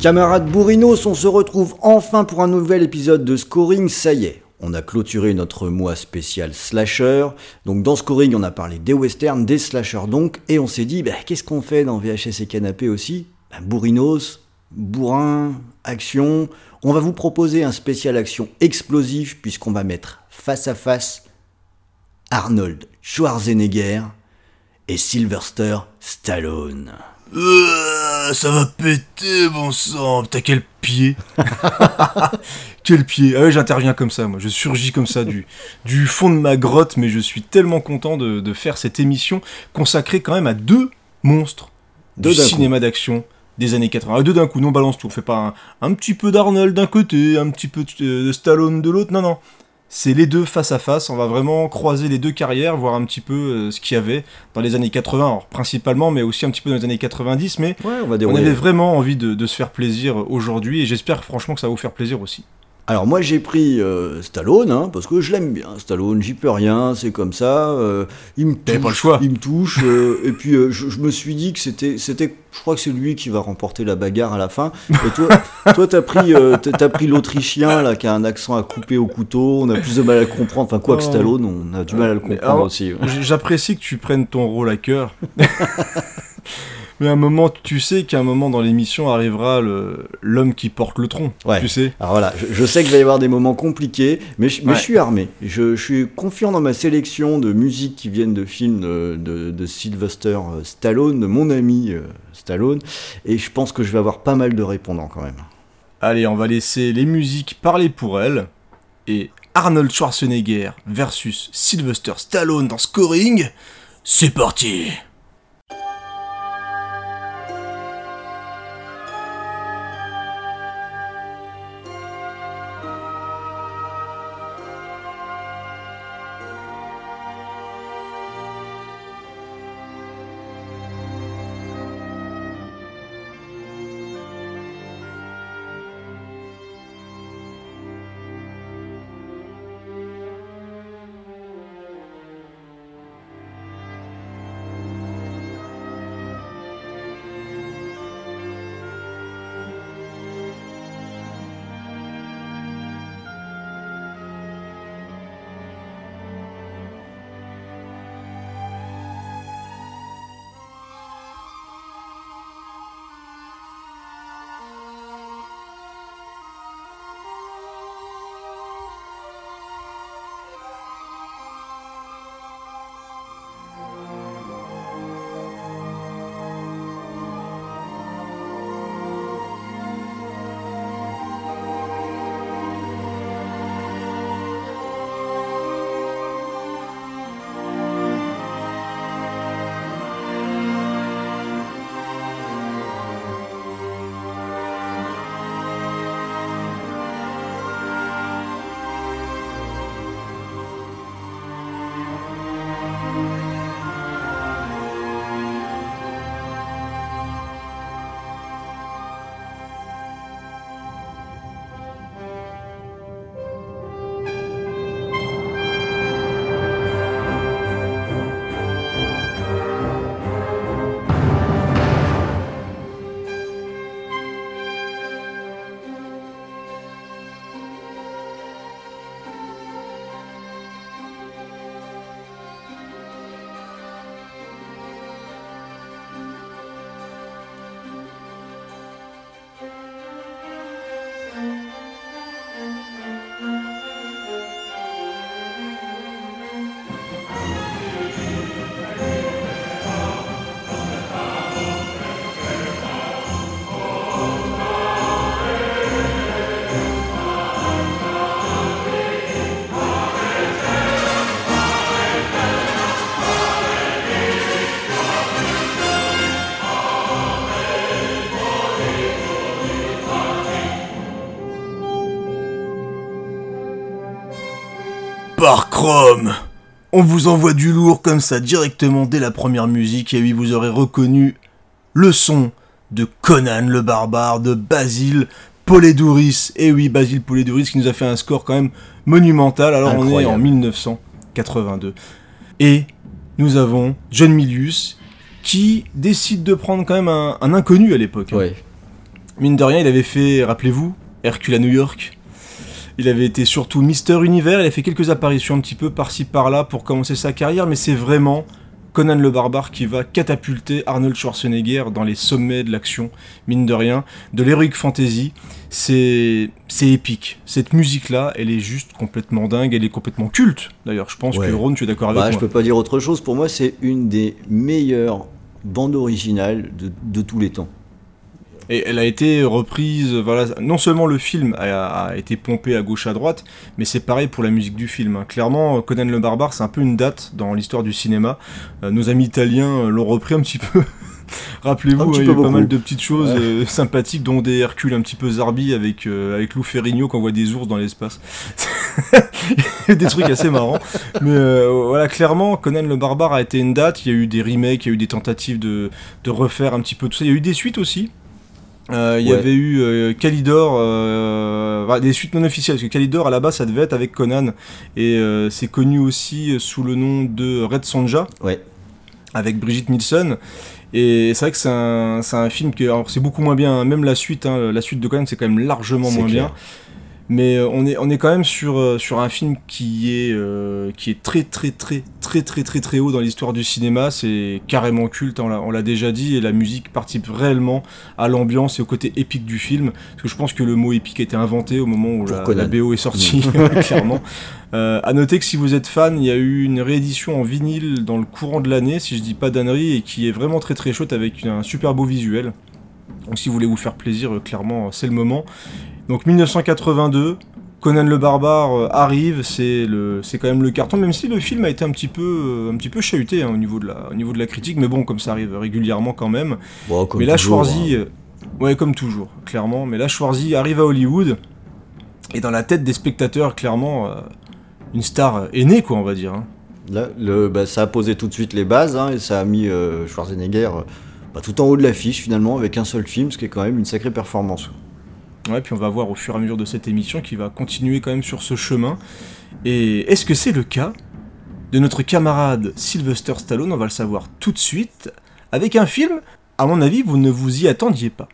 Camarades bourrinos, on se retrouve enfin pour un nouvel épisode de Scoring, ça y est. On a clôturé notre mois spécial slasher. Donc dans Scoring, on a parlé des westerns, des slashers donc, et on s'est dit, bah, qu'est-ce qu'on fait dans VHS et Canapé aussi? Bah, Bourrinos, bourrin, action. On va vous proposer un spécial action explosif puisqu'on va mettre face à face Arnold Schwarzenegger et Sylvester Stallone. Euh, ça va péter, bon sang. Putain, quel pied. quel pied. Ah ouais, j'interviens comme ça, moi. Je surgis comme ça du, du fond de ma grotte, mais je suis tellement content de, de faire cette émission consacrée quand même à deux monstres Deux du cinéma d'action des années 80. Ah, deux d'un coup, non, balance tout. On fait pas un, un petit peu d'Arnold d'un côté, un petit peu de de Stallone de l'autre. Non, non. C'est les deux face à face. On va vraiment croiser les deux carrières, voir un petit peu euh, ce qu'il y avait dans les années 80, alors, principalement, mais aussi un petit peu dans les années 90. Mais Ouais, on va on dérouler. avait vraiment envie de, de se faire plaisir aujourd'hui et j'espère franchement que ça va vous faire plaisir aussi. Alors moi j'ai pris euh, Stallone, hein, parce que je l'aime bien, Stallone, j'y peux rien, c'est comme ça, euh, il me touche, pas le choix. il me touche, euh, et puis je, je me suis dit que c'était, c'était, je crois que c'est lui qui va remporter la bagarre à la fin, et toi, toi t'as pris, t'as pris l'Autrichien là qui a un accent à couper au couteau, on a plus de mal à le comprendre, enfin quoi que Oh. Stallone, on a du mal à le comprendre alors, aussi. ouais. J'apprécie que tu prennes ton rôle à cœur. Mais à un moment, tu sais qu'à un moment dans l'émission arrivera l'homme qui porte le tronc. Ouais. Tu sais Alors voilà, je, je sais qu'il va y avoir des moments compliqués, mais je, mais Ouais. je suis armé. Je, je suis confiant dans ma sélection de musiques qui viennent de films de, de- de Sylvester euh, Stallone, de mon ami euh, Stallone, et je pense que je vais avoir pas mal de répondants quand même. Allez, on va laisser les musiques parler pour elles. Et Arnold Schwarzenegger versus Sylvester Stallone dans Scoring. C'est parti Chrome. On vous envoie du lourd comme ça directement dès la première musique et oui vous aurez reconnu le son de Conan le barbare de Basile Poledouris. Et oui Basile Poledouris qui nous a fait un score quand même monumental. Alors on est en 1982. Et nous avons John Milius qui décide de prendre quand même un, inconnu à l'époque. Ouais. Mine de rien, il avait fait, rappelez-vous, Hercule à New York. Il avait été surtout Mister Univers, il a fait quelques apparitions un petit peu par-ci par-là pour commencer sa carrière, mais c'est vraiment Conan le Barbare qui va catapulter Arnold Schwarzenegger dans les sommets de l'action, mine de rien, de l'heroic fantasy. C'est c'est épique. Cette musique-là, elle est juste complètement dingue, elle est complètement culte. D'ailleurs, je pense que Ron, tu es d'accord avec bah, moi. Je peux pas dire autre chose. Pour moi, c'est une des meilleures bandes originales de, de tous les temps. Et elle a été reprise, voilà, non seulement le film a, été pompé à gauche à droite, mais c'est pareil pour la musique du film. Hein. Clairement, Conan le Barbare, c'est un peu une date dans l'histoire du cinéma. Euh, nos amis italiens l'ont repris un petit peu. Rappelez-vous, il y a pas mal de petites choses euh, sympathiques, dont des Hercules un petit peu zarbi avec, euh, avec Lou Ferrigno quand on voit des ours dans l'espace. des trucs assez marrants. Mais voilà, clairement, Conan le Barbare a été une date. Il y a eu des remakes, il y a eu des tentatives de, de refaire un petit peu tout ça. Il y a eu des suites aussi. Euh, il y avait eu euh, Calidor, euh, des suites non officielles, parce que Calidor à la base ça devait être avec Conan, et c'est connu aussi sous le nom de Red Sonja, ouais. avec Brigitte Nielsen. Et c'est vrai que c'est un, un, film qui, c'est beaucoup moins bien, même la suite, hein, la suite de Conan c'est quand même largement moins bien. Mais euh, on, est, on est quand même sur, euh, sur un film qui est, euh, qui est très très très très très très très haut dans l'histoire du cinéma. C'est carrément culte, hein, on l'a déjà dit, et la musique participe réellement à l'ambiance et au côté épique du film. Parce que je pense que le mot épique a été inventé au moment où la, BO est sortie, clairement. Euh, à noter que si vous êtes fan, il y a eu une réédition en vinyle dans le courant de l'année, si je dis pas d'annerie, et qui est vraiment très très chouette avec un super beau visuel. Donc si vous voulez vous faire plaisir, clairement, c'est le moment. Donc 1982, Conan le barbare euh, arrive, c'est le, c'est quand même le carton, même si le film a été un petit peu, euh, un petit peu chahuté hein, au niveau de la, au niveau de la critique, mais bon, comme ça arrive régulièrement quand même. mais là, Schwarzy, hein. euh, ouais, comme toujours, clairement. Mais là, Schwarzy arrive à Hollywood et dans la tête des spectateurs, clairement, une star est née, quoi, on va dire. Hein. Là, le, bah, ça a posé tout de suite les bases et ça a mis Schwarzenegger bah, tout en haut de l'affiche finalement avec un seul film, ce qui est quand même une sacrée performance. Ouais, puis on va voir au fur et à mesure de cette émission qu'il va continuer quand même sur ce chemin. Et est-ce que c'est le cas de notre camarade Sylvester Stallone? On va le savoir tout de suite avec un film, à mon avis, vous ne vous y attendiez pas.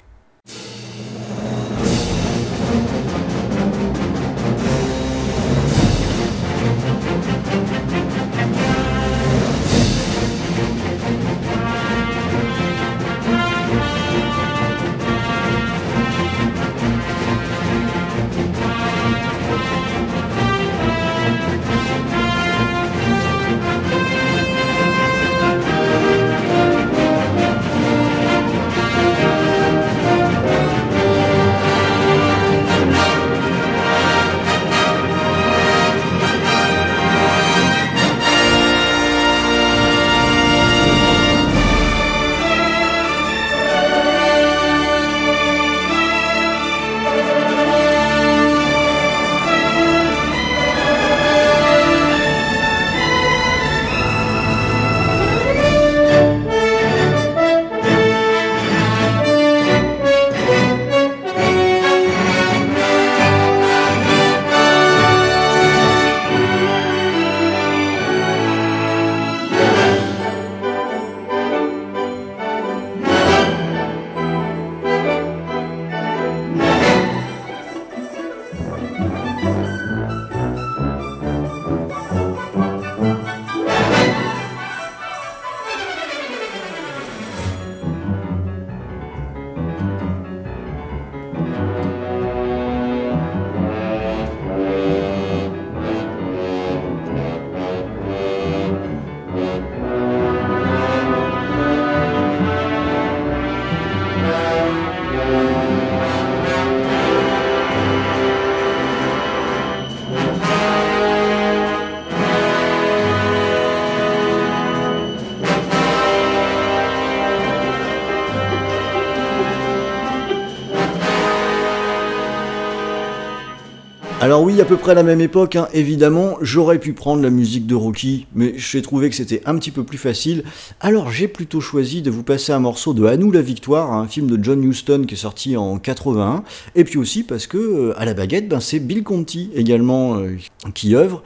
À peu près à la même époque, hein, évidemment, j'aurais pu prendre la musique de Rocky, mais j'ai trouvé que c'était un petit peu plus facile. Alors j'ai plutôt choisi de vous passer un morceau de À nous la victoire, un film de John Huston qui est sorti en 81, et puis aussi parce que euh, à la baguette, ben, c'est Bill Conti également euh, qui œuvre.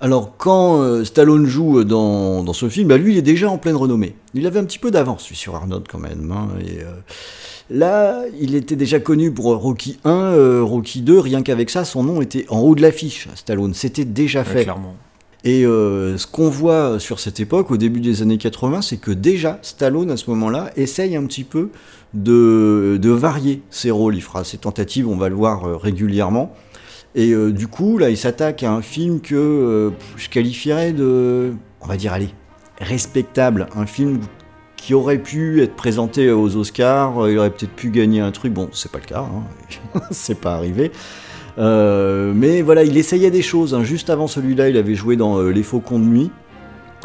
Alors quand euh, Stallone joue dans, ce film, bah, lui il est déjà en pleine renommée. Il avait un petit peu d'avance sur Arnold quand même. hein, et, là, il était déjà connu pour Rocky 1, euh, Rocky 2, rien qu'avec ça, son nom était en haut de l'affiche, Stallone. C'était déjà Ouais, fait. clairement. Et euh, ce qu'on voit sur cette époque, au début des années 80, c'est que déjà Stallone, à ce moment-là, essaye un petit peu de, de varier ses rôles. Il fera ses tentatives, on va le voir euh, régulièrement. Et euh, du coup, là, il s'attaque à un film que euh, je qualifierais de, on va dire, allez, respectable. Un film qui aurait pu être présenté aux Oscars, euh, il aurait peut-être pu gagner un truc. Bon, c'est pas le cas, hein. c'est pas arrivé. Euh, mais voilà, il essayait des choses. hein. Juste avant celui-là, il avait joué dans euh, Les Faucons de nuit.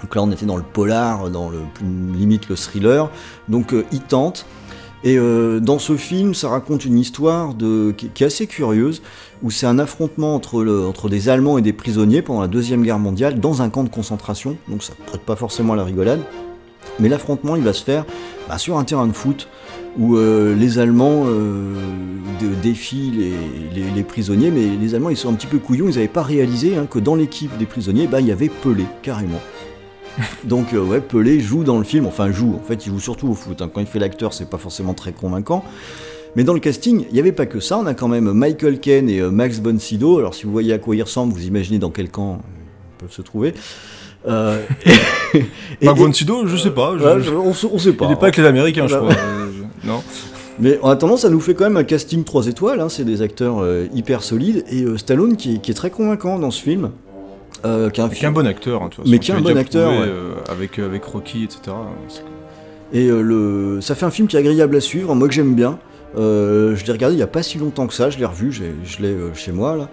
Donc là, on était dans le polar, dans le limite le thriller. Donc il tente. Et dans ce film, ça raconte une histoire qui, est assez curieuse, où c'est un affrontement entre, des Allemands et des prisonniers pendant la Deuxième Guerre mondiale dans un camp de concentration. Donc ça prête pas forcément la rigolade. Mais l'affrontement, il va se faire bah, sur un terrain de foot où euh, les Allemands euh, de- défient les, les- les prisonniers, mais les Allemands ils sont un petit peu couillons, ils n'avaient pas réalisé hein, que dans l'équipe des prisonniers, bah, il y avait Pelé, carrément. Donc euh, ouais, Pelé joue dans le film, enfin joue, en fait il joue surtout au foot, hein. quand il fait l'acteur c'est pas forcément très convaincant. Mais dans le casting, il n'y avait pas que ça, on a quand même Michael Caine et Max von Sydow, alors si vous voyez à quoi ils ressemblent, vous imaginez dans quel camp ils peuvent se trouver. Euh, et- Mark et- Von Sydow, je sais pas. je- Ouais, je- je- on, on sait pas. Il est pas avec les Américains, je crois. Euh, je- Non. Mais en attendant, ça nous fait quand même un casting 3 étoiles, hein, c'est des acteurs euh, hyper solides, et euh, Stallone qui est, qui est très convaincant dans ce film. euh, qui est un bon acteur, hein, toute façon. Mais qui est un Tu bon acteur, prouvé, ouais. avec, avec Rocky, etc. Et le... ça fait un film qui est agréable à suivre, moi que j'aime bien. Je l'ai regardé il n'y a pas si longtemps que ça, je l'ai revu, je l'ai chez moi là.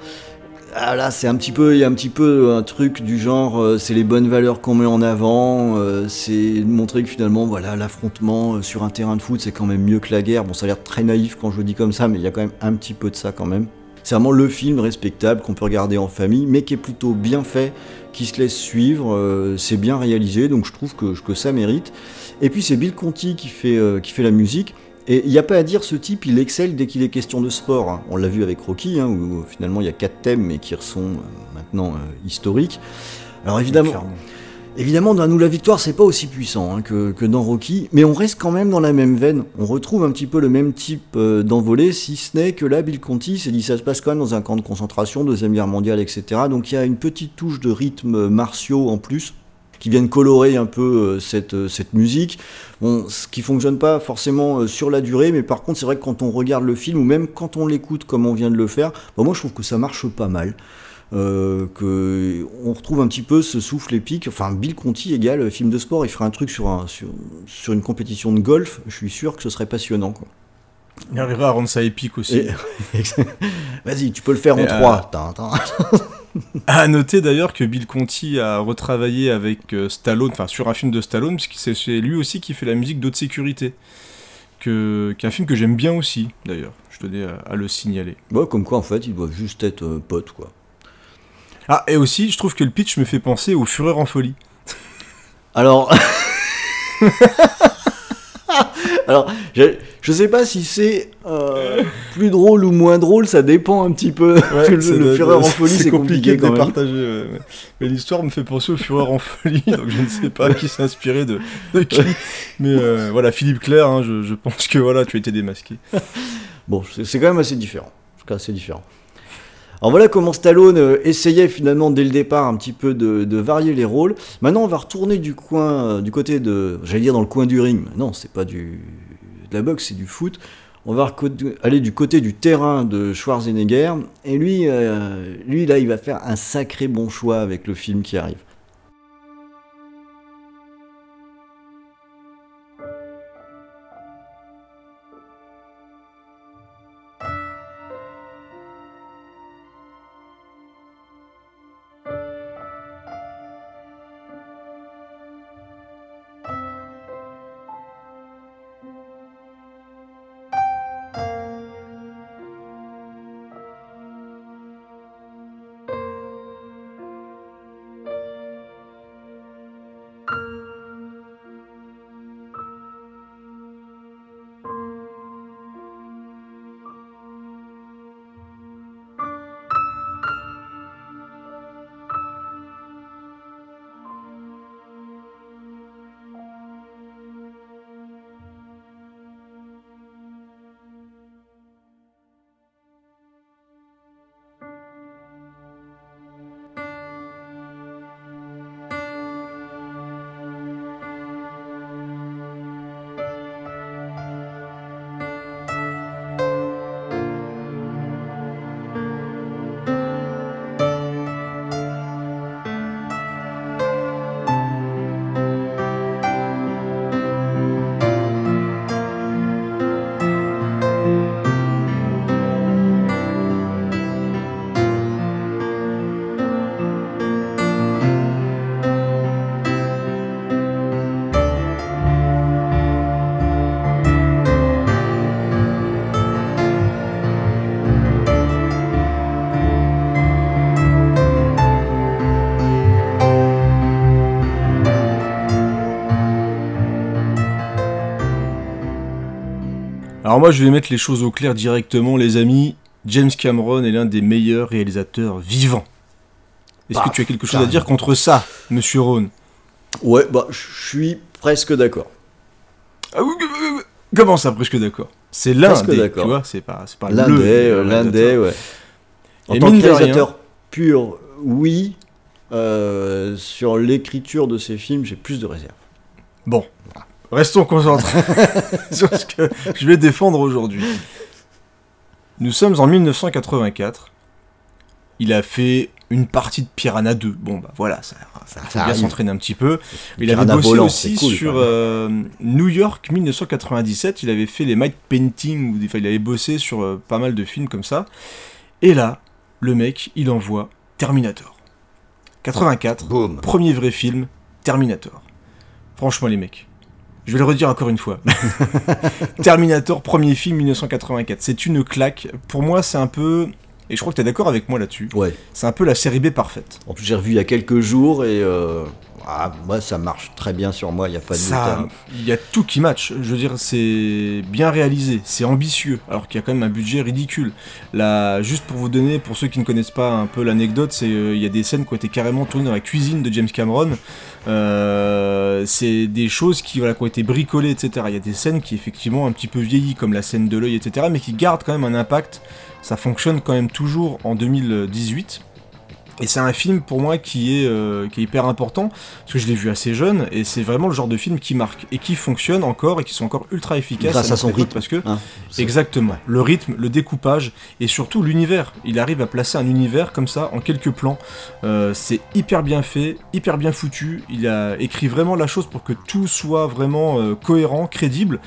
Ah là, c'est un petit peu, il y a un petit peu un truc du genre, euh, c'est les bonnes valeurs qu'on met en avant, euh, c'est montrer que finalement, voilà, l'affrontement euh, sur un terrain de foot, c'est quand même mieux que la guerre. Bon, ça a l'air très naïf quand je le dis comme ça, mais il y a quand même un petit peu de ça quand même. C'est vraiment le film respectable qu'on peut regarder en famille, mais qui est plutôt bien fait, qui se laisse suivre, c'est bien réalisé, donc je trouve que, ça mérite. Et puis c'est Bill Conti qui fait la musique. Et il n'y a pas à dire, ce type, il excelle dès qu'il est question de sport. hein. On l'a vu avec Rocky, hein, où, finalement il y a quatre thèmes, mais qui sont euh, maintenant euh, historiques. Alors évidemment, dans Nous la victoire, c'est pas aussi puissant hein, que, que dans Rocky, mais on reste quand même dans la même veine. On retrouve un petit peu le même type euh, d'envolée, si ce n'est que là, Bill Conti s'est dit ça se passe quand même dans un camp de concentration, Deuxième Guerre mondiale, etc. Donc il y a une petite touche de rythme martiaux en plus qui viennent colorer un peu euh, cette, euh, cette musique. Bon, ce qui fonctionne pas forcément euh, sur la durée, mais par contre, c'est vrai que quand on regarde le film, ou même quand on l'écoute comme on vient de le faire, bah, moi je trouve que ça marche pas mal. Euh, que on retrouve un petit peu ce souffle épique. Enfin, Bill Conti égal euh, film de sport, il ferait un truc sur, un, sur, sur une compétition de golf, je suis sûr que ce serait passionnant. Quoi. Il arrivera à rendre ça épique aussi. Et- Vas-y, tu peux le faire en trois. À noter d'ailleurs que Bill Conti a retravaillé avec euh, Stallone, enfin sur un film de Stallone, puisque c'est c'est lui aussi qui fait la musique d'Haute Sécurité. Que, qui est un film que j'aime bien aussi, d'ailleurs. Je tenais à, à le signaler. Ouais, comme quoi, en fait, ils doivent juste être euh, potes, quoi. Ah, et aussi, je trouve que le pitch me fait penser au Fureur en folie. Alors. Alors, je, je sais pas si c'est euh, plus drôle ou moins drôle, ça dépend un petit peu. le, de- Fureur de- en folie, c'est compliqué, de départager, ouais, ouais. Mais l'histoire me fait penser au Fureur en folie, donc je ne sais pas qui s'est inspiré de, de qui. Mais euh, voilà, Philippe Claire, hein, je, je pense que voilà, tu as été démasqué. Bon, c'est c'est quand même assez différent. En tout cas, assez différent. Alors voilà comment Stallone euh, essayait finalement dès le départ un petit peu de, varier les rôles. Maintenant, on va retourner du coin, euh, du côté de, j'allais dire dans le coin du ring. Non, c'est pas du de la boxe, c'est du foot. On va aller du côté du terrain de Schwarzenegger. Et lui, euh, lui là, il va faire un sacré bon choix avec le film qui arrive. Alors moi, je vais mettre les choses au clair directement, les amis. James Cameron est l'un des meilleurs réalisateurs vivants. Est-ce Bah, que tu as quelque chose à dire contre ça, Monsieur Rhône? Ouais, bah, je suis presque d'accord. Ah. Comment ça, presque d'accord? C'est l'un des, tu vois, c'est pas, c'est pas L'un des, euh, l'un des, ouais. En Et tant que rien- réalisateur pur, oui. Euh, sur l'écriture de ces films, j'ai plus de réserve. Bon, restons concentrés sur ce que je vais défendre aujourd'hui. Nous sommes en 1984. Il a fait une partie de Piranha 2. Bon, bah voilà, ça, ça, faut bien arrive. s'entraîner un petit peu. Il Piranha avait bossé volant, aussi cool, sur euh, New York 1997. Il avait fait les Might Painting, enfin, il avait bossé sur euh, pas mal de films comme ça. Et là, le mec, il envoie Terminator. 84. Boum. Premier vrai film, Terminator. Franchement, les mecs. Je vais le redire encore une fois. Terminator, premier film 1984. C'est une claque. Pour moi, c'est un peu. Et je crois que tu es d'accord avec moi là-dessus. Ouais. C'est un peu la série B parfaite. En plus, j'ai revu il y a quelques jours et euh, ah, moi, ça marche très bien sur moi. Il n'y a pas de Ça, doute. hein. il y a tout qui match. Je veux dire, c'est bien réalisé, c'est ambitieux, alors qu'il y a quand même un budget ridicule. Là, juste pour vous donner, pour ceux qui ne connaissent pas un peu l'anecdote, c'est euh, il y a des scènes qui ont été carrément tournées dans la cuisine de James Cameron. Euh, c'est des choses qui, qui ont été bricolées, etc. Il y a des scènes qui effectivement un petit peu vieillies, comme la scène de l'œil, etc., mais qui gardent quand même un impact. Ça fonctionne quand même toujours en 2018. Et c'est un film pour moi qui est, euh, qui est hyper important, parce que je l'ai vu assez jeune, et c'est vraiment le genre de film qui marque, et qui fonctionne encore, et qui sont encore ultra efficaces. Grâce à son rythme. Parce que, Hein, exactement, le rythme, le découpage, et surtout l'univers. Il arrive à placer un univers comme ça, en quelques plans. Euh, c'est hyper bien fait, hyper bien foutu. Il a écrit vraiment la chose pour que tout soit vraiment euh, cohérent, crédible.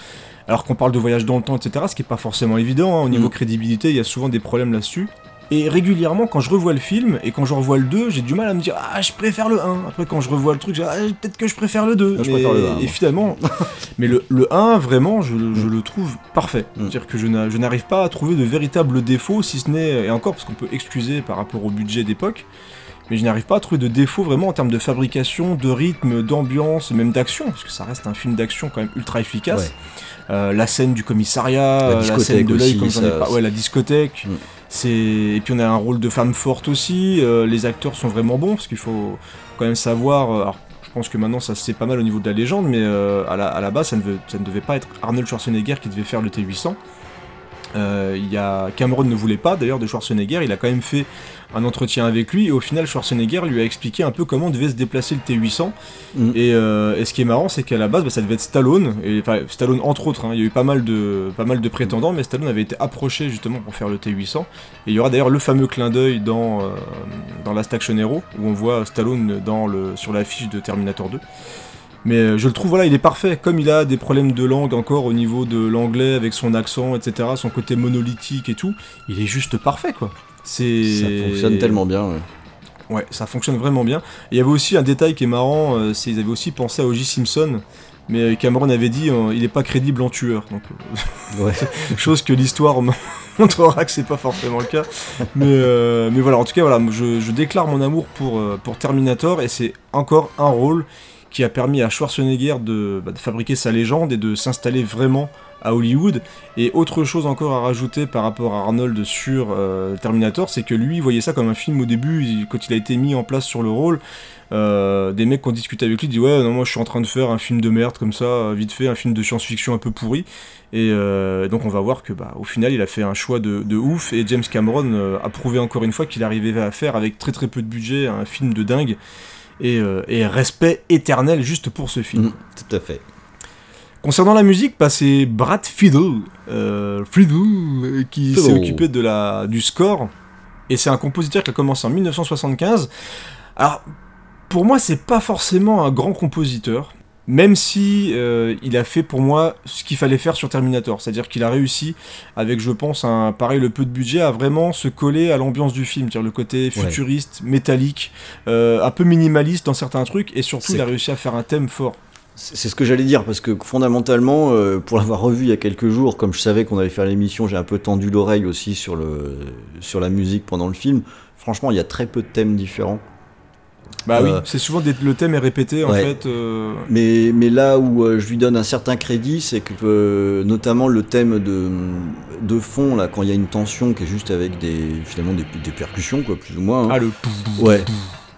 Alors qu'on parle de voyage dans le temps, etc., ce qui n'est pas forcément évident. hein. Au niveau Mm. crédibilité, il y a souvent des problèmes là-dessus. Et régulièrement, quand je revois le film et quand je revois le 2, j'ai du mal à me dire Ah, je préfère le 1. Après, quand je revois le truc, j'ai Ah, peut-être que je préfère le 2. Moi, je Mais- préfère le 1, Et finalement, mais le, le 1, vraiment, je, le- je le trouve parfait. Mm. C'est-à-dire que je n'a- je n'arrive pas à trouver de véritables défauts, si ce n'est, et encore parce qu'on peut excuser par rapport au budget d'époque, mais je n'arrive pas à trouver de défauts vraiment en termes de fabrication, de rythme, d'ambiance, même d'action, parce que ça reste un film d'action quand même ultra efficace. Ouais. Euh, la scène du commissariat, la, scène de l'œil, comme j'en ai pas. Ouais, la discothèque. Mm. C'est et puis on a un rôle de femme forte aussi. euh, les acteurs sont vraiment bons parce qu'il faut quand même savoir. euh, alors, je pense que maintenant ça se sait pas mal au niveau de la légende, mais euh, à, la, à base ça ne, veut- ça ne devait pas être Arnold Schwarzenegger qui devait faire le T800. Euh, il y a Cameron ne voulait pas d'ailleurs de Schwarzenegger, il a quand même fait un entretien avec lui. Et au final Schwarzenegger lui a expliqué un peu comment devait se déplacer le T800 Mm. et, euh, et ce qui est marrant c'est qu'à la base bah, ça devait être Stallone. Et enfin Stallone entre autres hein, il y a eu pas mal de pas mal de prétendants mais Stallone avait été approché justement pour faire le T800 et il y aura d'ailleurs le fameux clin d'œil dans euh, dans Last Action Hero où on voit Stallone dans le sur l'affiche de Terminator 2 mais euh, je le trouve, voilà, il est parfait. Comme il a des problèmes de langue encore au niveau de l'anglais avec son accent, etc., son côté monolithique et tout, il est juste parfait, quoi. C'est... Ça fonctionne tellement bien. ouais. Ouais, ça fonctionne vraiment bien. Et il y avait aussi un détail qui est marrant, euh, c'est qu'ils avaient aussi pensé à O.J. Simpson, mais euh, Cameron avait dit euh, il est pas crédible en tueur. Donc, euh, Ouais. chose que l'histoire montrera que c'est pas forcément le cas. Mais, mais voilà, en tout cas, voilà, je, je déclare mon amour pour, pour Terminator et c'est encore un rôle qui a permis à Schwarzenegger de, bah, de fabriquer sa légende et de s'installer vraiment à Hollywood. Et autre chose encore à rajouter par rapport à Arnold sur euh, Terminator, c'est que lui voyait ça comme un film au début, quand il a été mis en place sur le rôle. euh, des mecs qui ont discuté avec lui disent ouais non moi je suis en train de faire un film de merde comme ça euh, vite fait un film de science-fiction un peu pourri et donc on va voir que bah au final il a fait un choix de, de ouf et James Cameron a prouvé encore une fois qu'il arrivait à faire avec très très peu de budget un film de dingue et, euh, et respect éternel juste pour ce film. Mm, Tout à fait. Concernant la musique, bah, c'est Brad Fiddle, euh, Fiddle, euh, qui s'est occupé de la, du score. Et c'est un compositeur qui a commencé en 1975. Alors, pour moi, c'est pas forcément un grand compositeur, même si euh, il a fait pour moi ce qu'il fallait faire sur Terminator. C'est-à-dire qu'il a réussi, avec, je pense, un pareil, le peu de budget, à vraiment se coller à l'ambiance du film. C'est-à-dire le côté futuriste, métallique, euh, un peu minimaliste dans certains trucs, et surtout, il a réussi à faire un thème fort. C'est c'est ce que j'allais dire, parce que fondamentalement, euh, pour l'avoir revu il y a quelques jours, comme je savais qu'on allait faire l'émission, j'ai un peu tendu l'oreille aussi sur, le, sur la musique pendant le film. Franchement, il y a très peu de thèmes différents. Bah oui, Euh, c'est souvent des- le thème est répété en ouais. fait. euh, Mais, mais là où euh, je lui donne un certain crédit, c'est que notamment le thème de, de fond, là, quand il y a une tension qui est juste avec des, finalement des, des percussions, quoi, plus ou moins. hein. Ah le. Ouais.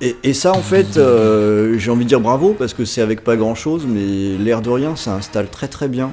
Et, et ça, en fait, euh, j'ai envie de dire bravo parce que c'est avec pas grand chose, mais l'air de rien, ça installe très très bien.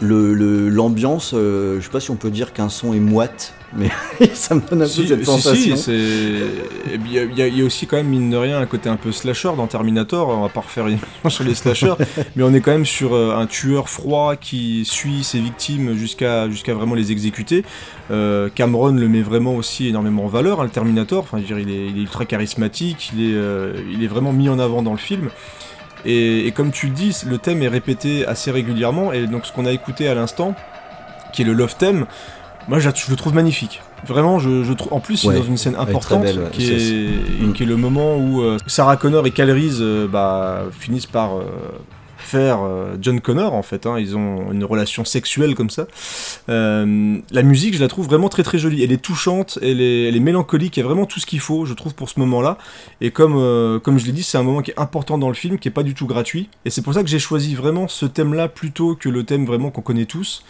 Le- le- L'ambiance, euh, je sais pas si on peut dire qu'un son est moite, mais ça me donne un peu cette si, sensation. si, Il y, a- y y aussi quand même mine de rien un côté un peu slasher dans Terminator. On va pas refaire sur les slashers, mais on est quand même sur euh, un tueur froid qui suit ses victimes jusqu'à jusqu'à vraiment les exécuter. Euh, Cameron le met vraiment aussi énormément en valeur, hein, le Terminator. Enfin, je veux dire, il est, il est ultra charismatique, il est, euh, il est vraiment mis en avant dans le film. Et, et comme tu le dis, le thème est répété assez régulièrement. Et donc, ce qu'on a écouté à l'instant, qui est le love theme, moi, je, je le trouve magnifique. Vraiment, je, je trouve. En plus, il Ouais, est dans une scène importante, belle, ouais. qui, est, qui est le moment où euh, Sarah Connor et Cal Reese euh, bah, finissent par euh, faire euh, John Connor, en fait. hein. ils ont une relation sexuelle comme ça. La musique, je la trouve vraiment très très jolie. Elle est touchante, elle est, elle est mélancolique, il y a vraiment tout ce qu'il faut, je trouve, pour ce moment-là. Et comme, comme je l'ai dit, c'est un moment qui est important dans le film, qui est pas du tout gratuit. Et c'est pour ça que j'ai choisi vraiment ce thème-là plutôt que le thème vraiment qu'on connaît tous.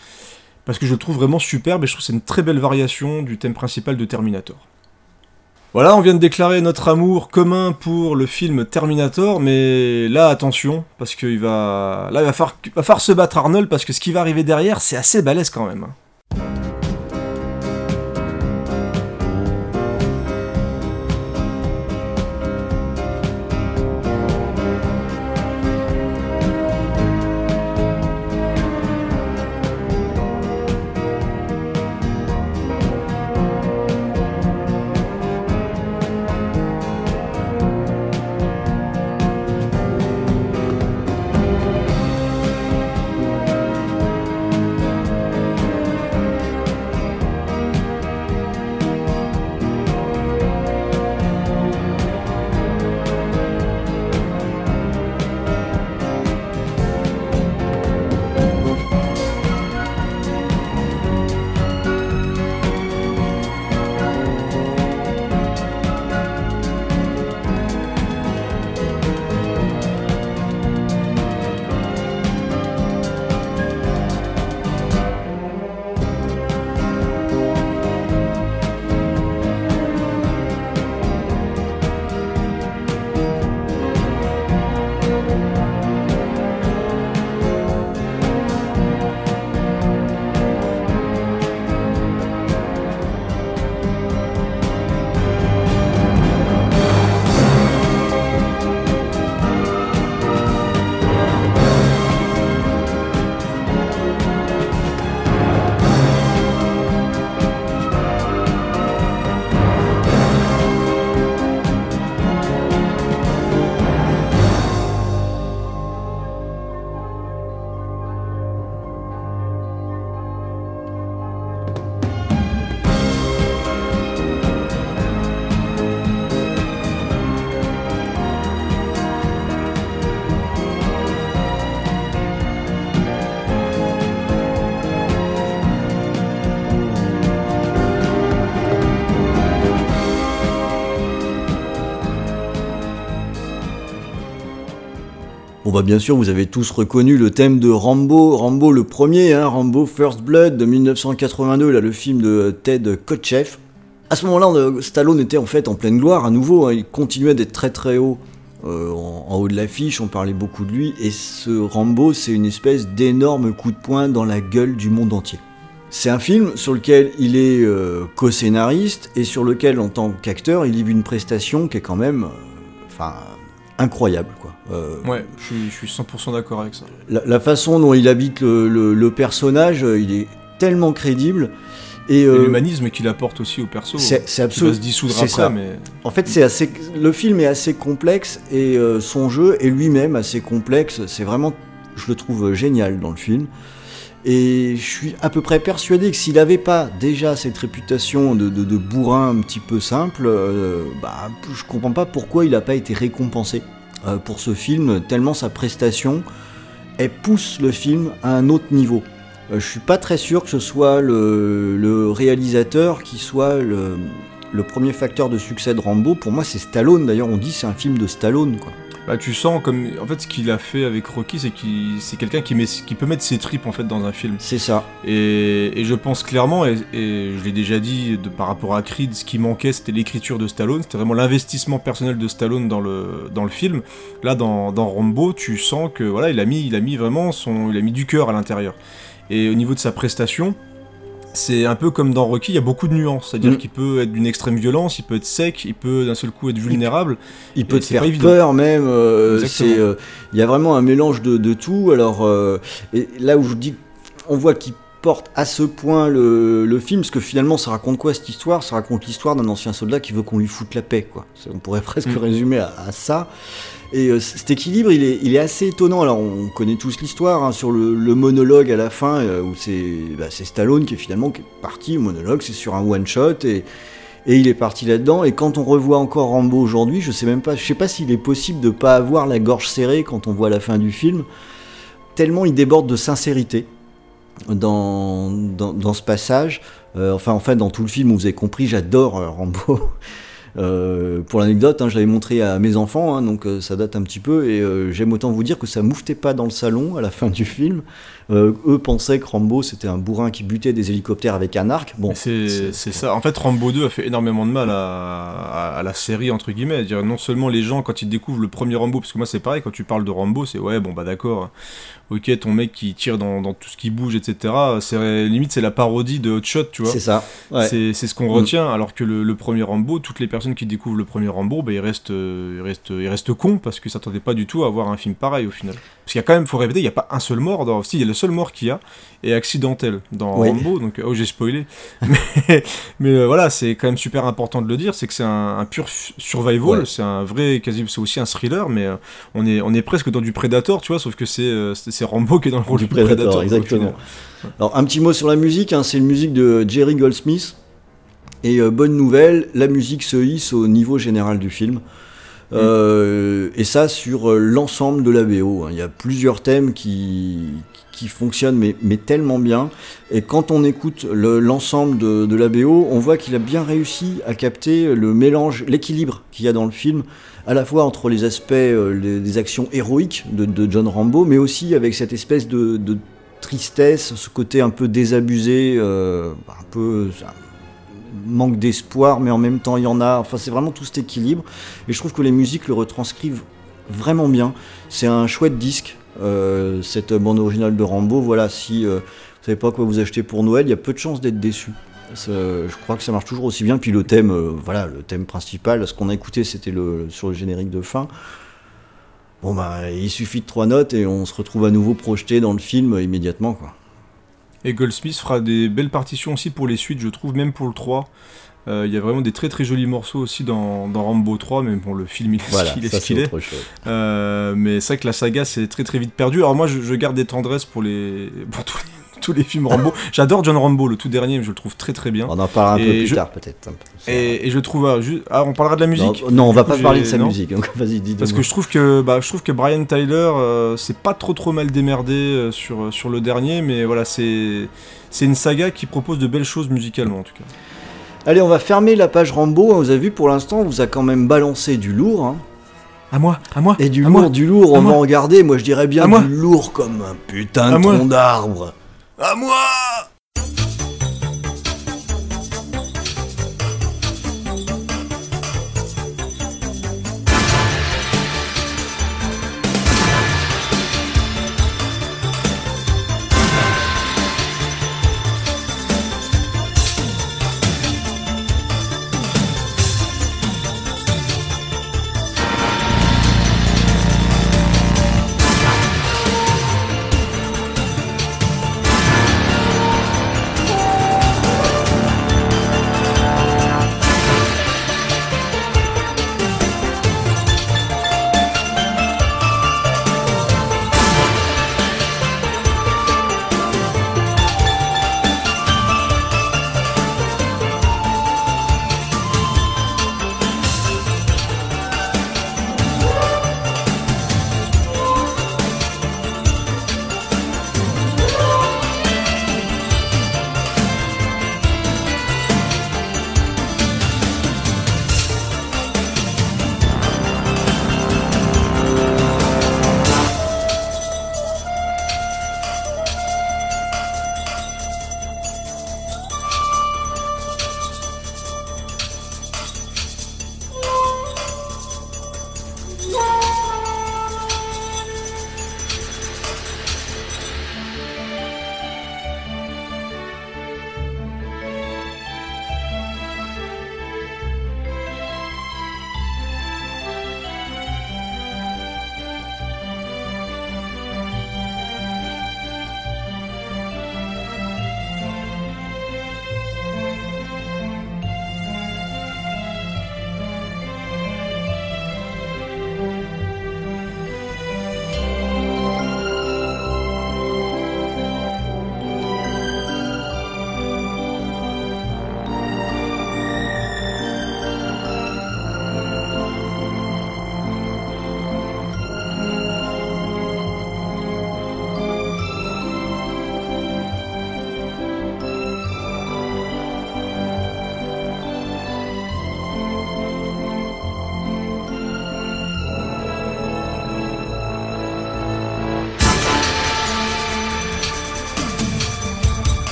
Parce que je le trouve vraiment superbe et je trouve que c'est une très belle variation du thème principal de Terminator. Voilà, on vient de déclarer notre amour commun pour le film Terminator, mais là attention, parce qu'il va, là il va falloir, se battre Arnold, parce que ce qui va arriver derrière, c'est assez balèze quand même. Bah bien sûr, vous avez tous reconnu le thème de Rambo, Rambo le premier, hein, Rambo First Blood de 1982, là le film de Ted Kotcheff. À ce moment-là, a- Stallone était en fait en pleine gloire à nouveau, hein, il continuait d'être très très haut euh, en, haut de l'affiche, on parlait beaucoup de lui, et ce Rambo c'est une espèce d'énorme coup de poing dans la gueule du monde entier. C'est un film sur lequel il est euh, co-scénariste et sur lequel en tant qu'acteur il livre une prestation qui est quand même, euh, enfin, incroyable quoi. Euh, Ouais, je suis, je suis 100% d'accord avec ça. la, la façon dont il habite le, le- le personnage, euh, il est tellement crédible. Et, Et euh, l'humanisme qu'il apporte aussi au perso. c'est absolument. se dissoudre après, ça. mais. En fait, c'est assez. Le film est assez complexe et euh, son jeu est lui-même assez complexe. C'est vraiment, je le trouve génial dans le film. Et je suis à peu près persuadé que s'il n'avait pas déjà cette réputation de, bourrin un petit peu simple, euh, bah, je comprends pas pourquoi il n'a pas été récompensé euh, pour ce film, tellement sa prestation, pousse le film à un autre niveau. Euh, je suis pas très sûr que ce soit le, réalisateur qui soit le, premier facteur de succès de Rambo, pour moi, c'est Stallone. D'ailleurs, on dit c'est un film de Stallone. Bah, tu sens comme. En fait, ce qu'il a fait avec Rocky, c'est qu'il c'est quelqu'un qui, met... qui peut mettre ses tripes en fait dans un film. C'est ça. Et, et je pense clairement, et, et je l'ai déjà dit de, par rapport à Creed, ce qui manquait c'était l'écriture de Stallone, c'était vraiment l'investissement personnel de Stallone dans le, dans le film. Là, dans, dans Rambo, tu sens que voilà, il a mis, il a mis vraiment son, il a mis du cœur à l'intérieur. Et au niveau de sa prestation, c'est un peu comme dans Rocky, il y a beaucoup de nuances. C'est-à-dire Mm. qu'il peut être d'une extrême violence, il peut être sec, il peut d'un seul coup être vulnérable. Il peut Et te faire peur même. euh, euh, il y a vraiment un mélange de, de tout. Alors euh, et là où je dis, on voit qu'il porte à ce point le, le film, parce que finalement, ça raconte quoi cette histoire? Ça raconte l'histoire d'un ancien soldat qui veut qu'on lui foute la paix. Quoi. On pourrait presque Mm. résumer à, à ça. Et euh, cet équilibre, il est, il est assez étonnant. Alors, on connaît tous l'histoire hein, sur le, le monologue à la fin, euh, où c'est bah, c'est Stallone qui est finalement qui est parti. Le monologue, c'est sur un one shot et et il est parti là-dedans. Et quand on revoit encore Rambo aujourd'hui, je sais même pas, je sais pas s'il est possible de pas avoir la gorge serrée quand on voit la fin du film. Tellement il déborde de sincérité dans, ce passage. Euh, enfin, en fait, dans tout le film, vous avez compris, j'adore euh, Rambo. Euh, pour l'anecdote, hein, je l'avais montré à mes enfants, hein, donc ça date un petit peu, et j'aime autant vous dire que ça mouftait pas dans le salon à la fin du film. Euh, eux pensaient que Rambo c'était un bourrin qui butait des hélicoptères avec un arc. Bon, c'est ça. En fait, Rambo 2 a fait énormément de mal à, à- à la série, entre guillemets. Dire, non seulement les gens, quand ils découvrent le premier Rambo, parce que moi c'est pareil, quand tu parles de Rambo, c'est ouais, bon bah d'accord, ok, ton mec qui tire dans, dans tout ce qui bouge, etc. C'est limite, c'est la parodie de Hot Shot, tu vois. c'est ça. Ouais. C'est ce qu'on Mm. retient, alors que le, le premier Rambo, toutes les personnes qui découvrent le premier Rambo, bah, ils, restent, ils, restent, ils restent cons parce qu'ils s'attendaient pas du tout à avoir un film pareil au final. Parce qu'il y a quand même, faut répéter, il n'y a pas un seul mort. Dans... Si, il y a le seul mort qu'il y a est accidentel dans Oui. Rambo, donc oh j'ai spoilé. mais mais euh, voilà, c'est quand même super important de le dire, c'est que c'est un, un pur survival, Ouais. c'est un vrai, quasi, c'est aussi un thriller, mais euh, on, est, on est presque dans du Predator, tu vois, sauf que c'est euh, c'est Rambo qui est dans le rôle du du Predator, exactement. Alors un petit mot sur la musique, hein, c'est une musique de Jerry Goldsmith. Et euh, bonne nouvelle, la musique se hisse au niveau général du film. Euh, et ça sur l'ensemble de la BO. hein. Il y a plusieurs thèmes qui, qui fonctionnent mais, tellement bien. Et quand on écoute le- l'ensemble de, de la BO, on voit qu'il a bien réussi à capter le mélange, l'équilibre qu'il y a dans le film, à la fois entre les aspects euh, les- des actions héroïques de, John Rambo, mais aussi avec cette espèce de, tristesse, ce côté un peu désabusé, euh, un peu manque d'espoir, mais en même temps il y en a. Enfin, c'est vraiment tout cet équilibre. Et je trouve que les musiques le retranscrivent vraiment bien. C'est un chouette disque, euh, cette bande originale de Rambo. Voilà, si euh, vous savez pas quoi vous acheter pour Noël, il y a peu de chances d'être déçu. Je crois que ça marche toujours aussi bien. Puis le thème, euh, voilà, le thème principal, ce qu'on a écouté, c'était le, sur le générique de fin. Bon bah, il suffit de trois notes et on se retrouve à nouveau projeté dans le film immédiatement, quoi. Et Goldsmith fera des belles partitions aussi pour les suites, je trouve, même pour le 3. Euh, Il y a vraiment des très très jolis morceaux aussi dans, dans Rambo 3, mais bon, le film il est Voilà, ce qu'il est. ce est. Euh, mais c'est vrai que la saga c'est très très vite perdu. Alors moi je, je garde des tendresses pour, les, pour tous, les, tous les films Rambo. J'adore John Rambo, le tout dernier, je le trouve très très bien. On en parlera un peu plus je- tard peut-être. Et, et je trouve. ah, ju- ah, on parlera de la musique Non, non, on va pas parler de sa non musique. Donc vas-y, dis Parce que je trouve que bah, je trouve que Brian Tyler euh, c'est pas trop trop mal démerdé euh, sur, sur le dernier, mais voilà c'est c'est une saga qui propose de belles choses musicalement en tout cas. Allez, on va fermer la page Rambo. Vous avez vu pour l'instant, on vous a quand même balancé du lourd. hein. À moi, à moi. Et du à lourd, moi. du lourd, on va en regarder. Moi, je dirais bien À moi. du lourd comme un putain À de tronc d'arbre. À moi.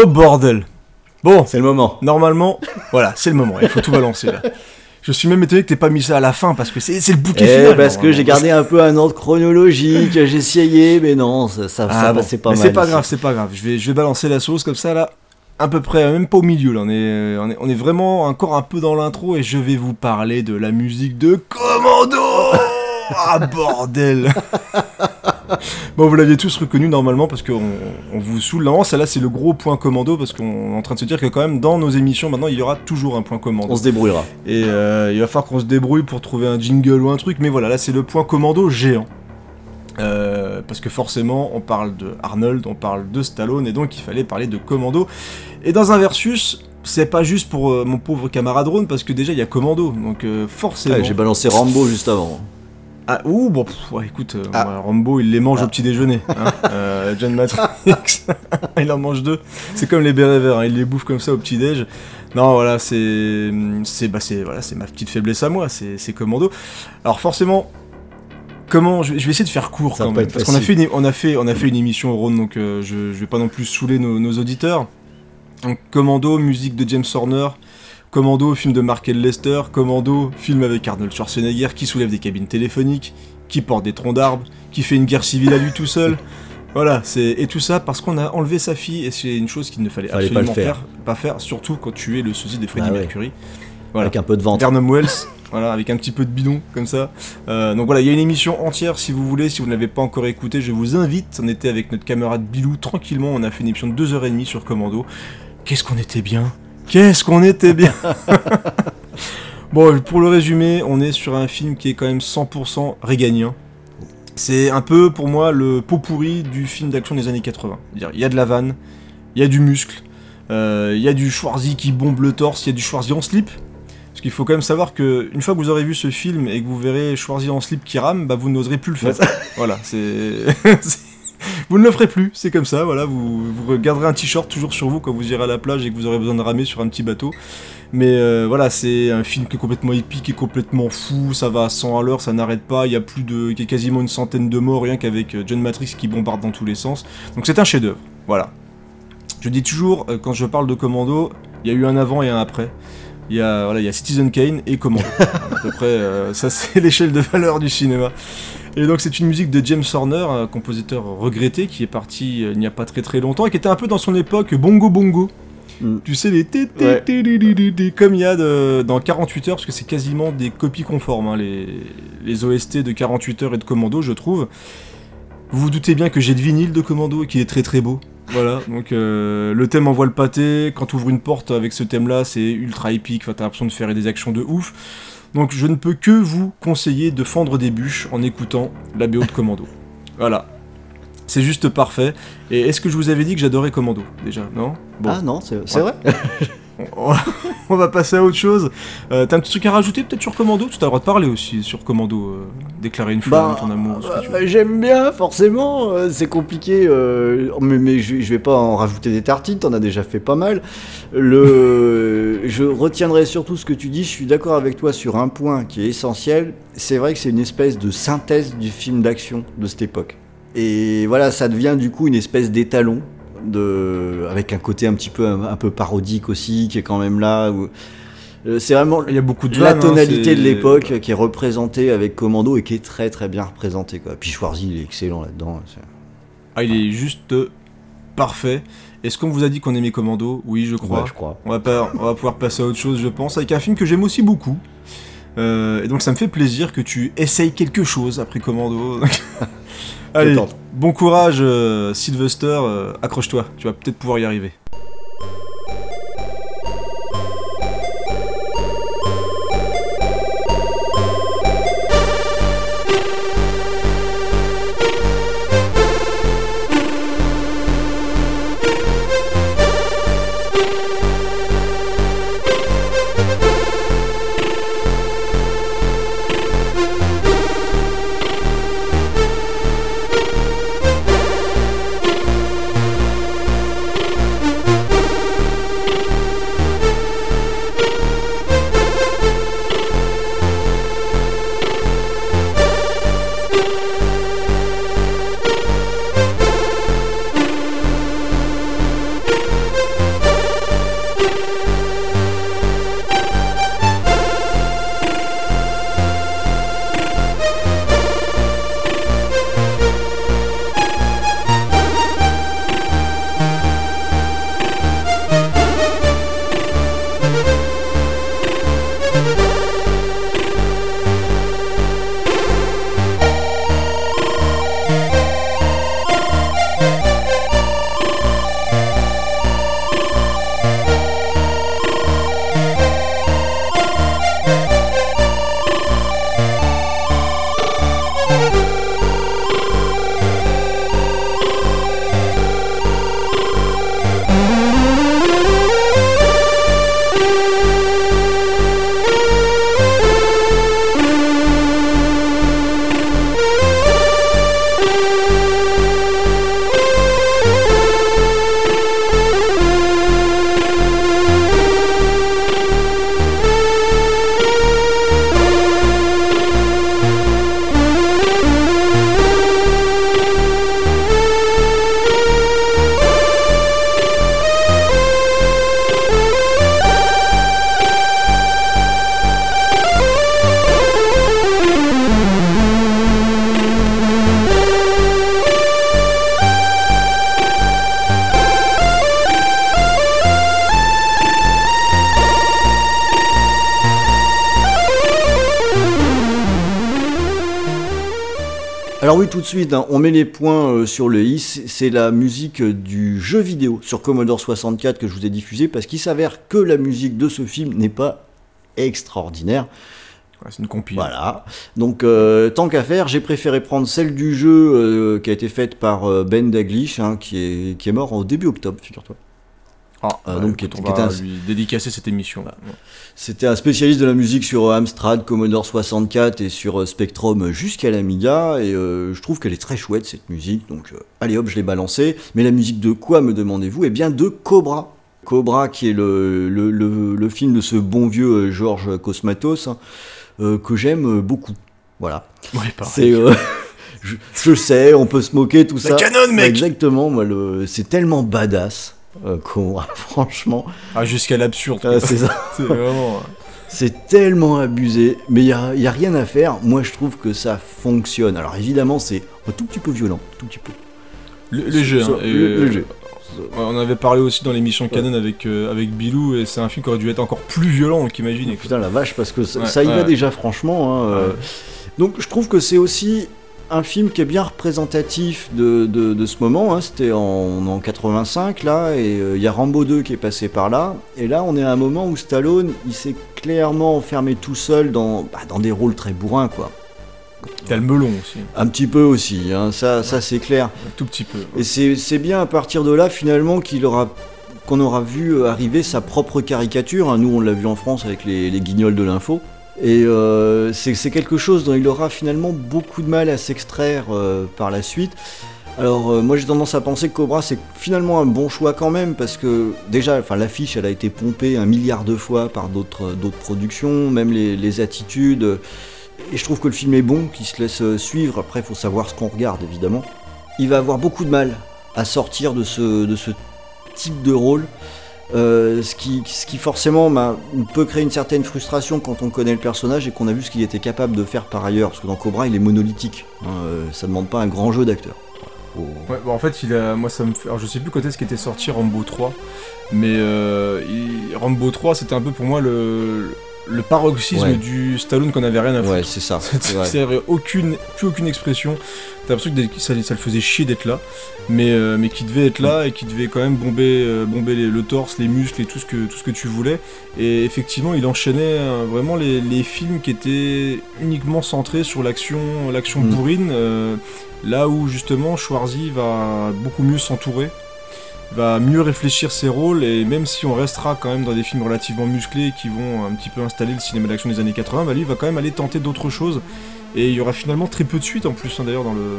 Oh bordel Bon, C'est le moment. normalement, voilà, c'est le moment, il faut tout balancer là. Je suis même étonné que t'aies pas mis ça à la fin parce que c'est c'est le bouquet Eh, final. parce que j'ai gardé un peu un ordre chronologique, j'ai essayé, mais non, ça, ça, Ah ça bon. passait pas Mais mal. c'est pas grave, c'est pas grave. Je vais, je vais balancer la sauce comme ça là, à peu près, même pas au milieu là. On est, on est, on est vraiment encore un peu dans l'intro et je vais vous parler de la musique de Commando. ah bordel. bon, vous l'aviez tous reconnu normalement parce qu'on on vous saoule. Normalement, celle-là c'est le gros point Commando parce qu'on est en train de se dire que quand même dans nos émissions maintenant il y aura toujours un point Commando. On se débrouillera. Et euh, il va falloir qu'on se débrouille pour trouver un jingle ou un truc, mais voilà, là c'est le point commando géant. Euh, parce que forcément, on parle de Arnold, on parle de Stallone, et donc il fallait parler de commando. Et dans un versus, c'est pas juste pour euh, mon pauvre camarade Ron, parce que déjà il y a commando, donc euh, forcément. Ouais, j'ai balancé Rambo juste avant. Ah, ouh, bon, pff, ouais, écoute, euh, Ah. moi, Rambo, il les mange Ah. au petit déjeuner. Hein. Euh, John Matrix, il en mange deux. C'est comme les bérets verts, hein, il les bouffe comme ça au petit déj. Non, voilà, c'est, c'est, bah, c'est, voilà, c'est ma petite faiblesse à moi, c'est, c'est commando. Alors forcément, comment, je, vais- je vais essayer de faire court Ça va quand pas même, être parce qu'on a fait, facile. une, on a fait, on a fait une émission au Rhône, donc euh, je, je vais pas non plus saouler nos, nos auditeurs. Donc, commando, musique de James Horner. Commando, film de Mark L. Lester. Commando, film avec Arnold Schwarzenegger qui soulève des cabines téléphoniques, qui porte des troncs d'arbres, qui fait une guerre civile à lui tout seul. Voilà, c'est et tout ça parce qu'on a enlevé sa fille et c'est une chose qu'il ne fallait, Fallait pas absolument le faire. pas faire, surtout quand tu es le sosie de Freddie Ah ouais. Mercury. Voilà. Avec un peu de ventre. Wells, voilà, avec un petit peu de bidon comme ça. Euh, donc voilà, il y a une émission entière si vous voulez, si vous ne l'avez pas encore écoutée, je vous invite. On était avec notre camarade Bilou tranquillement, on a fait une émission de 2h30 sur Commando. Qu'est-ce qu'on était bien Qu'est-ce qu'on était bien Bon, pour le résumer, on est sur un film qui est quand même 100% réganien. C'est un peu pour moi le pot pourri du film d'action des années 80. C'est-à-dire, Il y a de la vanne, il y a du muscle, euh, il y a du Schwarzy qui bombe le torse, il y a du Schwarzy en slip. Parce qu'il faut quand même savoir que une fois que vous aurez vu ce film et que vous verrez Schwarzy en slip qui rame, bah vous n'oserez plus le faire. voilà, c'est. vous ne le ferez plus, c'est comme ça, voilà, vous, vous garderez un t-shirt toujours sur vous quand vous irez à la plage et que vous aurez besoin de ramer sur un petit bateau. Mais euh, voilà, c'est un film qui est complètement épique, qui est complètement fou, ça va à 100 à l'heure, ça n'arrête pas, il y a plus de. il y a quasiment une centaine de morts rien qu'avec euh, John Matrix qui bombarde dans tous les sens. Donc c'est un chef-d'œuvre, voilà. Je dis toujours, euh, quand je parle de Commando, il y a eu un avant et un après. Il y a, voilà, il y a Citizen Kane et Commando. à peu près, euh, ça c'est l'échelle de valeur du cinéma. Et donc c'est une musique de James Horner, un compositeur regretté qui est parti euh, il n'y a pas très très longtemps et qui était un peu dans son époque bongo bongo. Mm. Tu sais les Ouais. comme il y a de- dans 48 heures parce que c'est quasiment des copies conformes hein, les, les OST de 48 heures et de Commando je trouve. Vous vous doutez bien que j'ai le vinyle de Commando et qu'il est très très beau. Voilà, donc euh, le thème envoie le pâté. Quand tu ouvres une porte avec ce thème-là, c'est ultra épique. Enfin, t'as l'impression de faire des actions de ouf. Donc je ne peux que vous conseiller de fendre des bûches en écoutant la BO de Commando. Voilà. C'est juste parfait. Et est-ce que je vous avais dit que j'adorais Commando déjà? Non? Bon. Ah non, c'est Ouais. vrai On va- on va passer à autre chose. Euh, T'as un petit truc à rajouter peut-être sur Commando? Tu as le droit de parler aussi sur Commando. euh, déclarer une flamme, Bah, ton amour, euh, J'aime bien, forcément. euh, C'est compliqué, euh, mais, mais je, je vais pas en rajouter des tartines. T'en as déjà fait pas mal. Le, je retiendrai surtout ce que tu dis. Je suis d'accord avec toi sur un point qui est essentiel. C'est vrai que c'est une espèce de synthèse du film d'action de cette époque. Et voilà, ça devient du coup une espèce d'étalon. De, avec un côté un petit peu un, un peu parodique aussi qui est quand même là où- euh, c'est vraiment Il y a beaucoup de la vannes, hein, tonalité de l'époque qui est représentée avec Commando et qui est très très bien représentée quoi. Puis Schwarzy il est excellent là-dedans. c'est- Ah, il est juste parfait. Est-ce qu'on vous a dit qu'on aimait Commando? Oui, je crois. Ouais, je crois. On va, pas, on va pouvoir passer à autre chose, je pense, avec un film que j'aime aussi beaucoup. Euh, et donc ça me fait plaisir que tu essayes quelque chose après Commando. Allez, bon courage euh, Sylvester, euh, accroche-toi, tu vas peut-être pouvoir y arriver. Alors oui, tout de suite, hein, on met les points euh, sur le i. C'est la musique euh, du jeu vidéo sur Commodore 64 que je vous ai diffusé parce qu'il s'avère que la musique de ce film n'est pas extraordinaire. Ouais, c'est une compile. Voilà. Donc, euh, tant qu'à faire, j'ai préféré prendre celle du jeu euh, qui a été faite par Ben Daglish, hein, qui, est, qui est mort au début octobre, figure-toi. Ah, Euh, donc, qui était un- lui dédicacer cette émission. Ouais. C'était un spécialiste de la musique sur euh, Amstrad, Commodore 64 et sur euh, Spectrum jusqu'à l'Amiga. Et euh, je trouve qu'elle est très chouette cette musique. Donc, euh, allez hop, je l'ai balancée. Mais la musique de quoi, me demandez-vous? Eh bien, de Cobra. Cobra, qui est le, le, le- le film de ce bon vieux Georges Cosmatos, hein, que j'aime beaucoup. Voilà. Ouais. C'est, je, je sais, on peut se moquer, tout La ça. canon, mec Exactement, moi, le, c'est tellement badass. Euh, Cobra, franchement, Ah, jusqu'à l'absurde. Euh, c'est ça. c'est vraiment. C'est tellement abusé, mais il n'y a, y a rien à faire. Moi, je trouve que ça fonctionne. Alors, évidemment, c'est un tout petit peu violent, tout petit peu. Le-. Ça, hein, le-. Ouais, on avait parlé aussi dans l'émission Canon avec, euh, avec Bilou, et c'est un film qui aurait dû être encore plus violent qu'imagine. Putain, la vache, parce que ça, Ouais, ça y va déjà, franchement. hein, euh. Donc, je trouve que c'est aussi un film qui est bien représentatif de, de- de ce moment. hein. C'était en, en 85, là, et euh, il y a Rambo 2 qui est passé par là. Et là, on est à un moment où Stallone, il s'est clairement enfermé tout seul dans, bah, dans des rôles très bourrins, quoi. T'as le melon aussi, Un petit peu aussi, hein, ça, ça c'est clair. un tout petit peu. Et c'est c'est bien à partir de là finalement qu'il aura qu'on aura vu euh, arriver sa propre caricature. hein. Nous on l'a vu en France avec les, les guignols de l'info. Et euh, c'est quelque chose dont il aura finalement beaucoup de mal à s'extraire euh, par la suite. Alors euh, moi j'ai tendance à penser que Cobra c'est finalement un bon choix quand même parce que déjà l'affiche elle a été pompée un milliard de fois par d'autres productions, même les, attitudes. Et je trouve que le film est bon, qu'il se laisse suivre. Après, il faut savoir ce qu'on regarde, évidemment. Il va avoir beaucoup de mal à sortir de ce type de rôle. Euh, ce, qui, ce qui forcément bah, peut créer une certaine frustration quand on connaît le personnage et qu'on a vu ce qu'il était capable de faire par ailleurs. Parce que dans Cobra, il est monolithique. hein, euh, ça demande pas un grand jeu d'acteur. Ouais, bah en fait, il a, moi ça me fait. Alors je sais plus quand est-ce qu'était sorti Rambo 3, mais euh, Rambo 3 c'était un peu pour moi le, le paroxysme Ouais. du Stallone qu'on avait rien à foutre. Ouais, c'est ça. c'est vrai. Aucune, plus aucune expression. T'as l'impression que ça, ça le faisait chier d'être là, mais, euh, mais qui devait être là et qui devait quand même bomber, euh, bomber les- le torse, les muscles et tout ce que, tout ce que tu voulais. Et effectivement, il enchaînait euh, vraiment les, les films qui étaient uniquement centrés sur l'action, l'action Mm. bourrine, euh, là où justement Schwarzy va beaucoup mieux s'entourer va mieux réfléchir ses rôles et même si on restera quand même dans des films relativement musclés qui vont un petit peu installer le cinéma d'action des années 80, bah lui va quand même aller tenter d'autres choses et il y aura finalement très peu de suites en plus hein, d'ailleurs dans, le,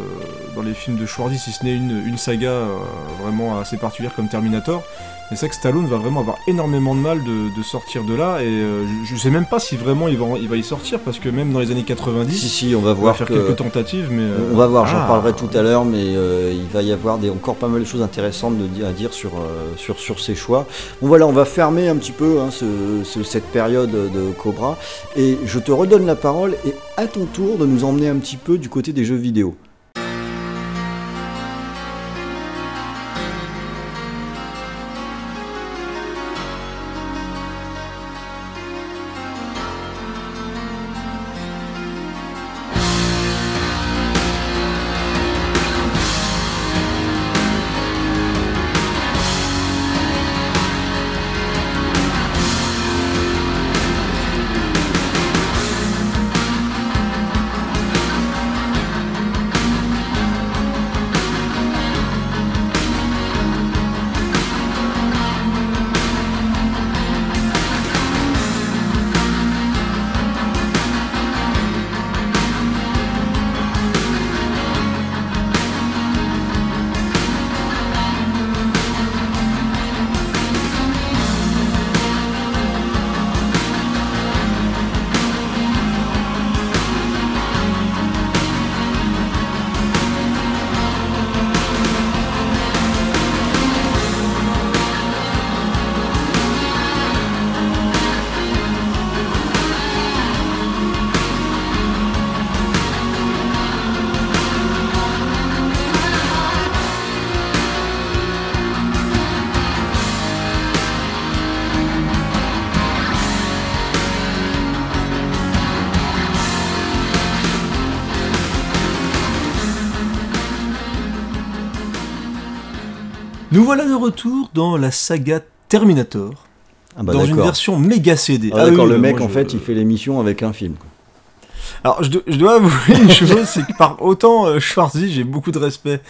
dans les films de Schwarzy si ce n'est une, une saga euh, vraiment assez particulière comme Terminator. Mais c'est vrai que Stallone va vraiment avoir énormément de mal de, de sortir de là et euh, je, je sais même pas si vraiment il va, il va y sortir parce que même dans les années 90 Si, si, on va on va voir faire que... quelques tentatives mais... euh, On va voir, j'en ah. parlerai tout à l'heure, mais il va y avoir des, encore pas mal de choses intéressantes de à dire sur, sur, sur ces choix. Bon voilà, on va fermer un petit peu hein, ce- ce- cette période de Cobra, et je te redonne la parole, et à ton tour de nous emmener un petit peu du côté des jeux vidéo. Voilà de retour dans la saga Terminator. Ah bah dans une version méga CD. Ah, d'accord, oui, le bah, mec en fait il fait l'émission avec un film. quoi. Alors, je, do- je dois avouer une chose, c'est que par autant euh, Schwarzy, j'ai beaucoup de respect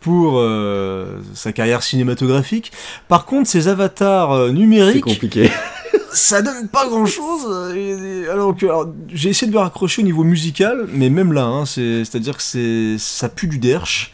pour euh, sa carrière cinématographique. Par contre, ses avatars euh, C'est numériques, compliqué. Ça donne pas grand chose. alors que j'ai essayé de me raccrocher au niveau musical, mais même là, hein, c'est, c'est-à-dire que c'est, ça pue du derche.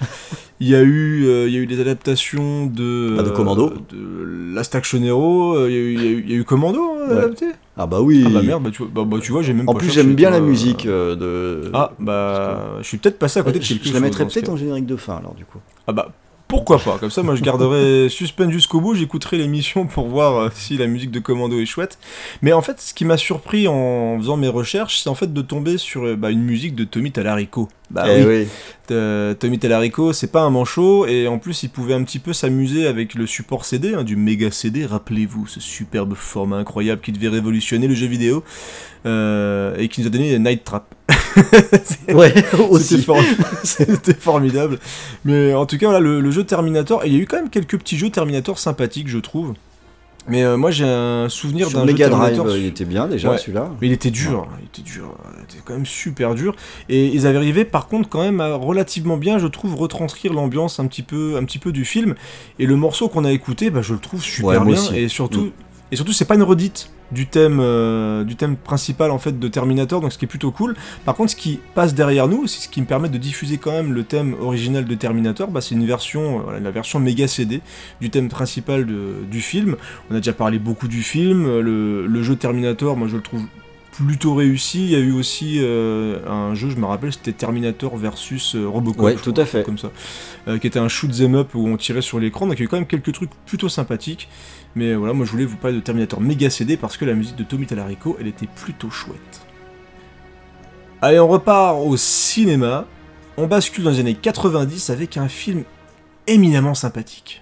Il y a eu, euh, il y a eu des adaptations de, Bah, de Commando. de Last Action Hero. euh, Il y, a eu- y y a Commando euh, Ouais. adapté. Ah bah oui. Ah bah merde, bah tu, vois- bah, bah, tu vois, j'ai même En pas plus j'aime bien la musique euh, de. Ah bah, je suis peut-être passé à côté de quelque je chose. la mettrais peut-être en générique de fin alors du coup. Ah bah pourquoi pas Comme ça, moi je garderai suspense jusqu'au bout. J'écouterai l'émission pour voir euh, si la musique de Commando est chouette. Mais en fait, ce qui m'a surpris en faisant mes recherches, c'est en fait de tomber sur euh, bah, une musique de Tommy Talarico. Bah Eh oui, oui. de- Tommy Talarico, c'est pas un manchot et en plus il pouvait un petit peu s'amuser avec le support CD, hein, du méga CD. Rappelez-vous ce superbe format incroyable qui devait révolutionner le jeu vidéo euh, et qui nous a donné Night Trap. Ouais, C'était for- formidable. Mais en tout cas, voilà, le, le jeu Terminator, il y a eu quand même quelques petits jeux Terminator sympathiques, je trouve. Mais euh, moi, j'ai un souvenir d'un jeu Drive, Terminator. euh, il était bien déjà Ouais. celui-là. Mais il était dur, il était dur, il était quand même super dur. Et ils avaient arrivé par contre quand même à relativement bien, je trouve, retranscrire l'ambiance un petit peu, un petit peu du film. Et le morceau qu'on a écouté, bah, je le trouve super Ouais, bien. aussi. Et surtout, Mm. Et surtout, c'est pas une redite du thème, euh, du thème principal en fait de Terminator, donc ce qui est plutôt cool. Par contre, ce qui passe derrière nous, c'est ce qui me permet de diffuser quand même le thème original de Terminator, bah, c'est une version, euh, la version méga CD du thème principal de- du film. On a déjà parlé beaucoup du film, euh, le, le jeu Terminator, moi je le trouve plutôt réussi. Il y a eu aussi euh, un jeu, je me rappelle, c'était Terminator versus euh, Robocop. Ouais, tout crois, à fait. Comme ça. Euh, qui était un shoot up où on tirait sur l'écran. Donc il y a eu quand même quelques trucs plutôt sympathiques. Mais voilà, moi je voulais vous parler de Terminator méga CD parce que la musique de Tommy Talarico, elle était plutôt chouette. Allez, on repart au cinéma. On bascule dans les années 90 avec un film éminemment sympathique.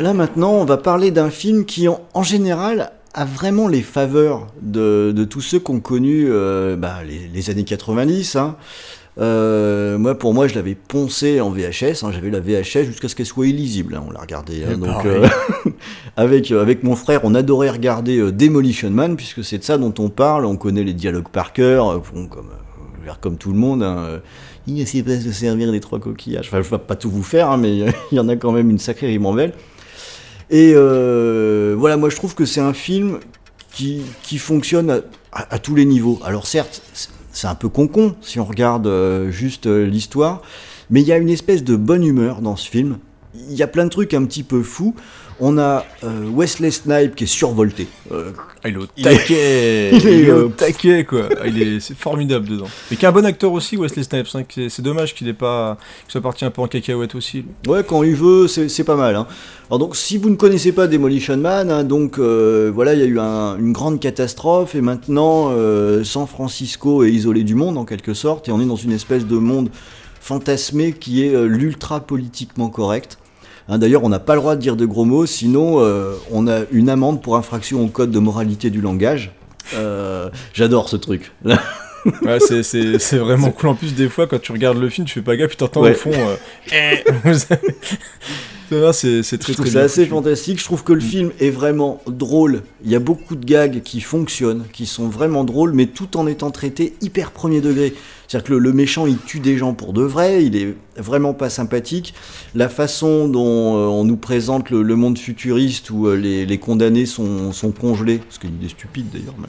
Là maintenant, on va parler d'un film qui en, en général a vraiment les faveurs de, de tous ceux qui ont connu euh, bah, les, les années 90. hein. Euh, moi, pour moi, je l'avais poncé en VHS. hein. J'avais la VHS jusqu'à ce qu'elle soit illisible. hein. On l'a regardé. hein. Donc, pareil. euh, avec, avec mon frère, on adorait regarder euh, Demolition Man, puisque c'est de ça dont on parle. On connaît les dialogues par cœur, bon, comme, comme tout le monde. Il essaie pas de se servir des trois coquillages. Enfin, je vais pas tout vous faire, mais il y en a quand même une sacrée ribambelle. Et euh, voilà, moi je trouve que c'est un film qui, fonctionne à, tous les niveaux. Alors certes, c'est- c'est un peu con-con si on regarde euh, juste euh, l'histoire, mais il y a une espèce de bonne humeur dans ce film. il y a plein de trucs un petit peu fous. On a euh, Wesley Snipe qui est survolté. Euh, il est au est- taquet il est, Il est au taquet, quoi Ah, il est, C'est formidable dedans. Et qui est un bon acteur aussi, Wesley Snipes. hein, est- C'est dommage qu'il ait pas... qu'il soit parti un peu en cacahuète aussi. Ouais, quand il veut, c'est pas mal. hein. Alors donc, si vous ne connaissez pas Demolition Man, hein, donc euh, voilà, il y a eu un- une grande catastrophe et maintenant San Francisco est isolé du monde en quelque sorte et on est dans une espèce de monde fantasmé qui est l'ultra politiquement correct. Hein, D'ailleurs, on n'a pas le droit de dire de gros mots, sinon euh, on a une amende pour infraction au code de moralité du langage. Euh, J'adore ce truc. Ouais, c'est- vraiment cool. En plus, des fois, quand tu regardes le film, tu fais pas gaffe, tu t'entends Ouais. au fond. euh, Eh. C'est c'est très très assez fantastique. Je trouve que le film est vraiment drôle. Il y a beaucoup de gags qui fonctionnent, qui sont vraiment drôles, mais tout en étant traités hyper premier degré. C'est-à-dire que le, le méchant, il tue des gens pour de vrai, il est vraiment pas sympathique. La façon dont euh, on nous présente le, le monde futuriste où euh, les, les condamnés sont, sont congelés, ce qui est une idée stupide d'ailleurs. mais-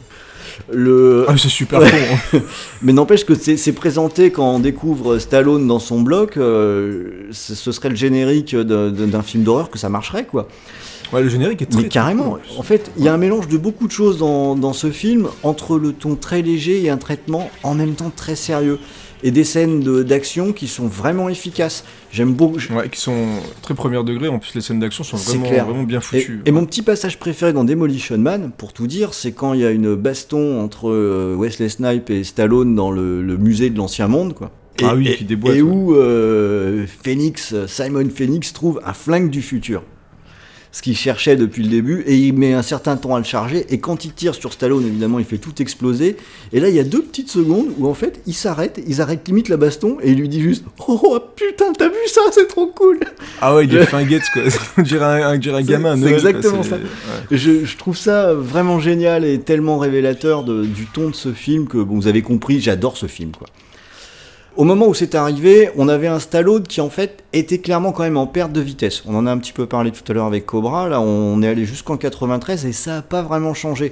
Le... Ah, c'est super Ouais. con. Mais n'empêche que c'est présenté quand on découvre Stallone dans son bloc, euh, ce serait le générique d'un film d'horreur que ça marcherait quoi. Ouais, le générique est très. Mais carrément, cool, en fait, il y a un mélange de beaucoup de choses dans, dans ce film, entre le ton très léger et un traitement en même temps très sérieux. Et des scènes de- d'action qui sont vraiment efficaces. J'aime beaucoup. Ouais, qui sont très premier degré. En plus, les scènes d'action sont vraiment, clair. vraiment bien Et, foutues. et mon petit passage préféré dans Demolition Man, pour tout dire, c'est quand il y a une baston entre euh, Wesley Snipe et Stallone dans le, le musée de l'ancien monde, quoi. Et, Ah oui, et- qui déboîte, Et ouais. où euh, Phoenix, Simon Phoenix trouve un flingue du futur. Ce qu'il cherchait depuis le début, et il met un certain temps à le charger, et quand il tire sur Stallone, évidemment, il fait tout exploser. Et là, il y a deux petites secondes où, en fait, ils s'arrêtent, ils arrêtent limite la baston, et il lui dit juste « Oh putain, t'as vu ça, c'est trop cool !» Ah ouais, il est finguette, quoi. on dirait un, un gamin. c'est exactement ça. ouais. Je, je trouve ça vraiment génial et tellement révélateur de- du ton de ce film que bon, vous avez compris, j'adore ce film. Quoi. Au moment où c'est arrivé, on avait un Stallone qui en fait était clairement quand même en perte de vitesse. On en a un petit peu parlé tout à l'heure avec Cobra, là on est allé jusqu'en 93 et ça n'a pas vraiment changé.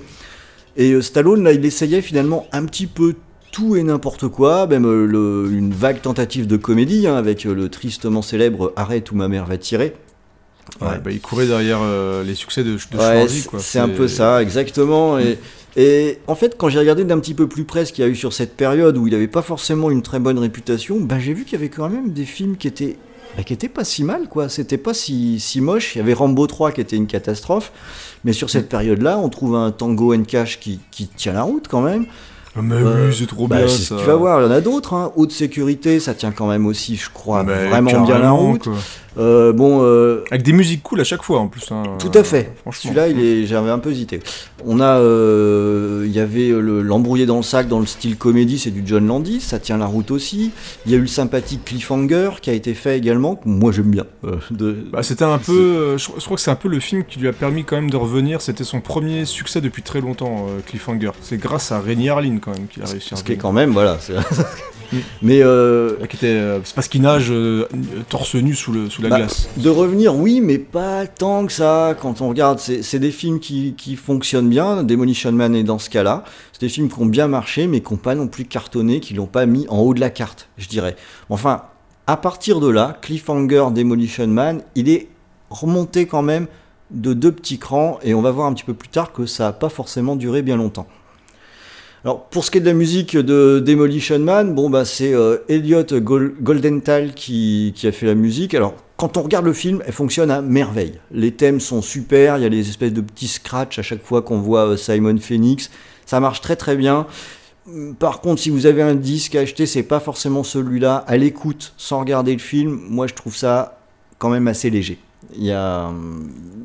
Et euh, Stallone, là, il essayait finalement un petit peu tout et n'importe quoi, même euh, le- une vague tentative de comédie hein, avec euh, le tristement célèbre Arrête où ma mère va tirer. Ouais, bah, il courait derrière euh, les succès de, de Ouais, c'est- un peu ça, exactement. Et, et en fait, quand j'ai regardé d'un petit peu plus près ce qu'il y a eu sur cette période où il n'avait pas forcément une très bonne réputation, ben j'ai vu qu'il y avait quand même des films qui étaient, ben, qui pas si mal, quoi. C'était pas si, si moche. Il y avait Rambo 3 qui était une catastrophe, mais sur cette période-là, on trouve un Tango and Cash qui, qui tient la route quand même. Ah, Mais Euh, oui, c'est trop Bah, bien ça. Tu vas voir, il y en a d'autres. Hein. Haute sécurité, ça tient quand même aussi, je crois, Mais vraiment bien la route. quoi. Euh, bon, euh, Avec des musiques cool à chaque fois en plus. hein. Tout à fait. Celui-là, il est, j'avais un peu hésité. On a, euh, il y avait le- l'embrouillé dans le sac dans le style comédie, c'est du John Landis, ça tient la route aussi. Il y a eu le sympathique Cliffhanger qui a été fait également, que moi j'aime bien. de- Bah, c'était un peu. je, je crois que c'est un peu le film qui lui a permis quand même de revenir. C'était son premier succès depuis très longtemps, Cliffhanger. C'est grâce à Rémi Harlin quand même qu'il a réussi à ce qui est quand même, voilà. Mm. Mais euh, euh, c'est parce qu'il nage euh, torse nu sous, le, sous la Bah, glace. De revenir, oui, mais pas tant que ça. Quand on regarde, c'est c'est des films qui, qui fonctionnent bien. Demolition Man est dans ce cas-là. C'est des films qui ont bien marché, mais qui n'ont pas non plus cartonné, qui l'ont pas mis en haut de la carte, je dirais. Enfin, à partir de là, Cliffhanger, Demolition Man, il est remonté quand même de deux petits crans, et on va voir un petit peu plus tard que ça n'a pas forcément duré bien longtemps. Alors, pour ce qui est de la musique de Demolition Man, bon, bah, c'est euh, Elliot Gol- Goldenthal qui, a fait la musique. Alors, quand on regarde le film, elle fonctionne à merveille. Les thèmes sont super, il y a les espèces de petits scratchs à chaque fois qu'on voit euh, Simon Phoenix. Ça marche très très bien. Par contre, si vous avez un disque à acheter, c'est pas forcément celui-là. À l'écoute, sans regarder le film, moi je trouve ça quand même assez léger. Il y a,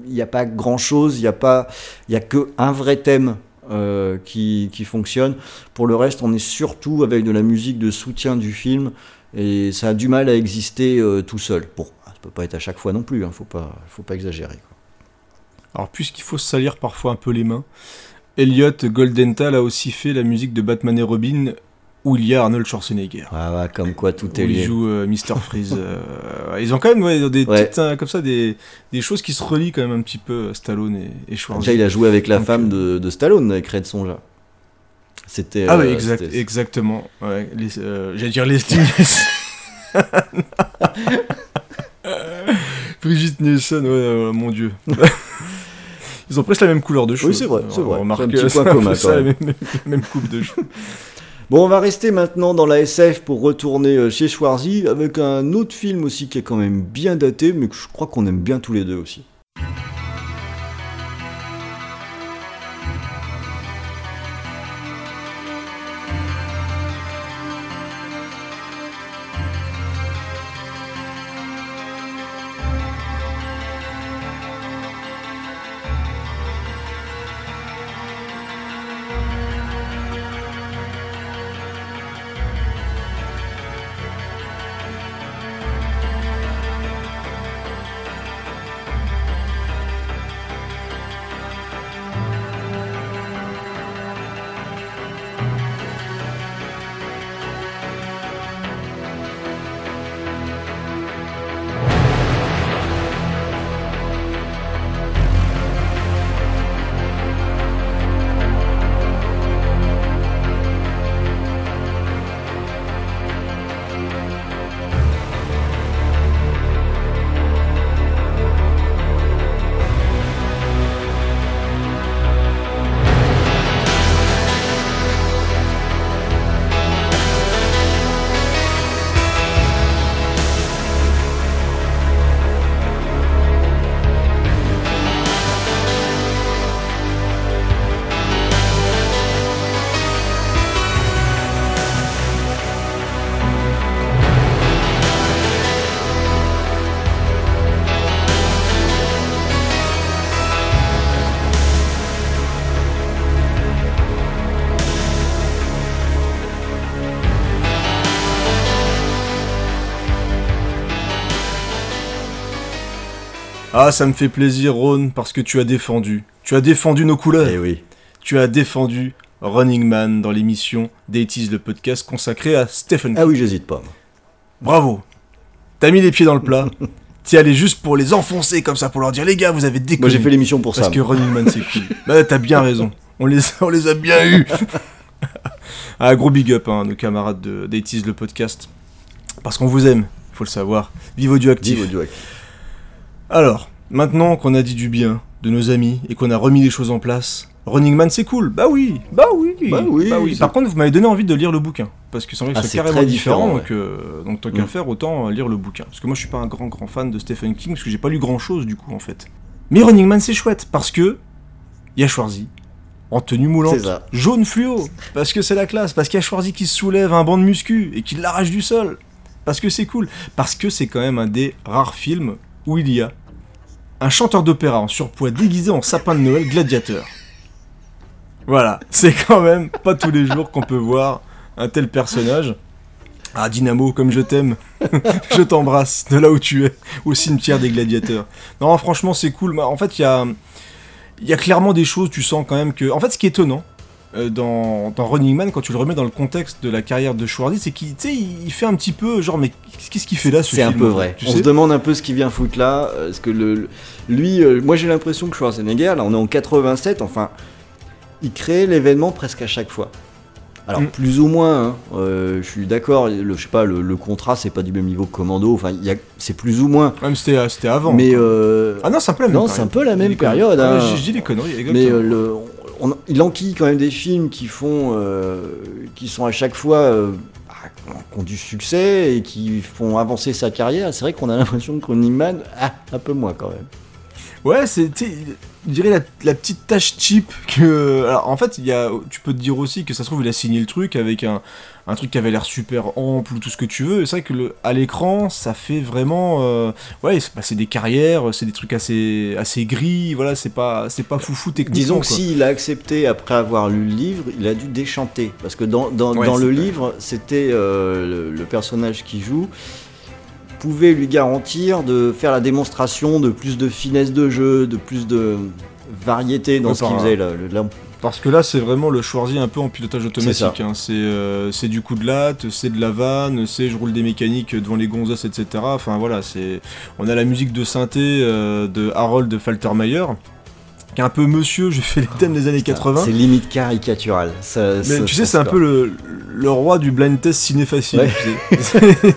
y a pas grand-chose, il y a pas, a vrai thème euh, qui, qui fonctionne. Pour le reste, on est surtout avec de la musique de soutien du film et ça a du mal à exister euh, tout seul. Bon, ça peut pas être à chaque fois non plus, hein, faut pas, faut pas exagérer. Alors, puisqu'il faut se salir parfois un peu les mains, Elliot Goldenthal a aussi fait la musique de Batman et Robin, où il y a Arnold Schwarzenegger. Ah, ouais, comme quoi tout Où est il lié. joue euh, Mr. Freeze. euh, ils ont quand même ouais, des Ouais. petites, hein, comme ça, des, des choses qui se relient quand même un petit peu, euh, Stallone et, et Schwarzy. Déjà, il a joué avec la Donc, femme de, de Stallone, avec Red Sonja. C'était. Ah euh, oui, exact, exactement. Ouais, euh, J'allais dire Leslie. Brigitte Nielsen, ouais, mon dieu. Ils ont presque la même couleur de cheveux. Oui, c'est vrai, c'est vrai. Remarque, un petit point commun, même, même coupe de cheveux. Bon, on va rester maintenant dans la SF pour retourner euh, chez Schwarzy avec un autre film aussi qui est quand même bien daté, mais que je crois qu'on aime bien tous les deux aussi. Ah, ça me fait plaisir, Ron, parce que tu as défendu. Tu as défendu nos couleurs. Eh oui. Tu as défendu Running Man dans l'émission Deities, le podcast consacré à Stephen King. Ah oui, j'hésite pas. Bravo. T'as mis les pieds dans le plat. T'y allais juste pour les enfoncer comme ça, pour leur dire les gars, vous avez déconné. Moi j'ai fait l'émission pour Parce ça. que Running Man c'est cool. bah t'as bien raison. On les, on les a bien eus. ah, gros big up, hein, nos camarades de Deities, le podcast. Parce qu'on vous aime, faut le savoir. Vive Audioactif. Dis, Audio. Alors, maintenant qu'on a dit du bien de nos amis et qu'on a remis les choses en place, Running Man c'est cool. Bah oui, bah oui, Bah oui, c'est- Par contre, vous m'avez donné envie de lire le bouquin parce que c'est vrai que Ah, c'est c'est carrément très différent. différent, Donc, euh, donc tant qu'à Mm. faire, autant euh, lire le bouquin. Parce que moi, je suis pas un grand grand fan de Stephen King parce que j'ai pas lu grand chose du coup en fait. Mais Running Man c'est chouette parce que il y a Schwarzy en tenue moulante, ça. jaune fluo, parce que c'est la classe, parce qu'il y a Schwarzy qui se soulève un banc de muscu et qui l'arrache du sol, parce que c'est cool, parce que c'est quand même un des rares films où il y a un chanteur d'opéra en surpoids déguisé en sapin de Noël gladiateur. Voilà, c'est quand même pas tous les jours qu'on peut voir un tel personnage. Ah Dynamo, comme je t'aime, je t'embrasse de là où tu es, au cimetière des gladiateurs. Non, franchement, c'est cool. En fait, il y a, il y a clairement des choses, tu sens quand même que. En fait, ce qui est étonnant euh, dans, dans Running Man, quand tu le remets dans le contexte de la carrière de Schwarzy, c'est qu'il il fait un petit peu genre, mais qu'est-ce qu'il fait là ce C'est un peu vrai. tu on sais se demande un peu ce qu'il vient foutre là. euh, Parce que le, lui, euh, moi j'ai l'impression que Schwarzenegger, là on est en 87, enfin, il crée l'événement presque à chaque fois. Alors Mm. plus ou moins, hein, euh, je suis d'accord, je sais pas, le, le contrat c'est pas du même niveau que Commando, enfin c'est plus ou moins. Même c'était c'était avant. mais euh, Ah non, c'est un peu la même non, période. c'est un peu la même des conneries. période, hein. je, je dis des conneries, exactement. Mais euh, le, il enquille quand même des films qui font, euh, qui sont à chaque fois, euh, ah, qui ont du succès et qui font avancer sa carrière. C'est vrai qu'on a l'impression que Running Man, ah, un peu moins quand même. Ouais, c'est, je dirais la, petite tâche cheap que. Alors, en fait, il y a, tu peux te dire aussi que ça se trouve, il a signé le truc avec un, un truc qui avait l'air super ample ou tout ce que tu veux. Et c'est vrai que le, à l'écran, ça fait vraiment. euh, ouais, c'est, bah, des carrières, c'est des trucs assez, assez gris, voilà, c'est pas, c'est pas foufou techniquement. Disons que s'il a accepté après avoir lu le livre, il a dû déchanter. Parce que dans, dans, Ouais, dans c'est le livre, c'était euh, le, le personnage qui joue pouvait lui garantir de faire la démonstration de plus de finesse de jeu, de plus de variété dans ce qu'il faisait. Là, Parce que là, c'est vraiment le Schwarzy un peu en pilotage C'est automatique. hein. C'est euh, c'est du coup de latte, c'est de la vanne, c'est je roule des mécaniques devant les gonzesses, etc. Enfin voilà, c'est on a la musique de synthé euh, de Harold Faltermeyer. qui est un peu monsieur, je fais les thèmes des années 80. C'est limite caricatural. Ça- Mais ça- tu sais, c'est un peu le, le roi du blind test ciné facile. Ouais. tu sais.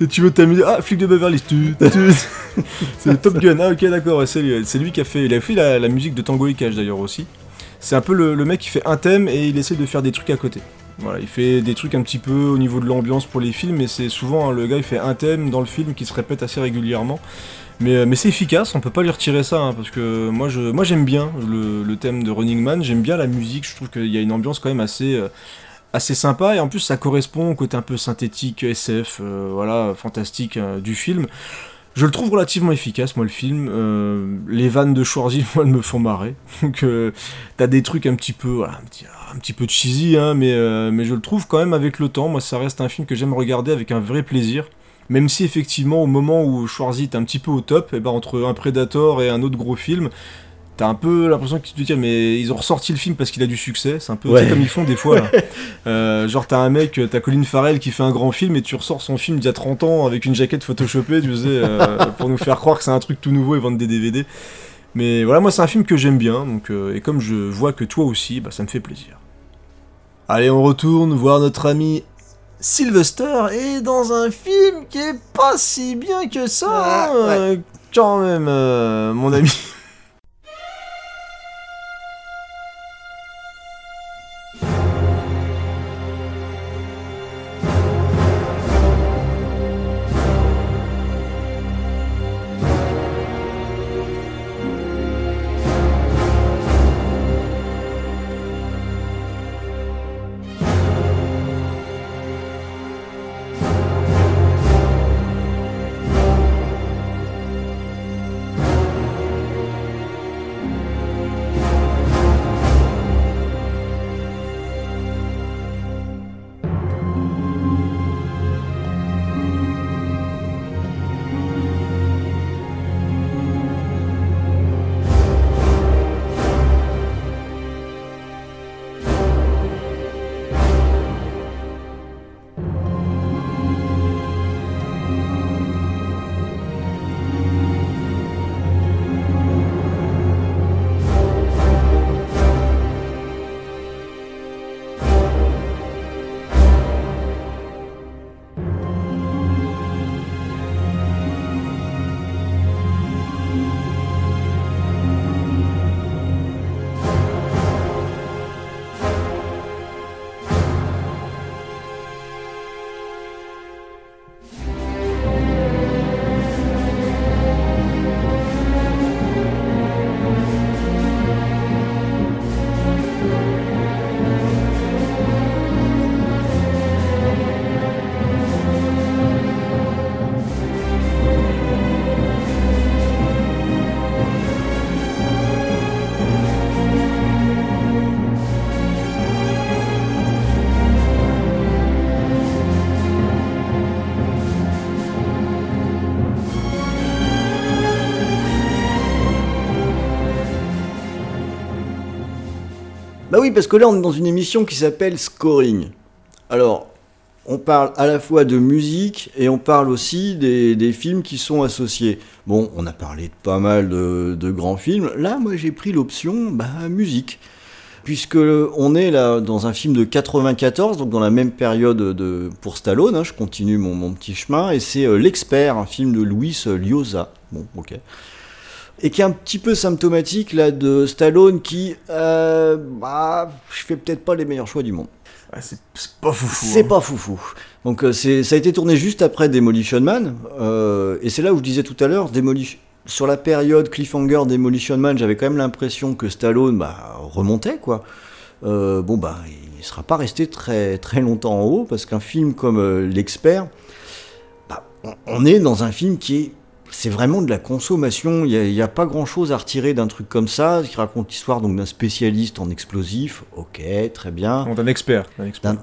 Tu veux t'amuser, ah, flic de Beverly c'est le Top Gun, ah ok d'accord, c'est lui, lui qui a fait, il a fait la, la musique de Tango et Cash d'ailleurs aussi. C'est un peu le, mec qui fait un thème et il essaie de faire des trucs à côté. Voilà, il fait des trucs un petit peu au niveau de l'ambiance pour les films, mais c'est souvent hein, le gars il fait un thème dans le film qui se répète assez régulièrement. Mais, euh, c'est efficace, on peut pas lui retirer ça, hein, parce que moi je moi j'aime bien le, thème de Running Man, j'aime bien la musique, je trouve qu'il y a une ambiance quand même assez, euh, sympa, et en plus ça correspond au côté un peu synthétique, SF, euh, voilà, fantastique du film. Je le trouve relativement efficace, moi, le film. Euh, les vannes de Schwarzy, moi, elles me font marrer. Donc, euh, t'as des trucs un petit peu, un petit, peu cheesy, hein, mais, euh, mais je le trouve quand même avec le temps. Moi, ça reste un film que j'aime regarder avec un vrai plaisir. Même si, effectivement, au moment où Schwarzy est un petit peu au top, et ben, entre un Predator et un autre gros film, t'as un peu l'impression que tu te dis, mais ils ont ressorti le film parce qu'il a du succès. C'est un peu Ouais. comme ils font des fois, là. Euh, genre, t'as un mec, t'as Colin Farrell qui fait un grand film et tu ressors son film d'il y a 30 ans avec une jaquette photoshopée, tu sais, euh, pour nous faire croire que c'est un truc tout nouveau et vendre des DVD. Mais voilà, moi, c'est un film que j'aime bien, donc, euh, et comme je vois que toi aussi, bah, ça me fait plaisir. Allez, on retourne voir notre ami Sylvester et dans un film qui est pas si bien que ça, Ah, ouais. euh, quand même, euh, mon ami. Oui, parce que là, on est dans une émission qui s'appelle Scoring. Alors, on parle à la fois de musique et on parle aussi des, des films qui sont associés. Bon, on a parlé de pas mal de, de grands films. Là, moi, j'ai pris l'option bah, musique. Puisque on est là dans un film de 94, donc dans la même période de, pour Stallone, hein, je continue mon, mon petit chemin, et c'est euh, L'Expert, un film de Luis Liosa. Bon, ok et qui est un petit peu symptomatique là de Stallone qui euh, bah je fais peut-être pas les meilleurs choix du monde. Ouais, c'est pas foufou. C'est hein. pas foufou. Donc euh, c'est ça a été tourné juste après Demolition Man euh, et c'est là où je disais tout à l'heure Demolition sur la période cliffhanger Demolition Man, j'avais quand même l'impression que Stallone bah, remontait quoi. Euh, bon bah il sera pas resté très très longtemps en haut parce qu'un film comme euh, l'expert bah, on- on est dans un film qui est c'est vraiment de la consommation. Il n'y a, pas grand chose à retirer d'un truc comme ça, qui raconte l'histoire donc d'un spécialiste en explosifs. Ok, très bien. D'un expert. d'un expert.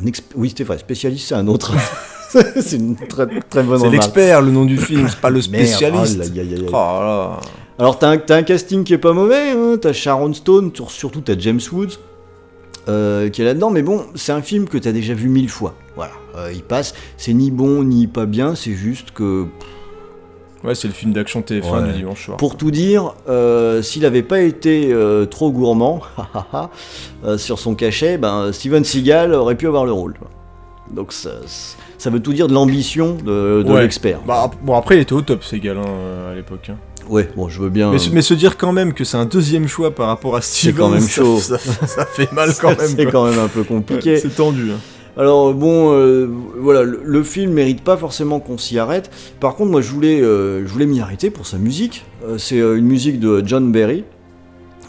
Un exp- Oui, c'est vrai, spécialiste, c'est un autre. c'est une très, très bonne C'est l'expert le nom du film, c'est pas le Merde, spécialiste. oh là. Oh là. Alors, t'as un, casting qui est pas mauvais. Hein. T'as Sharon Stone, sur- surtout t'as James Woods euh, qui est là-dedans. Mais bon, c'est un film que t'as déjà vu mille fois. Voilà, Euh, il passe. C'est ni bon ni pas bien. C'est juste que pff, Ouais, c'est le film d'action TF1 Ouais. du dimanche soir. Pour tout dire, euh, s'il n'avait pas été euh, trop gourmand euh, sur son cachet, ben, Steven Seagal aurait pu avoir le rôle. Donc ça, ça veut tout dire de l'ambition de, de Ouais. l'expert. Bah, bon, après, il était au top, Segal, hein, à l'époque. hein. Ouais, bon, je veux bien. Mais, se- mais se dire quand même que c'est un deuxième choix par rapport à Steven, quand même ça- chaud. Ça, ça fait mal quand même. c'est quand même un peu compliqué. Ouais, C'est tendu. hein. Alors bon, euh, voilà, le, film mérite pas forcément qu'on s'y arrête. Par contre, moi, je voulais, euh, m'y arrêter pour sa musique. Euh, c'est une musique de John Barry.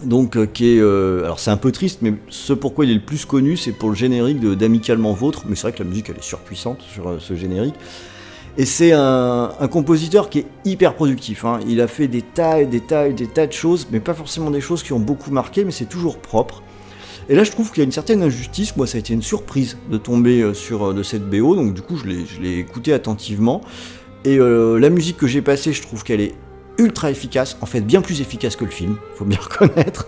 Donc, qui est. alors, c'est un peu triste, mais ce pourquoi il est le plus connu, c'est pour le générique d'Amicalement Vôtre. Mais c'est vrai que la musique, elle est surpuissante sur ce générique. Et c'est un, un compositeur qui est hyper productif. hein. Il a fait des tas et des tas et des tas de choses, mais pas forcément des choses qui ont beaucoup marqué, mais c'est toujours propre. Et là, je trouve qu'il y a une certaine injustice. Moi, ça a été une surprise de tomber euh, sur euh, de cette BO, donc du coup, je l'ai, je l'ai écouté attentivement. Et euh, la musique que j'ai passée, je trouve qu'elle est ultra efficace, en fait, bien plus efficace que le film, faut bien reconnaître.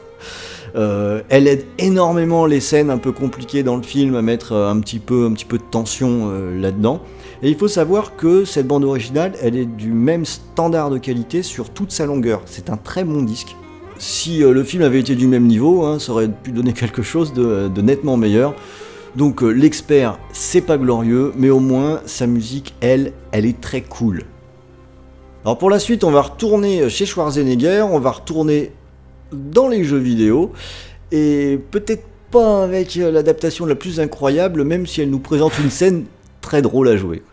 Elle aide énormément les scènes un peu compliquées dans le film à mettre un petit peu, un petit peu de tension là-dedans. Et il faut savoir que cette bande originale, elle est du même standard de qualité sur toute sa longueur. C'est un très bon disque. Si euh, le film avait été du même niveau, hein, ça aurait pu donner quelque chose de, nettement meilleur. Donc euh, l'expert, c'est pas glorieux, mais au moins sa musique, elle, elle est très cool. Alors pour la suite, on va retourner chez Schwarzenegger, on va retourner dans les jeux vidéo, et peut-être pas avec euh, l'adaptation la plus incroyable, même si elle nous présente une scène très drôle à jouer.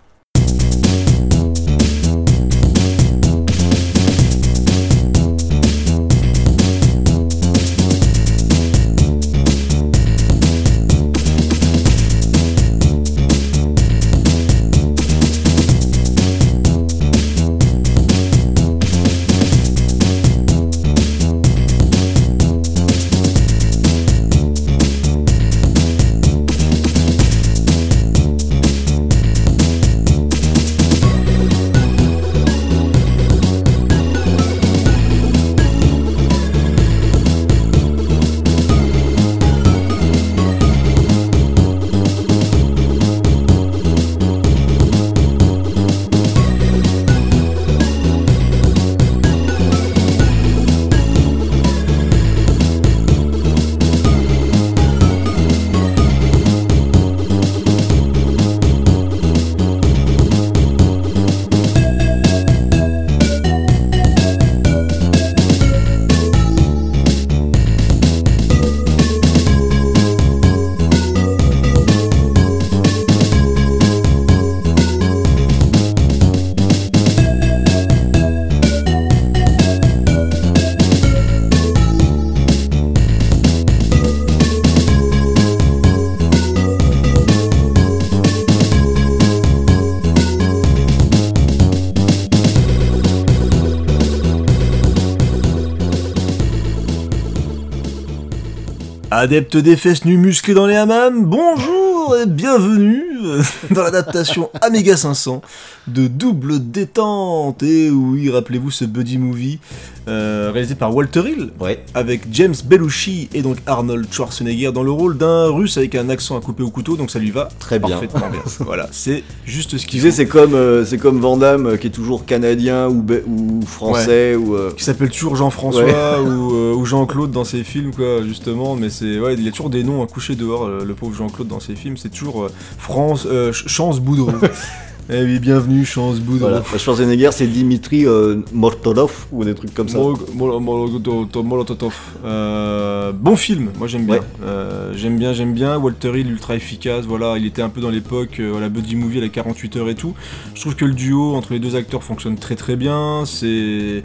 Adepte des fesses nues musclées dans les hammams, bonjour et bienvenue dans l'adaptation Amiga 500 de Double Détente. Et oui, rappelez-vous ce buddy movie euh, réalisé par Walter Hill Ouais. avec James Belushi et donc Arnold Schwarzenegger dans le rôle d'un russe avec un accent à couper au couteau, donc ça lui va Très bien. parfaitement bien. voilà, c'est juste ce Tu qu'il sais, faut. c'est comme, euh, c'est comme Van Damme euh, qui est toujours canadien ou, ou français ou. euh, qui s'appelle toujours Jean-François Ouais. ou Jean-Claude dans ses films quoi justement mais c'est ouais il y a toujours des noms à coucher dehors euh, le pauvre Jean-Claude dans ses films c'est toujours euh, France euh, Ch- Chance Boudreau eh oui bienvenue Chance Boudreau Voilà. Bah, Schwarzenegger, c'est Dimitri euh, Mortolov ou des trucs comme ça. Molotov. Euh, bon film, moi j'aime bien. Ouais. Euh, j'aime bien, j'aime bien. Walter Hill, ultra efficace. Voilà, il était un peu dans l'époque, voilà, buddy movie à la 48 heures et tout. Je trouve que le duo entre les deux acteurs fonctionne très très bien. C'est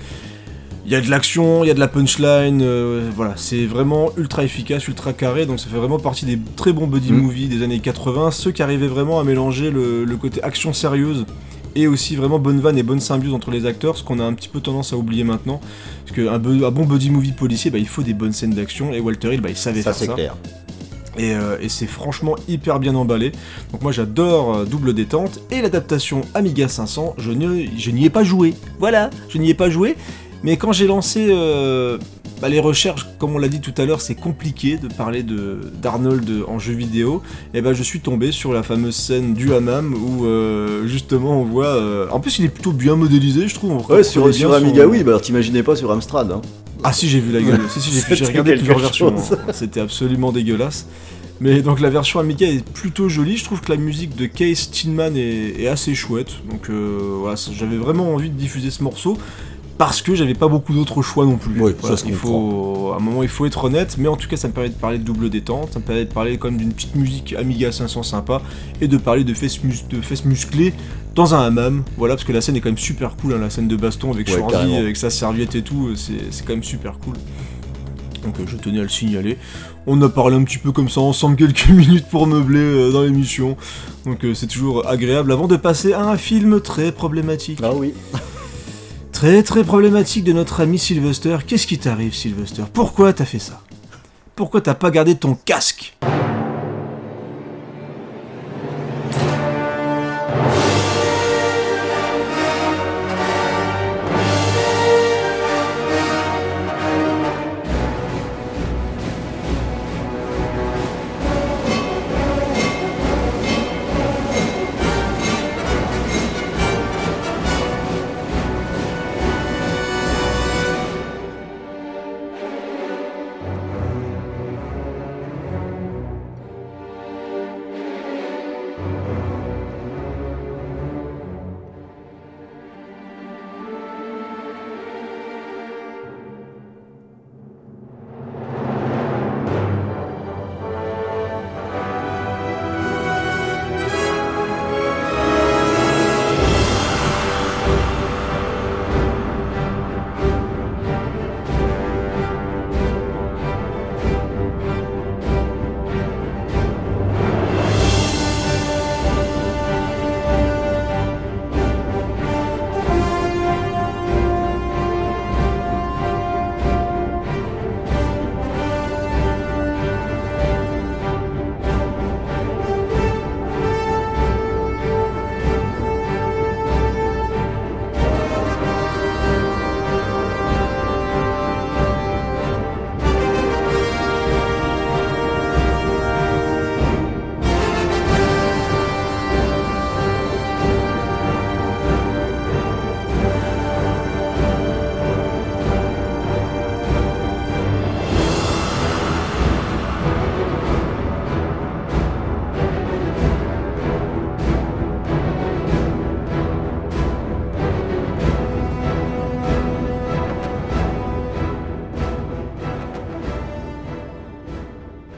il y a de l'action, il y a de la punchline, euh, voilà, c'est vraiment ultra efficace, ultra carré, donc ça fait vraiment partie des très bons buddy Mm. movies des années 80, ceux qui arrivaient vraiment à mélanger le, le côté action sérieuse et aussi vraiment bonne vanne et bonne symbiose entre les acteurs, ce qu'on a un petit peu tendance à oublier maintenant, parce qu'un un bon buddy movie policier, bah, il faut des bonnes scènes d'action, et Walter Hill, bah, il savait Ça, faire c'est ça. clair. Et, euh, et c'est franchement hyper bien emballé. Donc moi j'adore euh, Double Détente. Et l'adaptation Amiga 500, je ne- je n'y ai pas joué. Voilà, je n'y ai pas joué. Mais quand j'ai lancé... euh, bah, les recherches, comme on l'a dit tout à l'heure, c'est compliqué de parler d'Arnold en jeu vidéo. Et ben je suis tombé sur la fameuse scène du hammam où euh, justement on voit. euh, En plus, il est plutôt bien modélisé, je trouve. On Ouais, sur, son- Amiga, oui, bah alors t'imaginais pas sur Amstrad. Hein. Ah si, j'ai vu la gueule. si, si, j'ai- regardé plusieurs versions. C'était absolument dégueulasse. Mais donc la version Amiga est plutôt jolie. Je trouve que la musique de Case Tinman est, est assez chouette. Donc euh, voilà, j'avais vraiment envie de diffuser ce morceau. Parce que j'avais pas beaucoup d'autres choix non plus. Oui, Voilà, ça se il faut, à un moment, il faut être honnête, mais en tout cas, ça me permet de parler de double détente, ça me permet de parler quand même d'une petite musique Amiga 500 sympa, et de parler de fesses, mus- de fesses musclées dans un hammam. Voilà, parce que la scène est quand même super cool, hein, la scène de baston avec Ouais, carrément. avec sa serviette et tout, euh, c'est c'est quand même super cool. Donc euh, je tenais à le signaler. On a parlé un petit peu comme ça ensemble quelques minutes pour meubler euh, dans l'émission. Donc euh, c'est toujours agréable avant de passer à un film très problématique. Ah oui. Très très problématique de notre ami Sylvester. Qu'est-ce qui t'arrive Sylvester? Pourquoi t'as fait ça? Pourquoi t'as pas gardé ton casque?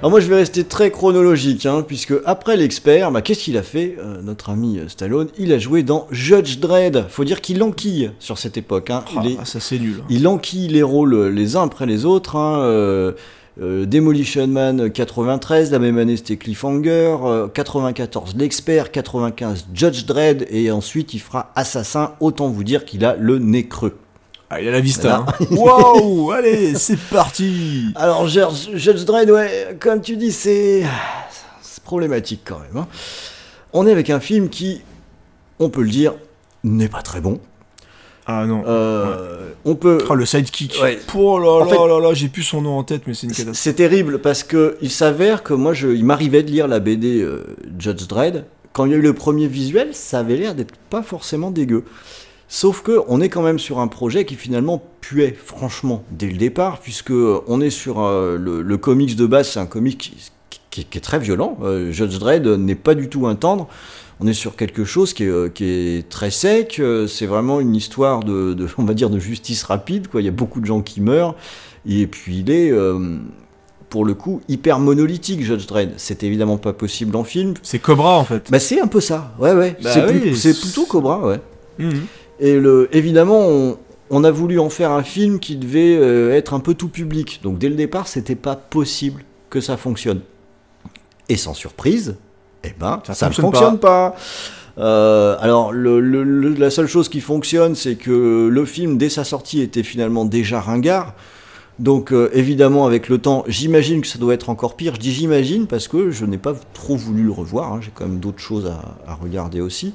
Alors moi je vais rester très chronologique, hein, puisque après l'expert, bah, qu'est-ce qu'il a fait, euh, notre ami euh, Stallone? Il a joué dans Judge Dredd. Faut dire qu'il enquille sur cette époque. Hein. Ah, il, est- ça c'est nul. il enquille les rôles euh, les uns après les autres. Hein, euh, euh, Demolition Man 93, la même année c'était Cliffhanger, euh, 94 l'expert, 95 Judge Dredd, et ensuite il fera Assassin. Autant vous dire qu'il a le nez creux. Ah, il a la vista. hein. Waouh Allez, c'est parti Alors, Judge Judge Dredd, ouais, comme tu dis, c'est c'est problématique quand même. hein. On est avec un film qui, on peut le dire, n'est pas très bon. Ah non. Euh, On peut. Ah, le sidekick. Ouais. Oh là En là fait- là là, j'ai plus son nom en tête, mais c'est une catastrophe. C'est terrible parce que il s'avère que moi, je, il m'arrivait de lire la BD euh, Judge Dredd. Quand il y a eu le premier visuel, ça avait l'air d'être pas forcément dégueu. Sauf que on est quand même sur un projet qui finalement puait franchement dès le départ, puisque euh, on est sur euh, le, le comics de base, c'est un comic qui, qui- qui est très violent. Euh, Judge Dredd n'est pas du tout un tendre. On est sur quelque chose qui est, qui est très sec. C'est vraiment une histoire de, de- on va dire, de justice rapide. Quoi. Il y a beaucoup de gens qui meurent. Et puis il est, euh, pour le coup, hyper monolithique, Judge Dredd. C'est évidemment pas possible en film. C'est Cobra en fait. Bah c'est un peu ça. Ouais, ouais. Bah c'est oui, plutôt Cobra, ouais. Et le, évidemment, on, on a voulu en faire un film qui devait euh, être un peu tout public. Donc dès le départ, c'était pas possible que ça fonctionne. Et sans surprise, eh ben, Ça ça ne fonctionne pas. Euh, alors, le- le- le- la seule chose qui fonctionne, c'est que le film, dès sa sortie, était finalement déjà ringard. Donc, euh, évidemment, avec le temps, j'imagine que ça doit être encore pire. Je dis j'imagine parce que je n'ai pas trop voulu le revoir. hein. J'ai quand même d'autres choses à, à regarder aussi.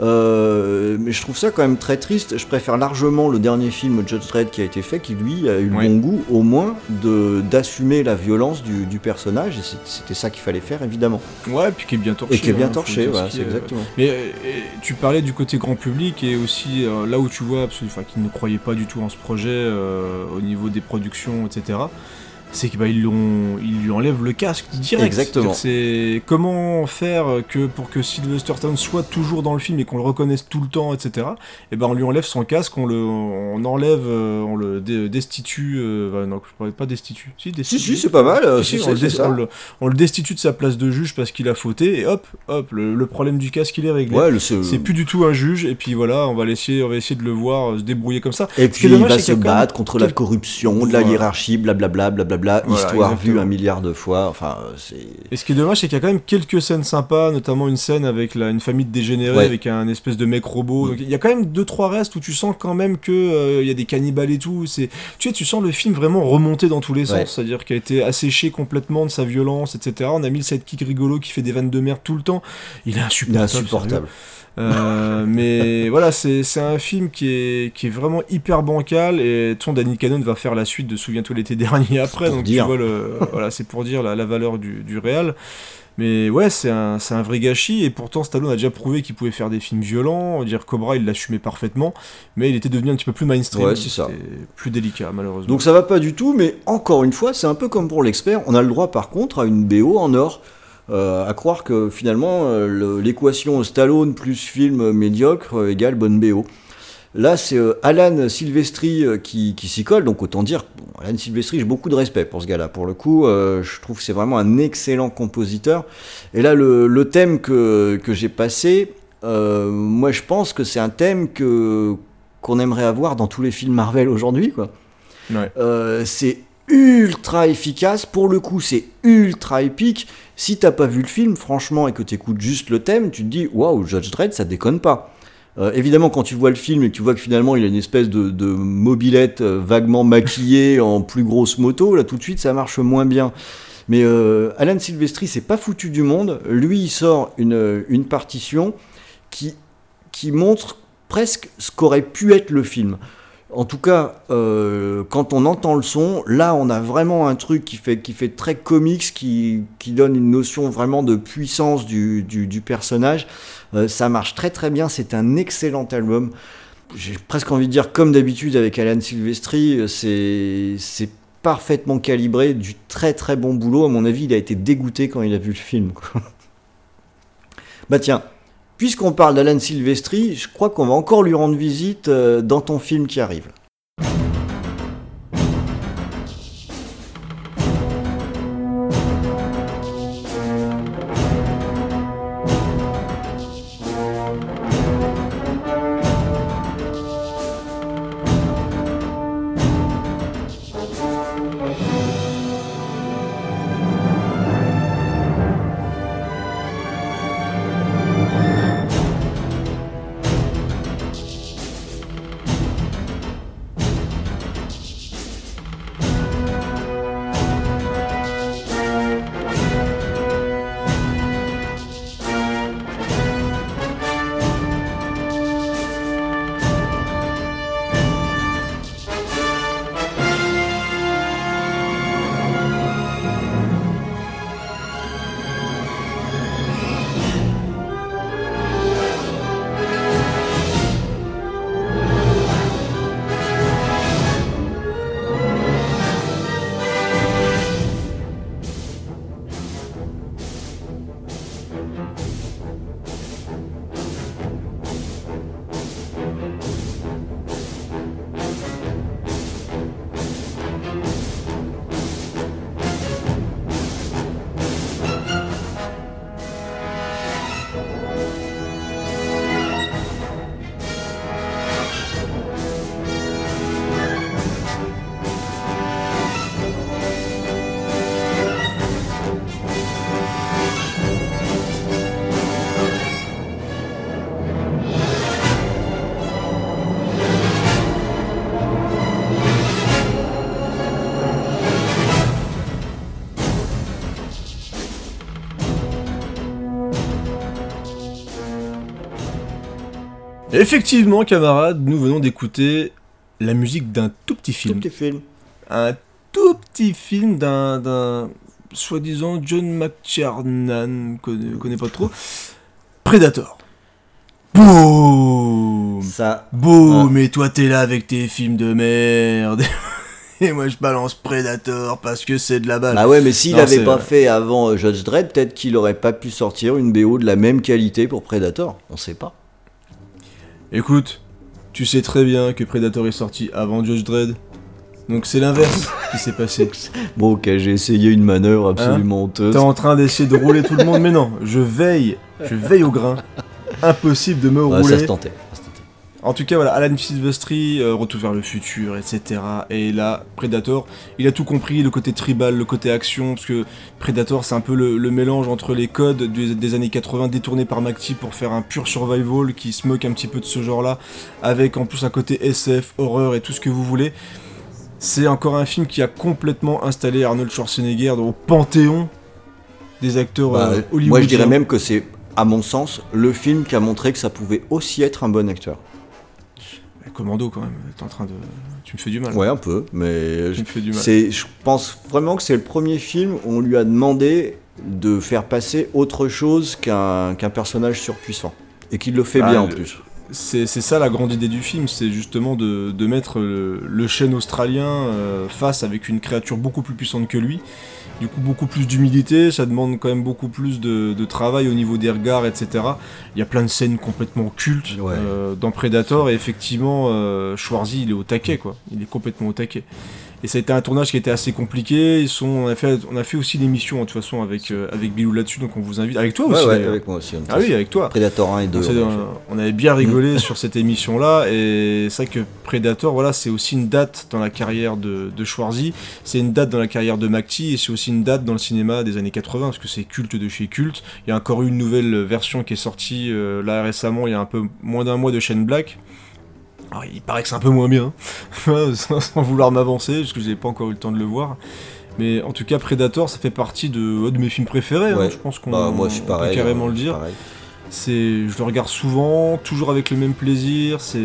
Euh, mais je trouve ça quand même très triste. Je préfère largement le dernier film Judge Dredd qui a été fait, qui lui a eu le bon goût, au moins, de d'assumer la violence du, du personnage. Et c'était ça qu'il fallait faire, évidemment. Ouais, puis qui est bien torché. Et qui est bien hein, torché, voilà, c'est est. exactement. Mais euh, et tu parlais du côté grand public et aussi euh, là où tu vois enfin, ne croyaient pas du tout en ce projet euh, au niveau des productions, etc. C'est qu'ils bah, ils, lui enlèvent le casque direct. Exactement. C'est comment faire que pour que Sylvester Stallone soit toujours dans le film et qu'on le reconnaisse tout le temps, etc. Et ben on lui enlève son casque, on le, on enlève, euh, on le dé- destitue. euh, bah, non, je parlais pas destitue. Si, Si, destitue. si, c'est pas mal. euh, Si, si, si, on, le c'est dé- ça. on le- on le destitue de sa place de juge parce qu'il a fauté et hop, hop, le, le problème du casque il est réglé. Ouais, c'est- plus du tout un juge et puis voilà, on va laisser, on va essayer de le voir se débrouiller comme ça. Et puis il va se battre contre la corruption, de la hiérarchie, blablabla, blablabla, Voilà, histoire vue un milliard de fois. Enfin, euh, c'est. Et ce qui est dommage, c'est qu'il y a quand même quelques scènes sympas, notamment une scène avec la, une famille de dégénérés, Ouais. avec un espèce de mec robot. Donc il y a quand même deux trois restes où tu sens quand même que euh, il y a des cannibales et tout. C'est, tu sais, tu sens le film vraiment remonter dans tous les sens, Ouais. c'est-à-dire qu'il a été asséché complètement de sa violence, etc. On a mis le sidekick rigolo qui fait des vannes de merde tout le temps. Il est Il est insupportable. Euh, mais voilà, c'est un film qui est, qui est vraiment hyper bancal et ton Danny Cannon va faire la suite de Souviens-toi l'été dernier après, donc dire. tu vois le, voilà, c'est pour dire la, la valeur du, du réal. Mais ouais, c'est un, vrai gâchis et pourtant Stallone a déjà prouvé qu'il pouvait faire des films violents. On Dire Cobra, il l'assumait parfaitement, mais il était devenu un petit peu plus mainstream. Ouais, c'est ça. Plus délicat malheureusement. Donc ça va pas du tout, mais encore une fois, c'est un peu comme pour l'expert. On a le droit par contre à une BO en or. Euh, à croire que finalement euh, l'équation Stallone plus film médiocre égale bonne BO. Là, c'est euh, Alan Silvestri qui, qui s'y colle, donc autant dire, bon, Alan Silvestri, j'ai beaucoup de respect pour ce gars-là. Pour le coup, euh, je trouve que c'est vraiment un excellent compositeur. Et là, le, le thème que, que j'ai passé, euh, moi je pense que c'est un thème que qu'on aimerait avoir dans tous les films Marvel aujourd'hui, quoi. Ouais. Euh, c'est ultra efficace. Pour le coup, c'est ultra épique. Si t'as pas vu le film, franchement, et que t'écoutes juste le thème, tu te dis waouh, Judge Dredd, ça déconne pas. Euh, évidemment, quand tu vois le film et que tu vois que finalement il a une espèce de, mobilette euh, vaguement maquillée en plus grosse moto, là tout de suite ça marche moins bien. Mais euh, Alan Silvestri, c'est pas foutu du monde. Lui, il sort une, une partition qui, qui montre presque ce qu'aurait pu être le film. En tout cas, euh, quand on entend le son, là, on a vraiment un truc qui fait, qui fait très comics, qui, qui donne une notion vraiment de puissance du, du, personnage. Euh, ça marche très très bien, c'est un excellent album. J'ai presque envie de dire, comme d'habitude avec Alan Silvestri, euh, c'est parfaitement calibré, du très très bon boulot. À mon avis, il a été dégoûté quand il a vu le film. bah tiens, puisqu'on parle d'Alan Silvestri, je crois qu'on va encore lui rendre visite euh, dans ton film qui arrive. Effectivement, camarades, nous venons d'écouter la musique d'un tout petit Tout film. petit film. Un tout petit film d'un, soi-disant John McTiernan, connaît, connaît pas trop. Predator. Boum Ça, Boum Et toi t'es là avec tes films de merde. Et moi je balance Predator parce que c'est de la balle. bah ouais, mais s'il Non, avait c'est pas vrai. fait avant euh, Judge Dredd, peut-être qu'il aurait pas pu sortir une BO de la même qualité pour Predator. On sait pas. Écoute, tu sais très bien que Predator est sorti avant Judge Dredd. Donc c'est l'inverse qui s'est passé. Bon, ok, j'ai essayé une manœuvre absolument honteuse. T'es en train d'essayer de rouler tout le monde, mais non, je veille, je veille au grain. Impossible de me Ouais, rouler. ça se tentait. En tout cas, voilà, Alan Silvestri, euh, Retour vers le futur, etc. Et là, Predator, il a tout compris, le côté tribal, le côté action, parce que Predator, c'est un peu le, le mélange entre les codes des, des années 80 détournés par McTee pour faire un pur survival qui se moque un petit peu de ce genre-là, avec en plus un côté SF, horreur et tout ce que vous voulez. C'est encore un film qui a complètement installé Arnold Schwarzenegger au panthéon des acteurs Bah, euh, moi, je dirais même que c'est, à mon sens, le film qui a montré que ça pouvait aussi être un bon acteur. Commando quand même, t'es en train de... Tu me fais du mal. Ouais, un peu, mais Tu me fais du mal. c'est, je pense vraiment que c'est le premier film où on lui a demandé de faire passer autre chose qu'un qu'un personnage surpuissant. Et qu'il le fait Ah, bien en plus. C'est c'est ça la grande idée du film, c'est justement de, de mettre le, le chêne australien euh, face avec une créature beaucoup plus puissante que lui. Du coup, beaucoup plus d'humilité, ça demande quand même beaucoup plus de, de travail au niveau des regards, etc. Il y a plein de scènes complètement cultes Ouais. euh, dans Predator, et effectivement, euh, Schwarzy, il est au taquet, quoi. Il est complètement au taquet. Et ça a été un tournage qui était assez compliqué. Ils sont, on, a fait, on a fait aussi l'émission, de toute façon, avec, euh, avec Bilou là-dessus, donc on vous invite. Avec toi Ouais, aussi, ouais, avec moi aussi. Ah oui, avec toi. Predator 1 et 2. On, avait bien rigolé sur cette émission-là, et c'est vrai que Predator, voilà, c'est aussi une date dans la carrière de, de Schwarzy, c'est une date dans la carrière de McTee, et c'est aussi une date dans le cinéma des années 80, parce que c'est culte de chez culte. Il y a encore eu une nouvelle version qui est sortie euh, là récemment, il y a un peu moins d'un mois de Shane Black. Alors, il paraît que c'est un peu moins bien, sans, sans vouloir m'avancer, parce que je n'ai pas encore eu le temps de le voir. Mais en tout cas, Predator, ça fait partie de, de mes films préférés, hein, je pense qu'on Bah, moi, je suis on peut carrément hein, le dire. C'est, je le regarde souvent, toujours avec le même plaisir. C'est,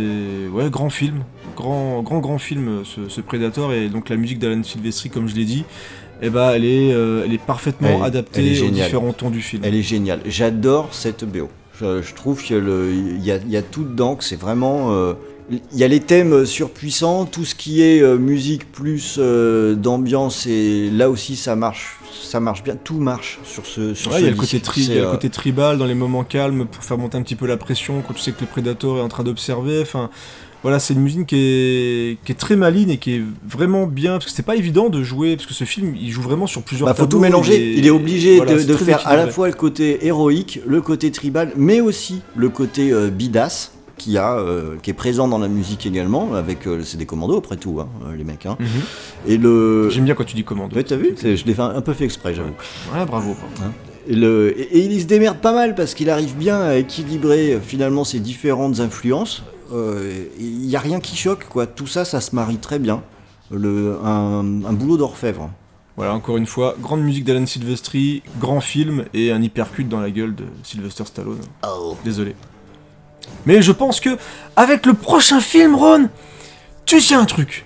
ouais, grand film, grand, grand, grand film, ce, ce Predator et donc la musique d'Alan Silvestri, comme je l'ai dit, eh ben, elle est, euh, elle est parfaitement Elle est- elle adaptée est aux différents tons du film. Elle est géniale. J'adore cette BO. Je, je trouve qu'il y, a- il y a tout dedans, que c'est vraiment. euh, il y a les thèmes surpuissants, tout ce qui est euh, musique plus euh, d'ambiance, et là aussi ça marche, ça marche bien, tout marche sur ce sur Ouais, ce il y a le côté tri- il y a C'est, le euh, côté tribal dans les moments calmes pour faire monter un petit peu la pression quand tu sais que le Predator est en train d'observer. Enfin, voilà, c'est une musique qui est, qui est très maligne et qui est vraiment bien parce que c'est pas évident de jouer parce que ce film il joue vraiment sur plusieurs. Bah, faut tout mélanger. Il est, obligé voilà, de, faire à la fois le côté héroïque, le côté tribal, mais aussi le côté euh, bidasse qui a, euh, qui est présent dans la musique également. Avec, euh, c'est des commandos après tout, hein, euh, les mecs. hein. Mhm. Et le. J'aime bien quand tu dis commande. Ouais, t'as vu Je l'ai un, peu fait exprès, j'avoue. Ouais, bravo. Et, le- et- et il se démerde pas mal parce qu'il arrive bien à équilibrer finalement ces différentes influences. Il n'y a rien qui choque, quoi. Tout ça, ça se marie très bien. Le, un, un boulot d'orfèvre. Voilà, encore une fois, grande musique d'Alan Silvestri, grand film et un hypercute dans la gueule de Sylvester Stallone. Oh. Désolé. Mais je pense que, avec le prochain film, Ron, tu tiens un truc.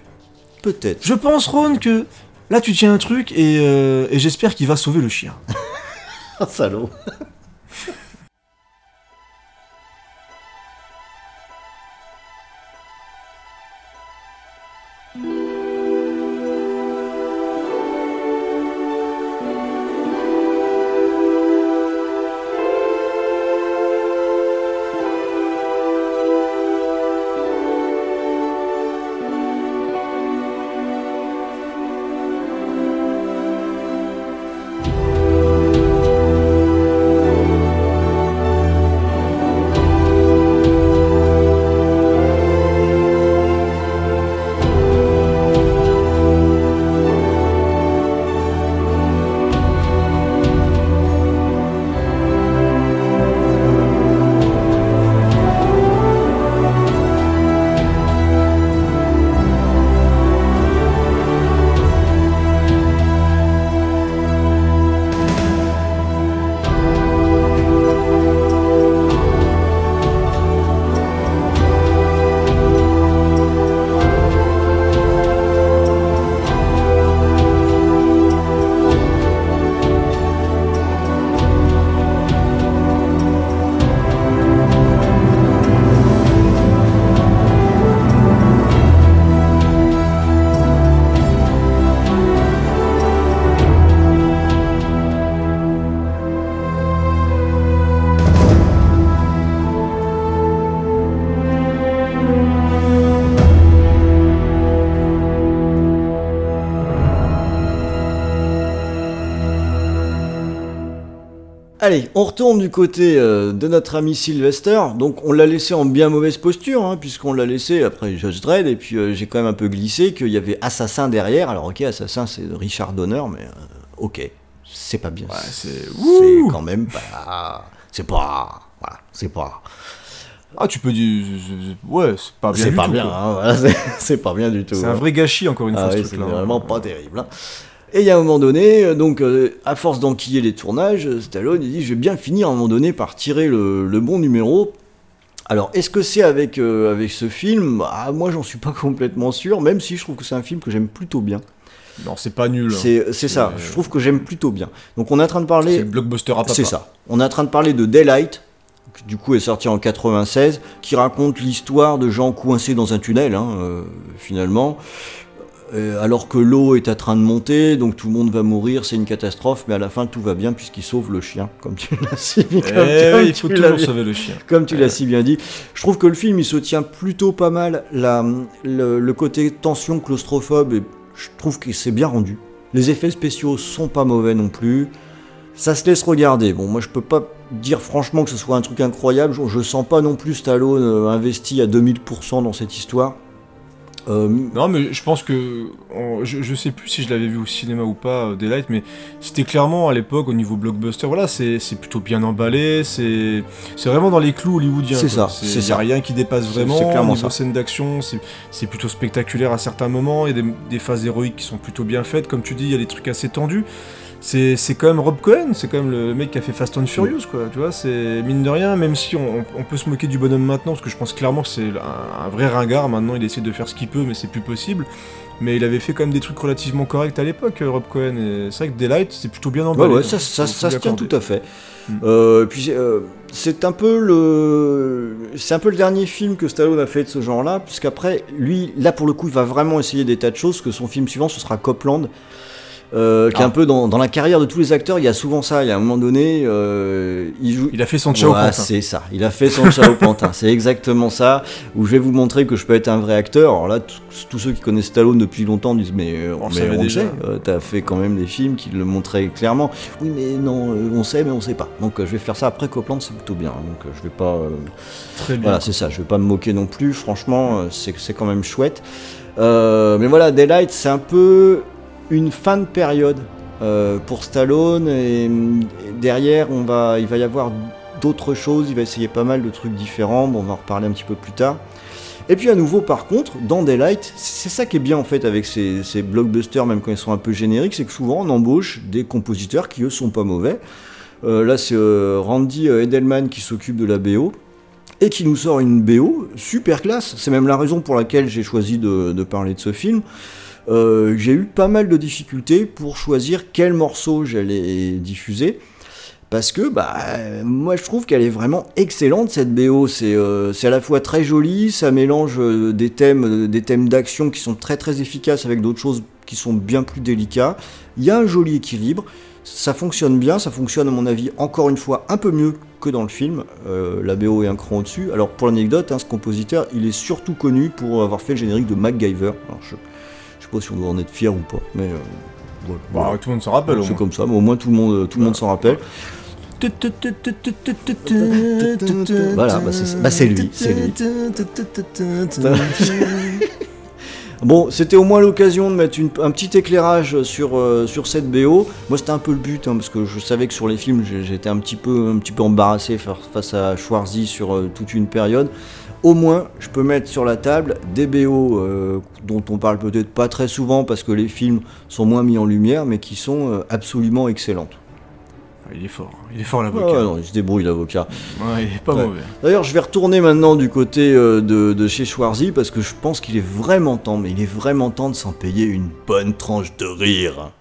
Peut-être. Je pense, Ron, que là, tu tiens un truc et, euh, et j'espère qu'il va sauver le chien. Salaud. Allez, on retourne du côté euh, de notre ami Sylvester. Donc, on l'a laissé en bien mauvaise posture, hein, puisqu'on l'a laissé après Judge Dredd. Et puis, euh, j'ai quand même un peu glissé qu'il y avait Assassin derrière. Alors, ok, Assassin, c'est Richard Donner, mais euh, ok, c'est pas bien. Ouais, c'est. c'est quand même pas. C'est pas. Voilà, c'est pas. Ah, tu peux dire. Ouais, c'est pas bien. C'est pas bien, hein, voilà, c'est- c'est pas bien du tout. C'est hein. un vrai gâchis, encore une Ah fois, oui, ce c'est truc-là. vraiment pas terrible. hein. Et il y a un moment donné, euh, donc euh, à force d'enquiller les tournages, euh, Stallone il dit je vais bien finir à un moment donné par tirer le, le bon numéro. Alors est-ce que c'est avec, euh, avec ce film? Ah, Moi j'en suis pas complètement sûr, même si je trouve que c'est un film que j'aime plutôt bien. Non, c'est pas nul. hein. C'est c'est ça, C'est- je trouve que j'aime plutôt bien. Donc on est en train de C'est parler... le blockbuster à. C'est ça. On est en train de parler de Daylight, qui du coup est sorti en 96, qui raconte l'histoire de gens coincés dans un tunnel, hein, euh, finalement. Euh, alors que l'eau est en train de monter, donc tout le monde va mourir, c'est une catastrophe, mais à la fin tout va bien puisqu'il sauve le chien, comme tu l'as si, comme- Eh comme ouais, il faut toujours bien- sauver le chien. comme tu l'as si bien dit. Je trouve que le film il se tient plutôt pas mal. La, le, le côté tension claustrophobe, et je trouve que c'est bien rendu. Les effets spéciaux sont pas mauvais non plus. Ça se laisse regarder. Bon, moi je peux pas dire franchement que ce soit un truc incroyable. Je, je sens pas non plus Stallone euh, investi à 2000% dans cette histoire. Euh, Non, mais je pense que. on- je, je sais plus si je l'avais vu au cinéma ou pas, euh, Daylight, mais c'était clairement à l'époque, au niveau blockbuster, voilà, c'est plutôt bien emballé, c'est vraiment dans les clous hollywoodiens. C'est ça, c'est ça. rien qui dépasse vraiment. c'est clairement niveau ça. scène d'action, c'est c'est plutôt spectaculaire à certains moments. Il y a des, des phases héroïques qui sont plutôt bien faites. Comme tu dis, il y a des trucs assez tendus. C'est c'est quand même Rob Cohen, c'est quand même le mec qui a fait Fast and Furious, quoi. Tu vois, c'est mine de rien, même si on, peut se moquer du bonhomme maintenant, parce que je pense clairement que c'est un, un vrai ringard. Maintenant, il essaie de faire ce qu'il peut, mais c'est plus possible. Mais il avait fait quand même des trucs relativement corrects à l'époque, euh, Rob Cohen. Et c'est vrai que Daylight, c'est plutôt bien Ouais, emballé. ouais, hein. ça, ça, ça se tient tout à fait. Mm. Euh, puis euh, c'est un peu le, c'est un peu le dernier film que Stallone a fait de ce genre-là, puisqu'après, lui, là pour le coup, il va vraiment essayer des tas de choses. Que son film suivant, ce sera Copland. Euh, qui est Ah. un peu dans, dans la carrière de tous les acteurs, il y a souvent ça. Il y a un moment donné, euh, il joue. Il a fait son Ouais, Pantin. c'est ça. Il a fait son Chao Pantin. C'est exactement ça. Où je vais vous montrer que je peux être un vrai acteur. Alors là, tous ceux qui connaissent Stallone depuis longtemps disent mais, euh, On mais savait on déjà. sait. Euh, T'as fait quand même des films qui le montraient clairement. Oui, mais non, euh, on sait, mais on sait pas. Donc euh, je vais faire ça après Copland, c'est plutôt bien. Donc euh, je vais pas. euh, Très bien. voilà, c'est ça. Je vais pas me moquer non plus. Franchement, euh, c'est c'est quand même chouette. Euh, mais voilà, Daylight, c'est un peu une fin de période euh, pour Stallone. Et, derrière, on va, il va y avoir d'autres choses. Il va essayer pas mal de trucs différents. Bon, on va en reparler un petit peu plus tard. Et puis à nouveau, par contre, dans Daylight, c'est ça qui est bien en fait avec ces, blockbusters, même quand ils sont un peu génériques, c'est que souvent on embauche des compositeurs qui eux sont pas mauvais. Euh, là, c'est euh, Randy Edelman qui s'occupe de la BO et qui nous sort une BO super classe. C'est même la raison pour laquelle j'ai choisi de parler de ce film. Euh, j'ai eu pas mal de difficultés pour choisir quel morceau j'allais diffuser. Parce que bah, moi je trouve qu'elle est vraiment excellente cette BO. C'est euh, c'est à la fois très joli, ça mélange euh, des thèmes, des thèmes d'action qui sont très très efficaces avec d'autres choses qui sont bien plus délicats. Il y a un joli équilibre, ça fonctionne bien, ça fonctionne à mon avis encore une fois un peu mieux que dans le film. La BO est un cran au-dessus. Alors pour l'anecdote, hein, ce compositeur, il est surtout connu pour avoir fait le générique de MacGyver. Sais pas si on doit en être fier ou pas, mais euh, voilà. Bah, Voilà. tout le monde s'en rappelle C'est comme ça, mais au moins tout le monde, tout le monde s'en rappelle. Voilà, bah c'est bah lui, c'est lui. Bon, c'était au moins l'occasion de mettre une- un petit éclairage sur, euh, sur cette BO. Moi, c'était un peu le but, hein, parce que je savais que sur les films, j'étais un petit peu, un petit peu embarrassé fa- face à Schwarzy sur euh, toute une période. Au moins, je peux mettre sur la table des BO euh, dont on parle peut-être pas très souvent parce que les films sont moins mis en lumière, mais qui sont euh, absolument excellentes. Ah, Il est fort, il est fort l'avocat. ouais, non, il se débrouille l'avocat. Ouais, il est pas Ouais. mauvais. D'ailleurs, je vais retourner maintenant du côté euh, de, de chez Schwarzy parce que je pense qu'il est vraiment temps, mais il est vraiment temps de s'en payer une bonne tranche de rire.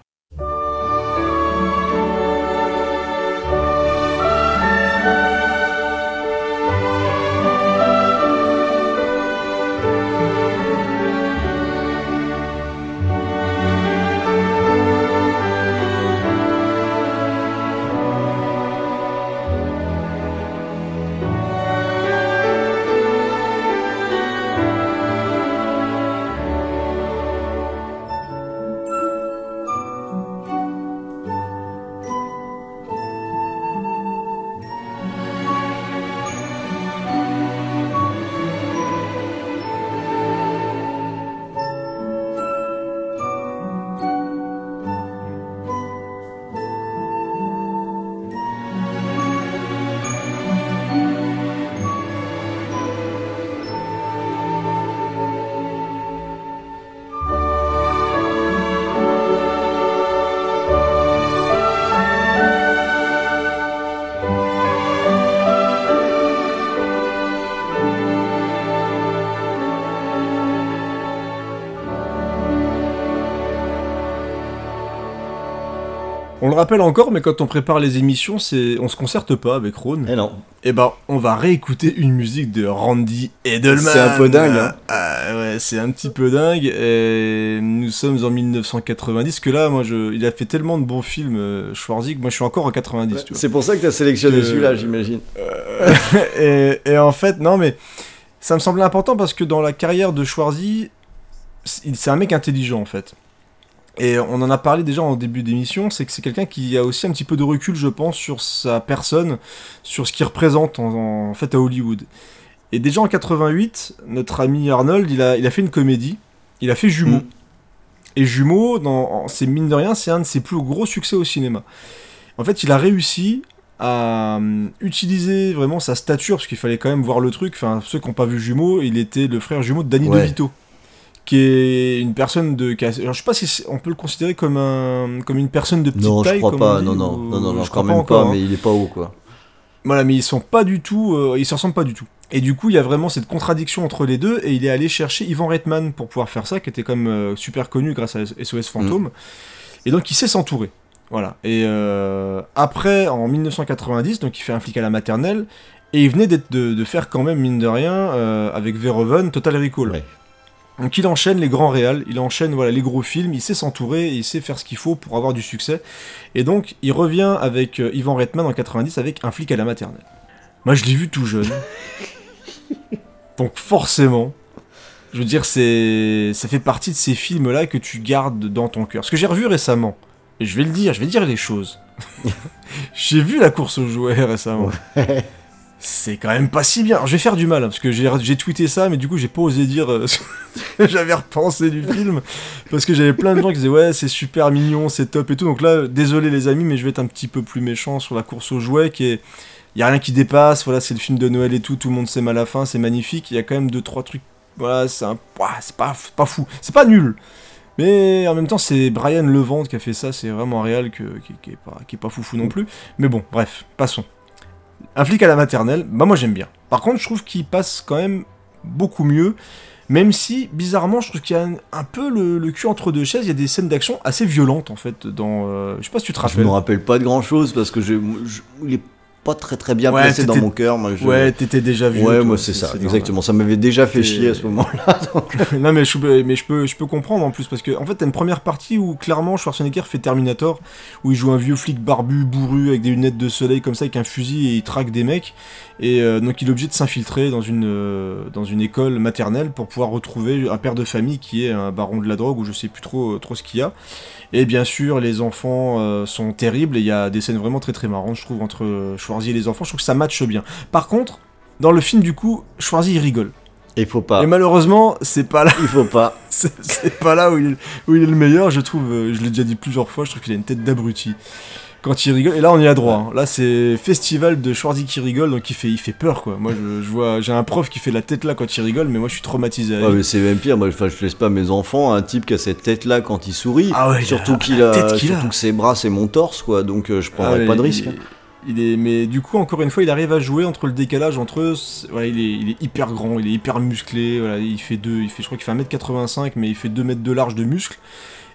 Rappelle encore, mais quand on prépare les émissions, c'est on se concerte pas avec Ron. Eh non. Et ben, on va réécouter une musique de Randy Edelman. C'est un peu dingue, hein. Ah, ouais, c'est un petit peu dingue. Et nous sommes en 1990. Que là, moi, je, il a fait tellement de bons films, euh, Schwarzy, que moi, je suis encore en 90. tu vois. C'est pour ça que t'as sélectionné Que- celui-là, j'imagine. et, et en fait, non, mais ça me semblait important parce que dans la carrière de Schwarzy, c'est un mec intelligent en fait. Et on en a parlé déjà en début d'émission, c'est que c'est quelqu'un qui a aussi un petit peu de recul, je pense, sur sa personne, sur ce qu'il représente en, en fait à Hollywood. Et déjà en 88, notre ami Arnold, il a, il a fait une comédie, il a fait Jumeaux. Mm. Et Jumeaux, dans, c'est mine de rien, c'est un de ses plus gros succès au cinéma. En fait, il a réussi à euh, utiliser vraiment sa stature, parce qu'il fallait quand même voir le truc. Enfin, ceux qui n'ont pas vu Jumeaux, il était le frère jumeau de Danny Ouais. DeVito, qui est une personne de. qui a- alors, je sais pas si on peut le considérer comme un comme une personne de petite Non, taille. je crois comme pas. dit, Non, non, ou- non, non, non, je crois même encore, pas, hein. mais il est pas haut, quoi. Voilà, mais ils sont pas du tout, euh, ils se ressemblent pas du tout. Et du coup, il y a vraiment cette contradiction entre les deux, et il est allé chercher Ivan Reitman pour pouvoir faire ça, qui était même euh, super connu grâce à SOS Fantôme. Et donc, il sait s'entourer. Voilà. Et euh, après, en 1990, donc il fait un flic à la maternelle, et il venait d'être- de, de faire quand même, mine de rien, euh, avec Verhoeven, Total Recall. Ouais. Donc il enchaîne les grands réals, il enchaîne voilà les gros films, il sait s'entourer, il sait faire ce qu'il faut pour avoir du succès. Et donc il revient avec euh, Ivan Reitman en 90 avec un flic à la maternelle. Moi je l'ai vu tout jeune. donc forcément, je veux dire c'est ça fait partie de ces films là que tu gardes dans ton cœur. Ce que j'ai revu récemment, et je vais le dire, je vais dire les choses. j'ai vu la course aux jouets récemment. C'est quand même pas si bien. Alors, je vais faire du mal, hein, parce que j'ai tweeté ça, mais du coup, j'ai pas osé dire euh, ce que j'avais repensé du film. Parce que j'avais plein de gens qui disaient, ouais, c'est super mignon, c'est top et tout. Donc là, désolé les amis, mais je vais être un petit peu plus méchant sur la course aux jouets, qui est. Y a rien qui dépasse, voilà, c'est le film de Noël et tout, tout le monde s'aime à la fin, c'est magnifique. Il y a quand même deux, trois trucs. Voilà, c'est un. ouah, c'est pas, fou. C'est pas nul. Mais en même temps, c'est Brian Levent qui a fait ça, c'est vraiment un réal que, qui, qui est pas, qui est pas foufou non plus. Mais bon, bref, passons. Un flic à la maternelle, bah moi j'aime bien. Par contre, je trouve qu'il passe quand même beaucoup mieux. Même si, bizarrement, je trouve qu'il y a un, un peu le, le cul entre deux chaises. Il y a des scènes d'action assez violentes, en fait, dans... euh, je sais pas si tu te Je rappelles. me rappelle pas de grand chose parce que je, je- il est pas très très bien Ouais, placé dans mon cœur. Moi, je- Ouais, t'étais déjà vu. ouais, moi c'est ça, exactement. Ça m'avait déjà fait chier à ce moment-là. donc. non mais je, peux- mais je peux je peux comprendre en plus parce que en fait t'as une première partie où clairement Schwarzenegger fait Terminator où il joue un vieux flic barbu bourru avec des lunettes de soleil comme ça avec un fusil et il traque des mecs et euh, donc il est obligé de s'infiltrer dans une euh, dans une école maternelle pour pouvoir retrouver un père de famille qui est un baron de la drogue ou je sais plus trop trop ce qu'il y a et bien sûr les enfants euh, sont terribles et il y a des scènes vraiment très très marrantes je trouve entre euh, Schwarzy et les enfants je trouve que ça matche bien par contre dans le film du coup Schwarzy il rigole Il faut pas. et malheureusement c'est pas là Il faut pas. c'est pas là où il, où il est le meilleur, je trouve. euh, Je l'ai déjà dit plusieurs fois, je trouve qu'il a une tête d'abruti. Quand il rigole, et là on y a droit. hein. Là c'est festival de Schwarzy qui rigole, donc il fait, il fait peur quoi. Moi je, je vois, j'ai un prof qui fait la tête là quand il rigole, mais moi je suis traumatisé. avec. Ouais, mais c'est même pire. Moi, je laisse pas mes enfants un type qui a cette tête-là quand il sourit. Ah ouais, a- surtout qu'il a, tête qu'il a. surtout que ses bras c'est mon torse, quoi. Donc euh, je Ah prendrais ouais, pas de risque. Il est, mais du coup, encore une fois, il arrive à jouer entre le décalage entre eux. il, est, il hyper grand, il est hyper musclé. Il fait deux, il fait, je crois qu'il fait 1m85, mais il fait 2 mètres de large de muscles.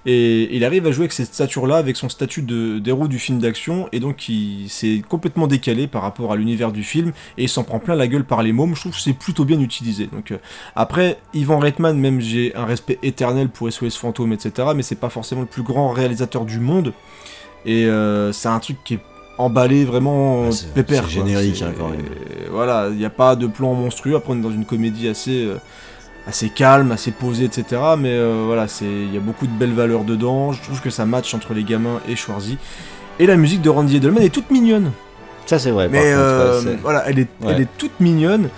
Et il arrive à jouer avec cette stature-là, avec son statut d'héros du film d'action, et donc il s'est complètement décalé par rapport à l'univers du film, et il s'en prend plein la gueule par les mômes. Je trouve que c'est plutôt bien utilisé. Euh, après, Ivan Reitman, même j'ai un respect éternel pour SOS Fantôme, etc. Mais c'est pas forcément le plus grand réalisateur du monde, et euh, c'est un truc qui est emballé vraiment c'est- pépère. c'est quoi. générique, C'est- hein, quand même. euh, Voilà, il n'y a pas de plan monstrueux. Après, on est dans une comédie assez, euh, assez calme, assez posée, etc. Mais euh, voilà, c'est il y a beaucoup de belles valeurs dedans. Je trouve que ça match entre les gamins et Schwarzy. Et la musique de Randy Edelman est toute mignonne. Ça c'est vrai. par Mais contre, euh, ouais, c'est- voilà, elle est, Ouais. elle est toute mignonne.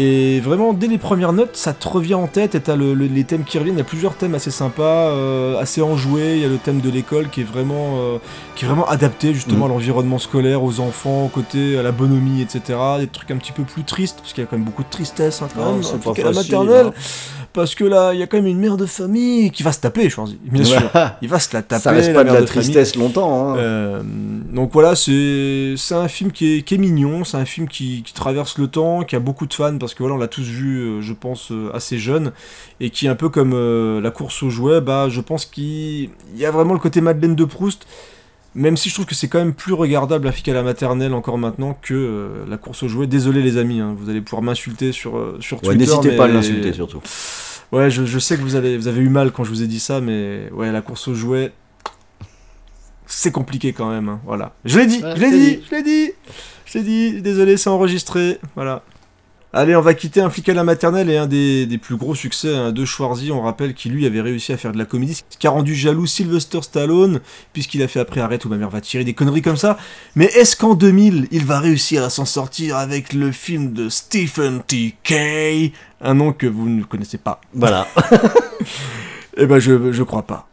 Et vraiment, dès les premières notes, ça te revient en tête et t'as le, le- les thèmes qui reviennent. Il y a plusieurs thèmes assez sympas, euh, assez enjoués. Il y a le thème de l'école qui est vraiment, euh, qui est vraiment adapté justement Mm. à l'environnement scolaire, aux enfants, au côté à la bonhomie, etc. Des trucs un petit peu plus tristes, parce qu'il y a quand même beaucoup de tristesse hein, quand Non, même, à la maternelle. hein. Parce que là, il y a quand même une mère de famille qui va se taper, je pense. Bien sûr. Il va se la taper. ça reste pas de mère la de famille. tristesse longtemps. hein. Euh, donc voilà, c'est c'est un film qui est, qui est mignon, c'est un film qui, qui traverse le temps, qui a beaucoup de fans parce que voilà, on l'a tous vu, euh, je pense, euh, assez jeune, et qui est un peu comme euh, la course aux jouets. Bah, je pense qu'il il y a vraiment le côté Madeleine de Proust. Même si je trouve que c'est quand même plus regardable la fille à la maternelle encore maintenant que euh, la course aux jouets. Désolé les amis, hein, vous allez pouvoir m'insulter sur, euh, sur Ouais, Twitter. N'hésitez pas à l'insulter surtout. Ouais, je, je sais que vous avez, vous avez eu mal quand je vous ai dit ça, mais ouais, la course aux jouets, c'est compliqué quand même. hein, Voilà. Je l'ai dit, Ouais, je l'ai dit. je l'ai dit, je l'ai dit. Désolé, c'est enregistré. Voilà. Allez, on va quitter un flic à la maternelle et un des, des plus gros succès hein, de Schwarzy. On rappelle qu'il lui avait réussi à faire de la comédie, ce qui a rendu jaloux Sylvester Stallone, puisqu'il a fait après Arrête où ma mère va tirer des conneries comme ça. Mais est-ce qu'en 2000, il va réussir à s'en sortir avec le film de Stephen T. Kay? Un nom que vous ne connaissez pas. Voilà. Eh ben, je, je crois pas.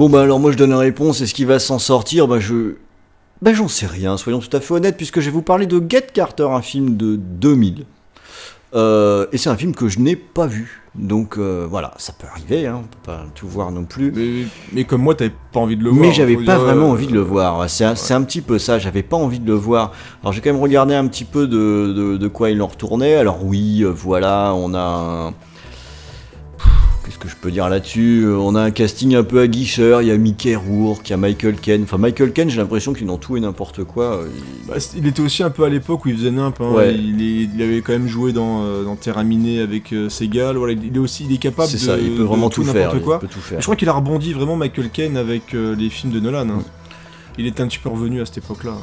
Bon bah alors moi je donne la réponse, est-ce qu'il va s'en sortir? Bah je... Bah j'en sais rien, soyons tout à fait honnêtes, puisque je vais vous parler de Get Carter, un film de 2000. Euh, et c'est un film que je n'ai pas vu. Donc euh, voilà, ça peut arriver, hein, on peut pas tout voir non plus. Mais, mais comme moi, t'avais pas envie de le voir. Mais j'avais pas dire, vraiment euh, envie de le voir. C'est un, c'est un petit peu ça. J'avais pas envie de le voir. Alors j'ai quand même regardé un petit peu de, de, de quoi il en retournait. Alors oui, voilà, on a un... Qu'est-ce que je peux dire là-dessus Euh, On a un casting un peu aguicheur. Il y a Mickey Rourke, il y a Michael Ken. Enfin Michael Ken, j'ai l'impression qu'il est dans tout et n'importe quoi. Euh, il- Bah, il était aussi un peu à l'époque où il faisait nimp. hein. Ouais. Il, est- il avait quand même joué dans, euh, dans Terra Miné avec euh, Segal. Voilà, il est aussi il est capable de, ça, il peut de vraiment tout faire. n'importe Il quoi. peut tout faire. Je crois qu'il a rebondi vraiment Michael Caine avec euh, les films de Nolan. hein. Mm. Il était un petit peu revenu à cette époque-là.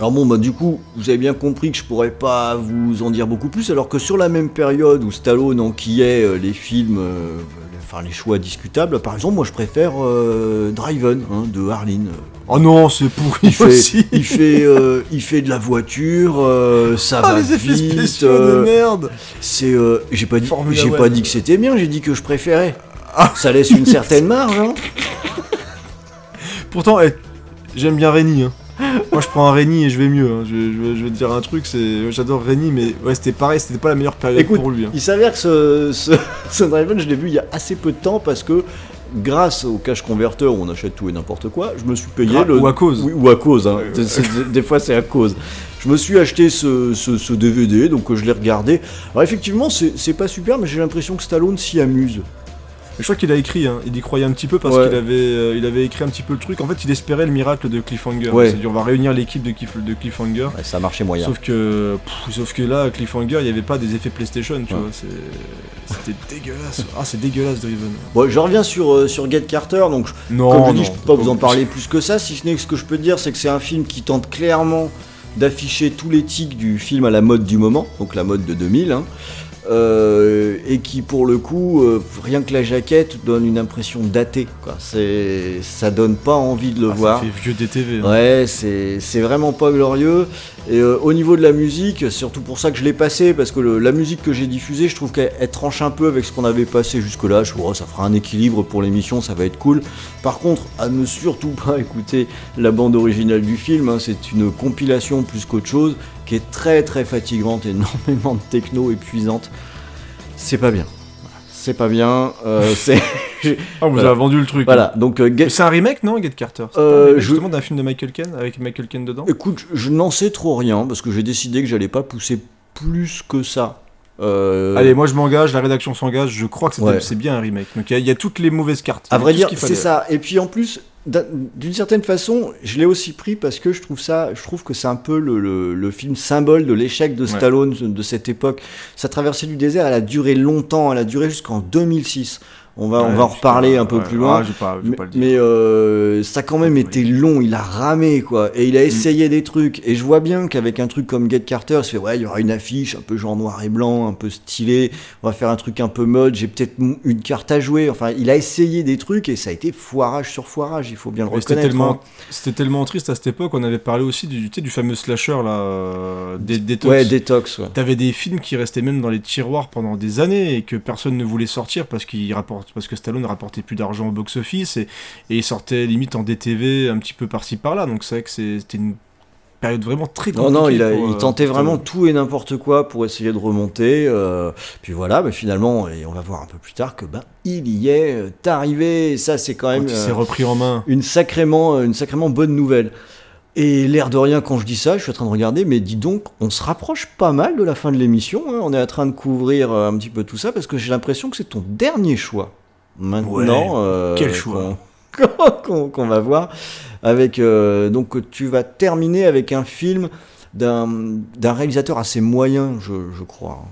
Alors bon, bah du coup, vous avez bien compris que je pourrais pas vous en dire beaucoup plus, alors que sur la même période où Stallone enquillait euh, les films, euh, les- enfin les choix discutables, par exemple, moi je préfère euh, Driven hein, de Harlin. Oh non, c'est pourri Il fait, aussi. il fait, euh, il fait de la voiture, ça Ah, va les effets vite. spéciaux de merde. c'est, euh, j'ai pas dit, j'ai pas dit que c'était bien, j'ai dit que je préférais. Ah. Ça laisse une certaine marge. Hein. Pourtant, eh, j'aime bien Réni. hein. Moi, je prends un Réni et je vais mieux. hein. Je, je vais- je vais te dire un truc, c'est, j'adore Réni, mais ouais, c'était pareil, c'était pas la meilleure période Écoute, pour lui. hein. Il s'avère que ce, ce, ce Driven, je l'ai vu il y a assez peu de temps parce que grâce au cash converter où on achète tout et n'importe quoi, je me suis payé Gra- le. ou à cause. Oui, ou à cause. hein. Ouais, des fois, c'est à cause. Je me suis acheté ce, ce- ce DVD, donc euh, je l'ai regardé. Alors, effectivement, c'est pas super, mais j'ai l'impression que Stallone s'y amuse. Je crois qu'il a écrit, hein. il y croyait un petit peu parce Ouais. qu'il avait, euh, il avait écrit un petit peu le truc. En fait, il espérait le miracle de Cliffhanger. Ouais. C'est-à-dire, on va réunir l'équipe de, Cliff- de Cliffhanger. Ouais, ça marchait moyen. Sauf que, pff, sauf que là, Cliffhanger, il n'y avait pas des effets PlayStation, tu vois. C'était dégueulasse. Ah, c'est dégueulasse, Driven. Bon, je reviens sur, euh, sur Get Carter, donc Non, Comme je non, dis, je peux pas vous en parler plus que ça, si ce n'est que ce que je peux dire, c'est que c'est un film qui tente clairement d'afficher tous les tics du film à la mode du moment, donc la mode de 2000. hein. Euh, et qui pour le coup, euh, rien que la jaquette donne une impression datée. Quoi. C'est, ça donne pas envie de le Ah, voir. Ça fait vieux DTV. hein. Ouais, c'est c'est vraiment pas glorieux. Et euh, au niveau de la musique, c'est surtout pour ça que je l'ai passé, parce que le- la musique que j'ai diffusée, je trouve qu'elle elle tranche un peu avec ce qu'on avait passé jusque-là. Je trouve oh, ça fera un équilibre pour l'émission, ça va être cool. Par contre, à ne surtout pas écouter la bande originale du film, hein, c'est une compilation plus qu'autre chose, qui est très très fatigante, énormément de techno épuisante. C'est pas bien. C'est pas bien. euh, c'est Ah, on vous Voilà. a vendu le truc. voilà. Donc euh, Get- C'est un remake, non, Get Carter Euh, je- justement d'un film de Michael Caine avec Michael Caine dedans Écoute, je n'en sais trop rien parce que j'ai décidé que j'allais pas pousser plus que ça. Euh, Allez, moi je m'engage, la rédaction s'engage, je crois que c'est Ouais. bien un remake. Donc il y, y a toutes les mauvaises cartes. À vrai dire, c'est ça. Et puis en plus, d'une certaine façon, je l'ai aussi pris parce que je trouve ça, je trouve que c'est un peu le, le- le film symbole de l'échec de Ouais. Stallone de cette époque. Sa traversée du désert, elle a duré longtemps, elle a duré jusqu'en 2006. On va, on va en reparler un peu ouais, plus loin. ah, pas, Mais, pas le dire. mais, euh, ça a quand même été long, il a ramé quoi, et il Mm. a essayé des trucs. Et je vois bien qu'avec un truc comme Get Carter, il se fait ouais, il y aura une affiche un peu genre noir et blanc, un peu stylé. On va faire un truc un peu mode. J'ai peut-être une carte à jouer. Enfin, il a essayé des trucs et ça a été foirage sur foirage. Il faut bien le Mais C'était reconnaître. tellement, hein. c'était tellement triste à cette époque. On avait parlé aussi du, tu sais, du fameux slasher là, euh, des Detox. Ouais, détox. Ouais. T'avais des films qui restaient même dans les tiroirs pendant des années et que personne ne voulait sortir parce qu'il rapporte, parce que Stallone rapportait plus d'argent au box-office et, et il sortait limite en DTV un petit peu par-ci par-là. Donc c'est vrai que c'était une période vraiment très Non, compliquée. non, il, a, pour, il euh, tentait pour vraiment tout et n'importe quoi pour essayer de remonter. euh, puis voilà, mais finalement, et on va voir un peu plus tard que ben il y est euh, arrivé. Et ça, c'est quand même Quand il euh, s'est repris en main. une sacrément, une sacrément bonne nouvelle. Et l'air de rien, quand je dis ça, je suis en train de regarder, mais dis donc, on se rapproche pas mal de la fin de l'émission. hein. On est en train de couvrir euh, un petit peu tout ça parce que j'ai l'impression que c'est ton dernier choix. Maintenant, Ouais, euh, quel choix. qu'on- va voir. Avec, euh, donc, tu vas terminer avec un film d'un réalisateur assez moyen, je, je crois. Alors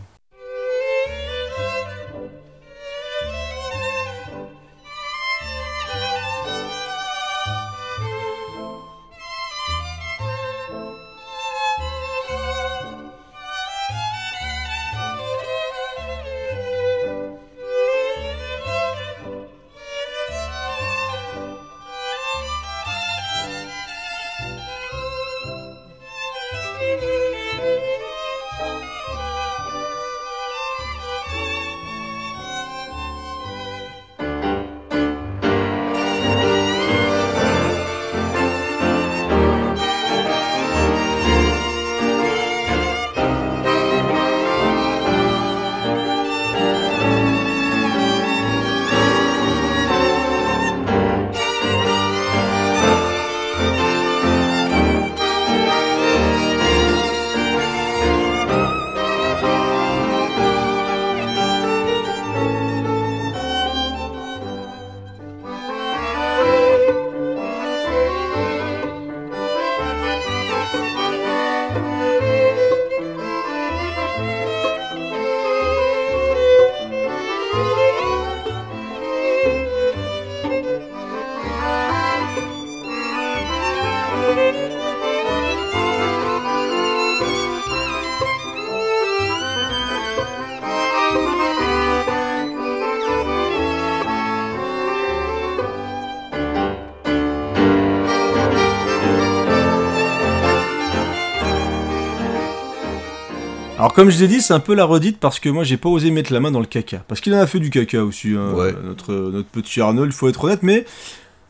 comme je l'ai dit, c'est un peu la redite parce que moi j'ai pas osé mettre la main dans le caca. Parce qu'il en a fait du caca aussi, hein, Ouais. notre, notre petit Arnold, il faut être honnête, mais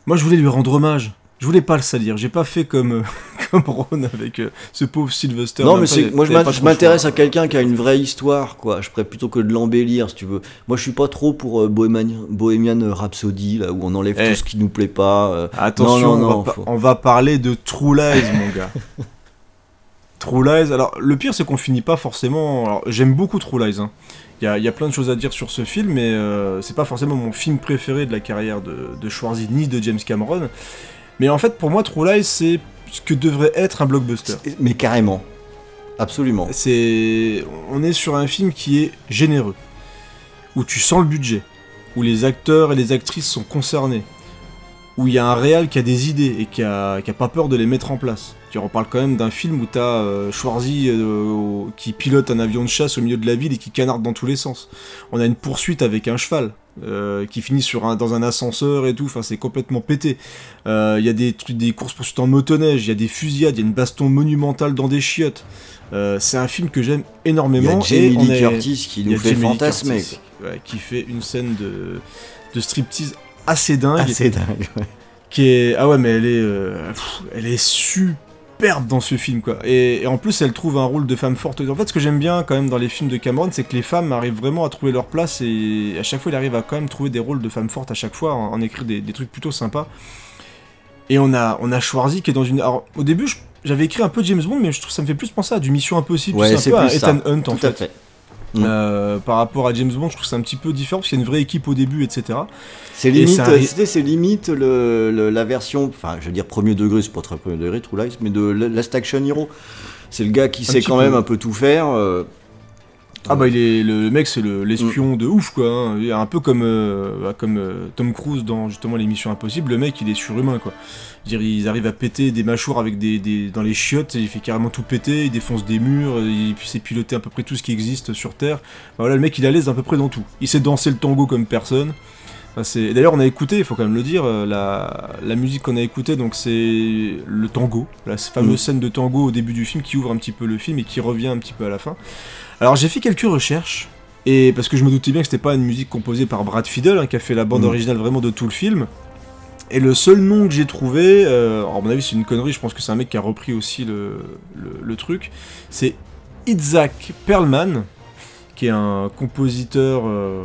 moi je voulais lui rendre hommage. Je voulais pas le salir, j'ai pas fait comme, euh, comme Ron avec euh, ce pauvre Sylvester. Non, Mais c'est moi je m'intéresse à quelqu'un qui a une vraie histoire, quoi. Je pourrais plutôt que de l'embellir, si tu veux. Moi, je suis pas trop pour euh, Bohemian, Bohemian Rhapsody, là où on enlève Eh. tout ce qui nous plaît pas. euh. Attention, Non, non, on, va faut- on va parler de True Lies, mon gars. True Lies, alors le pire c'est qu'on finit pas forcément. Alors j'aime beaucoup True Lies, hein. Il y, a, il y a plein de choses à dire sur ce film, mais euh, c'est pas forcément mon film préféré de la carrière de, de Schwarzy ni de James Cameron. Mais en fait, pour moi, True Lies, c'est ce que devrait être un blockbuster. Mais carrément, absolument. C'est, on est sur un film qui est généreux, où tu sens le budget, où les acteurs et les actrices sont concernés, où il y a un réal qui a des idées et qui a, qui a pas peur de les mettre en place. Tu reparles quand même d'un film où t'as euh, Schwarzy euh, qui pilote un avion de chasse au milieu de la ville et qui canarde dans tous les sens. On a une poursuite avec un cheval. euh, qui finit sur un, dans un ascenseur et tout, enfin c'est complètement pété. Euh, Il y a des des courses poursuites en motoneige, il y a des fusillades, il y a une baston monumentale dans des chiottes. Euh, c'est un film que j'aime Il y énormément. a Jamie et on Lee Curtis qui nous fait fantasmer. Ouais, qui fait une scène de, de striptease assez dingue. c'est dingue. ouais. qui est ah ouais mais elle est euh, pff, elle est superbe dans ce film quoi. Et, et en plus elle trouve un rôle de femme forte. En fait ce que j'aime bien quand même dans les films de Cameron c'est que les femmes arrivent vraiment à trouver leur place et à chaque fois il arrive à quand même trouver des rôles de femmes fortes à chaque fois en, en écrire des, des trucs plutôt sympas. Et on a on a Schwarzy qui est dans une alors au début j'avais écrit un peu James Bond mais je trouve ça me fait plus penser à du Mission Impossible Ouais, tu sais, c'est un peu à ça. Ethan Hunt en Tout à fait, Euh, par rapport à James Bond je trouve ça un petit peu différent parce qu'il y a une vraie équipe au début etc C'est limite, c'est limite le, le- la version, enfin, je veux dire premier degré, c'est pas très premier degré, True Lies, mais de Last Action Hero. C'est le gars qui sait quand peu. même un peu tout faire. euh, Ah bah il est le, le mec c'est le- Mm. l'espion de ouf quoi, hein. Un peu comme euh, bah, comme euh, Tom Cruise dans justement l'émission Impossible, le mec il est surhumain quoi. Dire, ils arrivent à péter des mâchoires avec des, des- dans les chiottes, il fait carrément tout péter, il défonce des murs, il sait piloter à peu près tout ce qui existe sur Terre. Enfin, voilà le mec il est à l'aise à peu près dans tout. Il sait danser le tango comme personne. Enfin, D'ailleurs on a écouté, il faut quand même le dire, euh, la, la musique qu'on a écoutée donc c'est le tango, la fameuse Mm. scène de tango au début du film qui ouvre un petit peu le film et qui revient un petit peu à la fin. Alors j'ai fait quelques recherches, et parce que je me doutais bien que c'était pas une musique composée par Brad Fiddle, hein, qui a fait la bande Mm. originale vraiment de tout le film. Et le seul nom que j'ai trouvé, euh, alors, à mon avis c'est une connerie, je pense que c'est un mec qui a repris aussi le, le, le truc, c'est Itzhak Perlman, qui est un compositeur euh,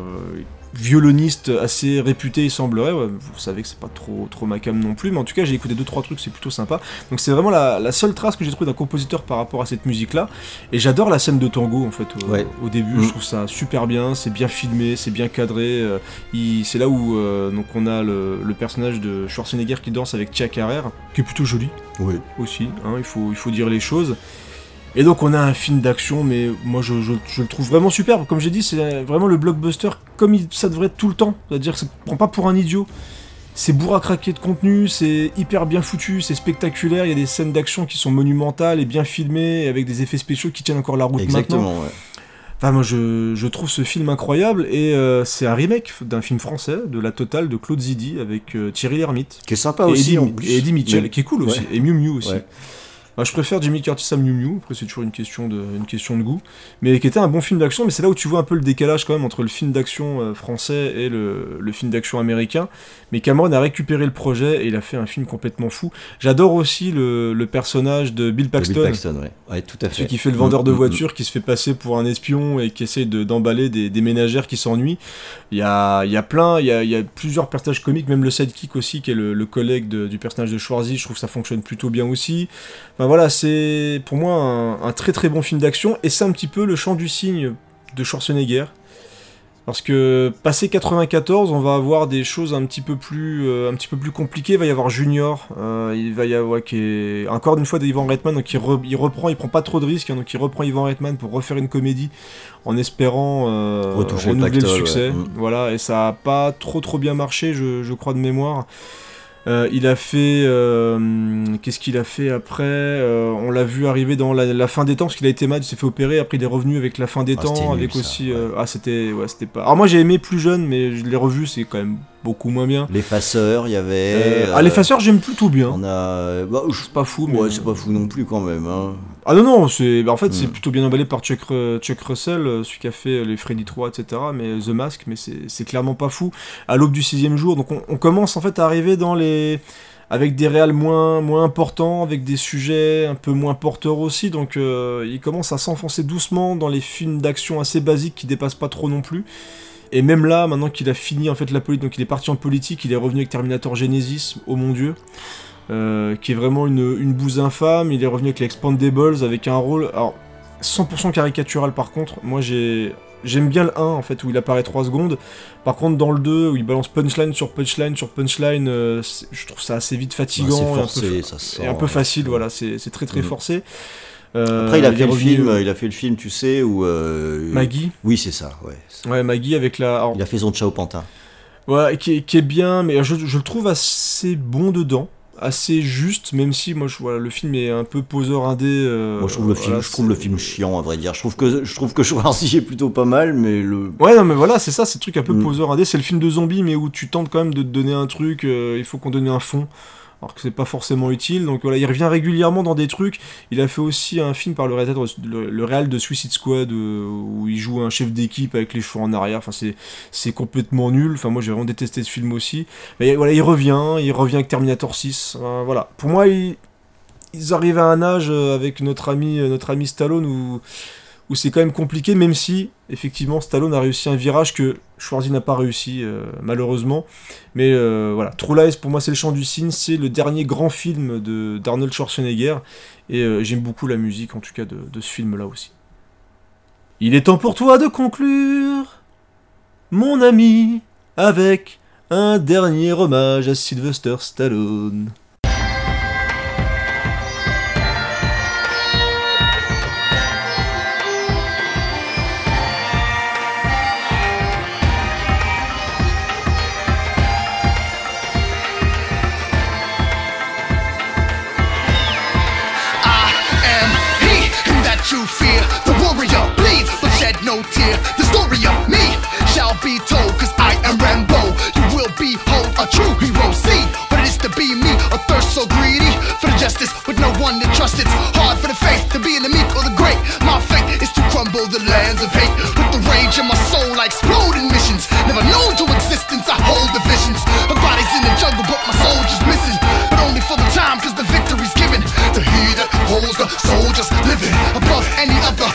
violoniste assez réputé, il semblerait. ouais, vous savez que c'est pas trop, trop ma cam non plus, mais en tout cas j'ai écouté deux trois trucs, c'est plutôt sympa. Donc c'est vraiment la, la seule trace que j'ai trouvée d'un compositeur par rapport à cette musique-là. Et j'adore la scène de tango en fait au, Ouais. au début. Mm. Je trouve ça super bien, c'est bien filmé, c'est bien cadré. euh, il- c'est là où euh, donc on a le, le personnage de Schwarzenegger qui danse avec Tia Carrère, qui est plutôt joli Oui. aussi. hein, il faut il faut dire les choses. Et donc on a un film d'action, mais moi je, je- je le trouve vraiment superbe. Comme j'ai dit, c'est vraiment le blockbuster comme il- ça devrait être tout le temps. C'est-à-dire que ça prend pas pour un idiot. C'est bourre à craquer de contenu, c'est hyper bien foutu, c'est spectaculaire, il y a des scènes d'action qui sont monumentales et bien filmées, avec des effets spéciaux qui tiennent encore la route maintenant. Exactement. ouais. Enfin, moi je, je trouve ce film incroyable et euh, c'est un remake d'un film français, de La Totale, de Claude Zidi, avec euh, Thierry Lhermitte. Qui est sympa et, aussi Eddie, en plus. et Eddie Mitchell, qui est cool aussi, Ouais. et Miu Miu aussi. Ouais. Je préfère Jimmy Curtis à Miu Miu, après c'est toujours une question, de, une question de goût, mais qui était un bon film d'action, mais c'est là où tu vois un peu le décalage quand même entre le film d'action euh, français et le, le film d'action américain. Mais Cameron a récupéré le projet et il a fait un film complètement fou. J'adore aussi le, le personnage de Bill Paxton. Bill Paxton, ouais. Ouais, tout à fait. Celui qui fait le vendeur de Mm, mm, voitures, qui se fait passer pour un espion et qui essaye de- d'emballer des, des ménagères qui s'ennuient. Il y a, y a plein, il y a, il y a plusieurs personnages comiques, même le sidekick aussi, qui est le, le collègue de- du personnage de Schwarzy, je trouve que ça fonctionne plutôt bien aussi. Enfin voilà, c'est pour moi un, un très très bon film d'action, et c'est un petit peu le chant du cygne de Schwarzenegger. Parce que passé 94, on va avoir des choses un petit peu plus, euh, un petit peu plus compliquées. Il va y avoir Junior, euh, il va y avoir qui est encore une fois d'Ivan Reitman, donc il, re- il reprend, il prend pas trop de risques, hein, donc il reprend Ivan Reitman pour refaire une comédie en espérant euh, le renouveler le, succès. ouais. Mm. Voilà, et ça a pas trop trop bien marché, je, je crois de mémoire. Euh, il a fait. euh, Qu'est-ce qu'il a fait après Euh, On l'a vu arriver dans la, la fin des temps, parce qu'il a été malade, il s'est fait opérer. Après, il est revenu avec la fin des Ah, temps, nul, avec ça, aussi. ouais. euh, ah, c'était. Ouais, c'était pas. Alors, moi, j'ai aimé plus jeune, mais je l'ai revu, c'est quand même beaucoup moins bien. L'effaceur, il y avait. Euh, euh, ah, l'effaceur, j'aime plutôt bien. On a. Bah, je- C'est pas fou, mais. Ouais, c'est pas fou non plus quand même. Hein. Ah non, non, c'est, bah, en fait, c'est Mm. plutôt bien emballé par Chuck, Ru- Chuck Russell, euh, celui qui a fait les Freddy 3, etc. Mais The Mask, mais c'est, c'est clairement pas fou. À l'aube du sixième jour, donc on, on commence en fait à arriver dans les. avec des réals moins, moins importants, avec des sujets un peu moins porteurs aussi. Donc euh, il commence à s'enfoncer doucement dans les films d'action assez basiques qui dépassent pas trop non plus. Et même là, maintenant qu'il a fini en fait la politique, donc il est parti en politique, il est revenu avec Terminator Genesis, oh mon dieu, euh, qui est vraiment une, une bouse infâme. Il est revenu avec les Expandables, avec un rôle, alors 100% caricatural par contre. Moi j'ai j'aime bien le 1 en fait où il apparaît 3 secondes. Par contre dans le 2 où il balance punchline sur punchline sur punchline, euh, je trouve ça assez vite fatigant c'est et un peu et un ouais. facile. Voilà, c'est très très Mhm. forcé. Euh, Après, il a est fait le film. euh, Il a fait le film, tu sais, où. euh, Maggie. Oui, c'est ça. Ouais. Ouais, Maggie avec la. alors, Il a fait son Ciao Pantin. Ouais, qui est, qui est bien, mais je, je le trouve assez bon dedans, assez juste, même si moi je voilà, le film est un peu poseur indé. euh, Moi, je trouve, le film, je trouve le film chiant, à vrai dire. Je trouve que, je trouve que Schwarzy est plutôt pas mal, mais le. Ouais, non, mais voilà, c'est ça, c'est le truc un peu Mm. poseur indé. C'est le film de zombies, mais où tu tentes quand même de te donner un truc, euh, il faut qu'on donne un fond. Alors que c'est pas forcément utile. Donc voilà, il revient régulièrement dans des trucs. Il a fait aussi un film par le réalisateur, le, le réal de Suicide Squad, euh, où il joue un chef d'équipe avec les cheveux en arrière. Enfin, c'est, complètement nul. Enfin, moi, j'ai vraiment détesté ce film aussi. Mais voilà, il revient, il revient avec Terminator 6. Euh, voilà. Pour moi, il- ils arrivent à un âge euh, avec notre ami, euh, notre ami Stallone où, où c'est quand même compliqué, même si, effectivement, Stallone a réussi un virage que Schwarzy n'a pas réussi, euh, malheureusement. Mais euh, voilà, True Lies, pour moi, c'est le chant du cygne, c'est le dernier grand film d'Arnold Schwarzenegger, et euh, j'aime beaucoup la musique, en tout cas, de ce film-là aussi. Il est temps pour toi de conclure, mon ami, avec un dernier hommage à Sylvester Stallone. Shed no tear. The story of me shall be told, cause I am Rambo. You will behold a true hero. See what it is to be me, a thirst so greedy for the justice with no one to trust. It's hard for the faith to be in the meek or the great. My fate is to crumble the lands of hate. With the rage in my soul, I explode in missions. Never known to existence, I hold the visions. My body's in the jungle, but my soldier's missing. But only for the time, cause the victory's given. To he that holds the soldiers living above any other.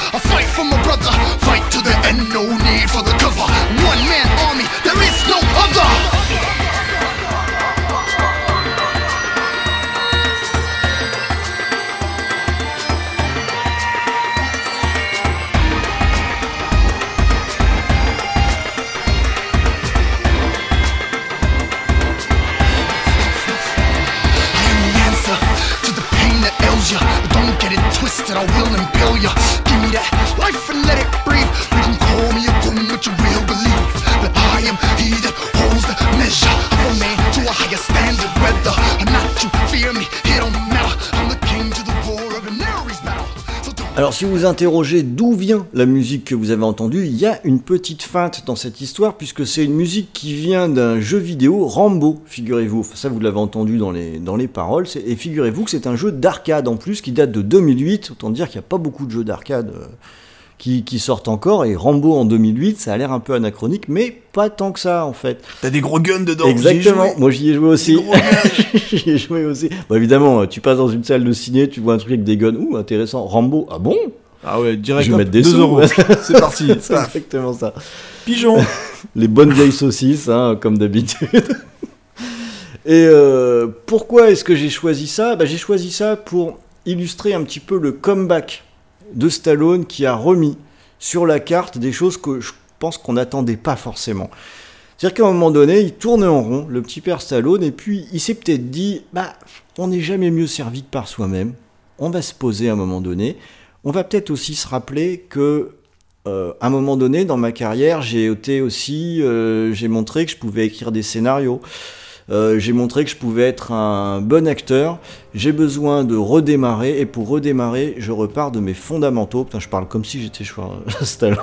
Alors, si vous interrogez d'où vient la musique que vous avez entendue, il y a une petite feinte dans cette histoire, puisque c'est une musique qui vient d'un jeu vidéo, Rambo, figurez-vous. Ça, vous l'avez entendu dans les, paroles. Et figurez-vous que c'est un jeu d'arcade en plus, qui date de 2008. Autant dire qu'il n'y a pas beaucoup de jeux d'arcade euh, qui, qui sortent encore. Et Rambo en 2008, ça a l'air un peu anachronique, mais pas tant que ça, en fait. T'as des gros guns dedans. Exactement, j'y moi j'y ai joué aussi. J'y ai joué aussi. Bon, évidemment, tu passes dans une salle de ciné, tu vois un truc avec des guns. Ouh, intéressant. Rambo, ah bon? Ah ouais, direct. Je vais mettre des 2 sous. euros. C'est parti. C'est exactement ça. Pigeon. Les bonnes vieilles saucisses, hein, comme d'habitude. Et euh, pourquoi est-ce que j'ai choisi ça? Bah, J'ai choisi ça pour illustrer un petit peu le comeback de Stallone qui a remis sur la carte des choses que je pense qu'on n'attendait pas forcément. C'est-à-dire qu'à un moment donné, il tournait en rond, le petit père Stallone, et puis il s'est peut-être dit, bah, on n'est jamais mieux servi que par soi-même. On va se poser à un moment donné. On va peut-être aussi se rappeler que euh, à un moment donné dans ma carrière, j'ai été aussi, euh, j'ai montré que je pouvais écrire des scénarios. Euh, j'ai montré que je pouvais être un bon acteur. J'ai besoin de redémarrer et pour redémarrer, je repars de mes fondamentaux. Putain, je parle comme si j'étais choix Stallone.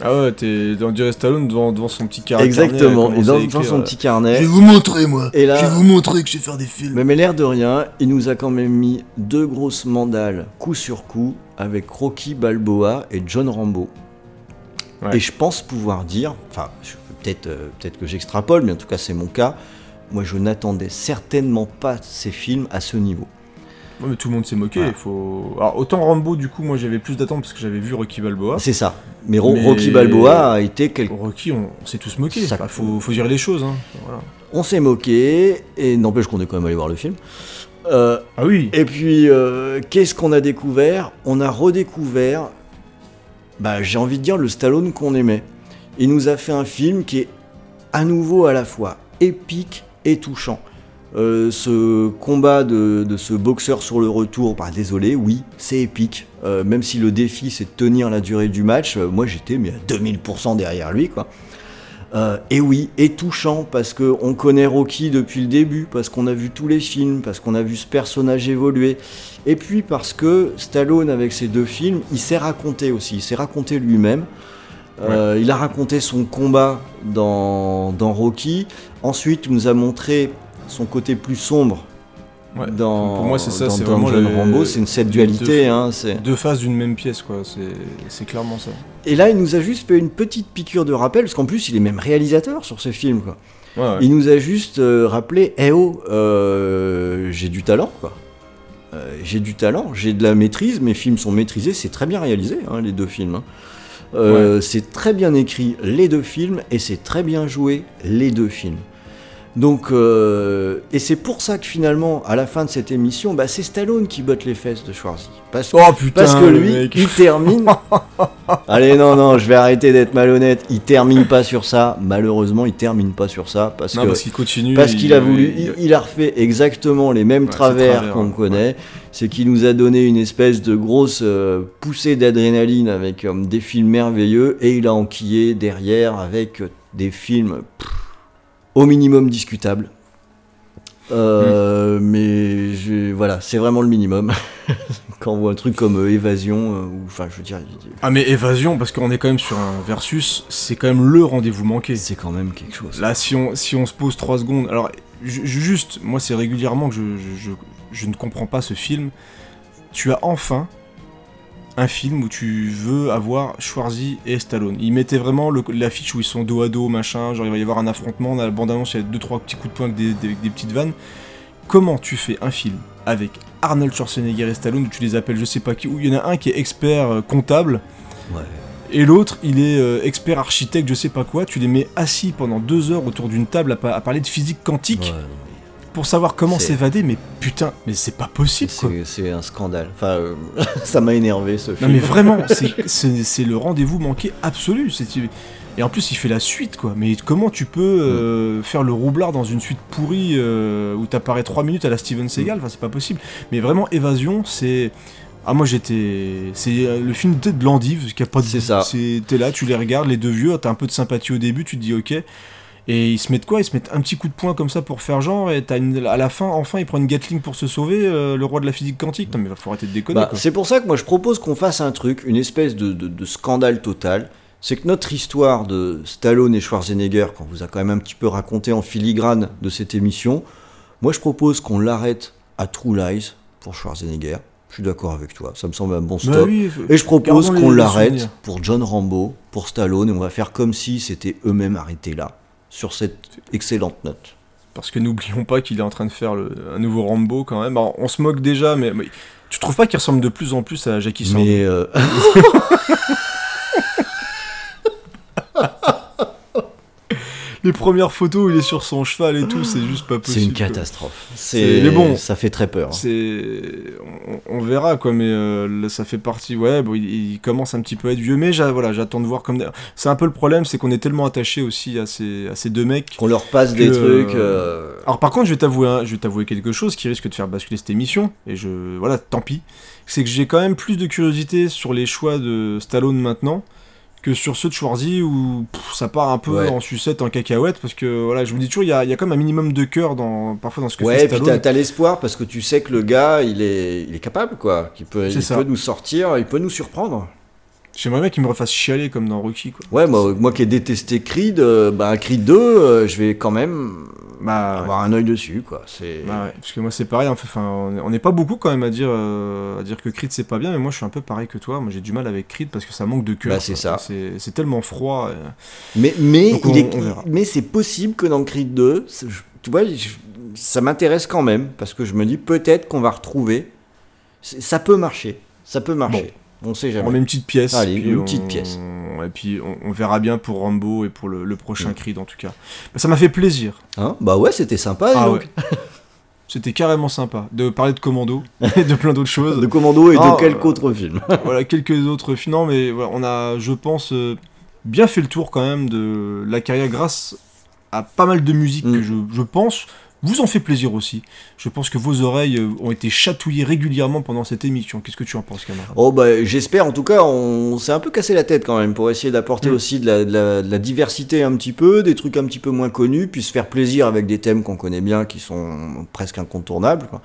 Ah ouais, t'es on dirait Stallone devant, devant son petit carnet. Exactement. Et dans, dans écrire, son petit carnet. Je vais vous montrer, moi. Et là- Je vais vous montrer que je sais faire des films. Mais, mais l'air de rien, il nous a quand même mis deux grosses mandales coup sur coup avec Rocky Balboa et John Rambo. Ouais. Et je pense pouvoir dire, enfin, je- peut-être euh, peut-être que j'extrapole, mais en tout cas c'est mon cas, moi je n'attendais certainement pas ces films à ce niveau. Ouais, mais tout le monde s'est moqué. Faut... Alors, autant Rambo, du coup, moi j'avais plus d'attente parce que j'avais vu Rocky Balboa. C'est ça. Mais, Ro- Mais- Rocky Balboa a été quelque... Rocky, on, on s'est tous moqués. Ça- Enfin, faut, faut dire les choses. Hein. Voilà. On s'est moqué, et n'empêche qu'on est quand même allé voir le film. Euh, Ah oui Et puis, euh, qu'est-ce qu'on a découvert? On a redécouvert, bah, j'ai envie de dire, le Stallone qu'on aimait. Il nous a fait un film qui est à nouveau à la fois épique et touchant. Euh, ce combat de, ce boxeur sur le retour, bah désolé, oui, c'est épique. Euh, même si le défi c'est de tenir la durée du match, euh, moi j'étais à 2000% derrière lui quoi. Et oui, et touchant parce que on connaît Rocky depuis le début, parce qu'on a vu tous les films, parce qu'on a vu ce personnage évoluer, et puis parce que Stallone avec ses deux films, il s'est raconté aussi, il s'est raconté lui-même. Euh, Il a raconté son combat dans, dans Rocky. Ensuite, il nous a montré son côté plus sombre Ouais. dans, Pour moi, c'est ça, dans- c'est dans vraiment John les- Rambo. C'est une cette dualité. deux- Hein, c'est- Deux faces d'une même pièce, quoi. C'est- clairement ça. Et là, il nous a juste fait une petite piqûre de rappel, parce qu'en plus, il est même réalisateur sur ce film. Quoi. Ouais. Il nous a juste euh, rappelé, eh oh, euh, j'ai du talent, quoi. J'ai du talent, j'ai de la maîtrise, mes films sont maîtrisés, c'est très bien réalisé, hein, les deux films. hein. Euh, C'est très bien écrit, les deux films, et c'est très bien joué, les deux films. Donc, euh, et c'est pour ça que finalement, à la fin de cette émission, bah, c'est Stallone qui botte les fesses de Schwarzy. Parce, Oh putain, parce que lui, mec. il termine. Allez, non, non, je vais arrêter d'être malhonnête. Il termine pas sur ça. Malheureusement, il termine pas sur ça parce Non, que parce qu'il continue. parce il- qu'il a voulu, il- a refait exactement les mêmes Ouais, travers travers, qu'on connaît. C'est qu'il nous a donné une espèce de grosse euh, poussée d'adrénaline avec euh, des films merveilleux et il a enquillé derrière avec des films pff, au minimum discutables. Euh, Mais je- voilà, c'est vraiment le minimum. Quand on voit un truc comme euh, Évasion, euh, ou enfin, je veux dire, Ah, mais évasion, parce qu'on est quand même sur un versus, c'est quand même le rendez-vous manqué. c'est quand même quelque chose. Là, si on, si on se pose 3 secondes. Alors, ju- ju- juste, moi, c'est régulièrement que je, je, je- je ne comprends pas ce film. Tu as enfin un film où tu veux avoir Schwarzy et Stallone. Ils mettaient vraiment l'affiche où ils sont dos à dos, machin. Genre, il va y avoir un affrontement. On a la bande-annonce, il y a 2-3 petits coups de poing avec des, des- avec des petites vannes. Comment tu fais un film avec Arnold Schwarzenegger et Stallone où tu les appelles je sais pas qui, où il y en a un qui est expert euh, comptable Ouais. et l'autre, il est euh, expert architecte, je sais pas quoi. Tu les mets assis pendant deux heures autour d'une table à, pa- à parler de physique quantique Ouais, pour savoir comment s'évader. Mais putain, mais c'est pas possible quoi. c'est un scandale. Enfin, euh, ça m'a énervé ce Non film. mais vraiment, c'est- le rendez-vous manqué absolu. c'est- Et en plus, il fait la suite quoi. Mais comment tu peux euh, faire le roublard dans une suite pourrie euh, où t'apparais 3 minutes à la Steven Seagal? Enfin, c'est pas possible. Mais vraiment, Évasion, c'est. Ah moi j'étais, c'est euh, le film peut-être de l'endive, qui a pas de, C'est ça. c'est- T'es là, tu les regardes, les deux vieux, t'as un peu de sympathie au début, tu te dis ok, et ils se mettent quoi? Ils se mettent un petit coup de poing comme ça pour faire genre, et une- à la fin, enfin, il prend une Gatling pour se sauver, euh, le roi de la physique quantique. Non mais faut arrêter de déconner Bah, c'est pour ça que moi je propose qu'on fasse un truc, une espèce de, de- de scandale total. C'est que notre histoire de Stallone et Schwarzenegger, qu'on vous a quand même un petit peu raconté en filigrane de cette émission, moi je propose qu'on l'arrête à True Lies pour Schwarzenegger. Je suis d'accord avec toi, ça me semble un bon stop. Bah oui, faut- Et je propose qu'on l'arrête pour John Rambo, pour Stallone, et on va faire comme si c'était eux-mêmes arrêtés là, sur cette excellente note. Parce que n'oublions pas qu'il est en train de faire le- un nouveau Rambo quand même. Alors, on se moque déjà, mais, mais tu trouves pas qu'il ressemble de plus en plus à Jackie Chan? Mais euh, Les premières photos où il est sur son cheval et tout, c'est juste pas possible. c'est une catastrophe. C'est- mais bon. ça fait très peur. hein. C'est, on, on verra quoi, mais euh, là, ça fait partie. Ouais, bon, il, il commence un petit peu à être vieux, mais voilà, j'attends de voir comme. C'est un peu le problème, c'est qu'on est tellement attaché aussi à ces, à ces deux mecs. Qu'on leur passe des trucs. euh, euh, Alors par contre, je vais t'avouer, un- je vais t'avouer quelque chose qui risque de faire basculer cette émission, et je, voilà, tant pis. C'est que j'ai quand même plus de curiosité sur les choix de Stallone maintenant que sur ceux de Schwarzy où pff, ça part un peu Ouais. en sucette, en cacahuète, parce que voilà, je me dis toujours, il y a, y a quand même un minimum de cœur dans, parfois dans ce que Ouais, fait et puis Stallone. t'as l'espoir parce que tu sais que le gars, il est, il est capable, quoi. Qu'il peut, il peut nous sortir, il peut nous surprendre. J'aimerais bien qu'il me refasse chialer comme dans Rocky, quoi. Ouais, moi, moi qui ai détesté Creed, euh, bah Creed 2, euh, je vais quand même Bah, ouais. avoir un œil dessus, quoi. C'est. Bah ouais, parce que moi c'est pareil, enfin, on est- on n'est pas beaucoup quand même à dire, euh, à dire que Creed c'est pas bien, mais moi je suis un peu pareil que toi, moi j'ai du mal avec Creed parce que ça manque de cœur. Bah, c'est ça. C'est tellement froid. Mais, mais, Donc il on- est, on verra. mais c'est possible que dans Creed 2, c'est- je- tu vois, je- ça m'intéresse quand même parce que je me dis peut-être qu'on va retrouver. Ça peut marcher, ça peut marcher. On sait On jamais. met une petite pièce. Allez, et puis une on- petite pièce. Et puis on, on verra bien pour Rambo et pour le, le prochain Mm. Creed en tout cas. Bah, ça m'a fait plaisir. Hein bah ouais, c'était sympa. Ah donc. ouais. C'était carrément sympa de parler de Commando et de plein d'autres choses. De Commando et Ah, de quelques euh, autres films. voilà, quelques autres films. Non, mais voilà, on a, je pense, euh, bien fait le tour quand même de la carrière grâce à pas mal de musique Mm. que je, je pense vous en fait plaisir aussi. Je pense que vos oreilles euh, ont été chatouillées régulièrement pendant cette émission. Qu'est-ce que tu en penses, camarade Oh bah j'espère, en tout cas on s'est un peu cassé la tête quand même pour essayer d'apporter Mm. aussi de la, de la- de la diversité un petit peu, des trucs un petit peu moins connus, puis se faire plaisir avec des thèmes qu'on connaît bien, qui sont presque incontournables. quoi.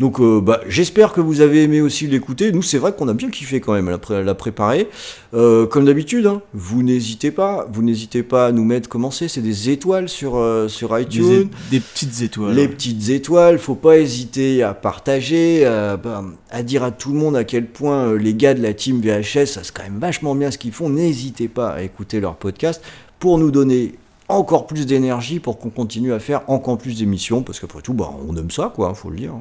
Donc euh, bah, j'espère que vous avez aimé aussi l'écouter. Nous c'est vrai qu'on a bien kiffé quand même à la, pré- la préparer. Euh, comme d'habitude, hein, vous n'hésitez pas, vous n'hésitez pas à nous mettre, comment c'est, c'est des étoiles sur, euh, sur iTunes. des petites étoiles. Les petites étoiles, faut pas hésiter à partager, à, bah, à dire à tout le monde à quel point les gars de la team VHS, ça c'est quand même vachement bien ce qu'ils font. N'hésitez pas à écouter leur podcast pour nous donner encore plus d'énergie pour qu'on continue à faire encore plus d'émissions parce qu'après tout, bah, on aime ça, quoi, faut le dire.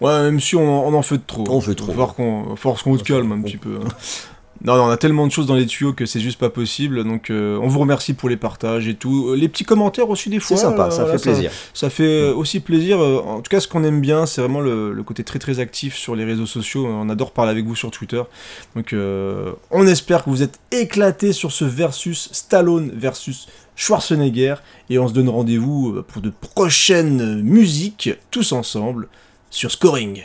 Ouais, même si on, on en fait trop. On fait trop. Falloir qu'on falloir qu'on se calme un petit peu. hein. Non, non, on a tellement de choses dans les tuyaux que c'est juste pas possible. Donc, euh, on vous remercie pour les partages et tout. Euh, Les petits commentaires aussi des fois. C'est sympa, euh, ça voilà, fait plaisir. Ça fait aussi plaisir. En tout cas, ce qu'on aime bien, c'est vraiment le, le côté très très actif sur les réseaux sociaux. On adore parler avec vous sur Twitter. Donc, euh, on espère que vous êtes éclatés sur ce versus Stallone versus Schwarzenegger. Et on se donne rendez-vous pour de prochaines musiques, tous ensemble, sur Scoring.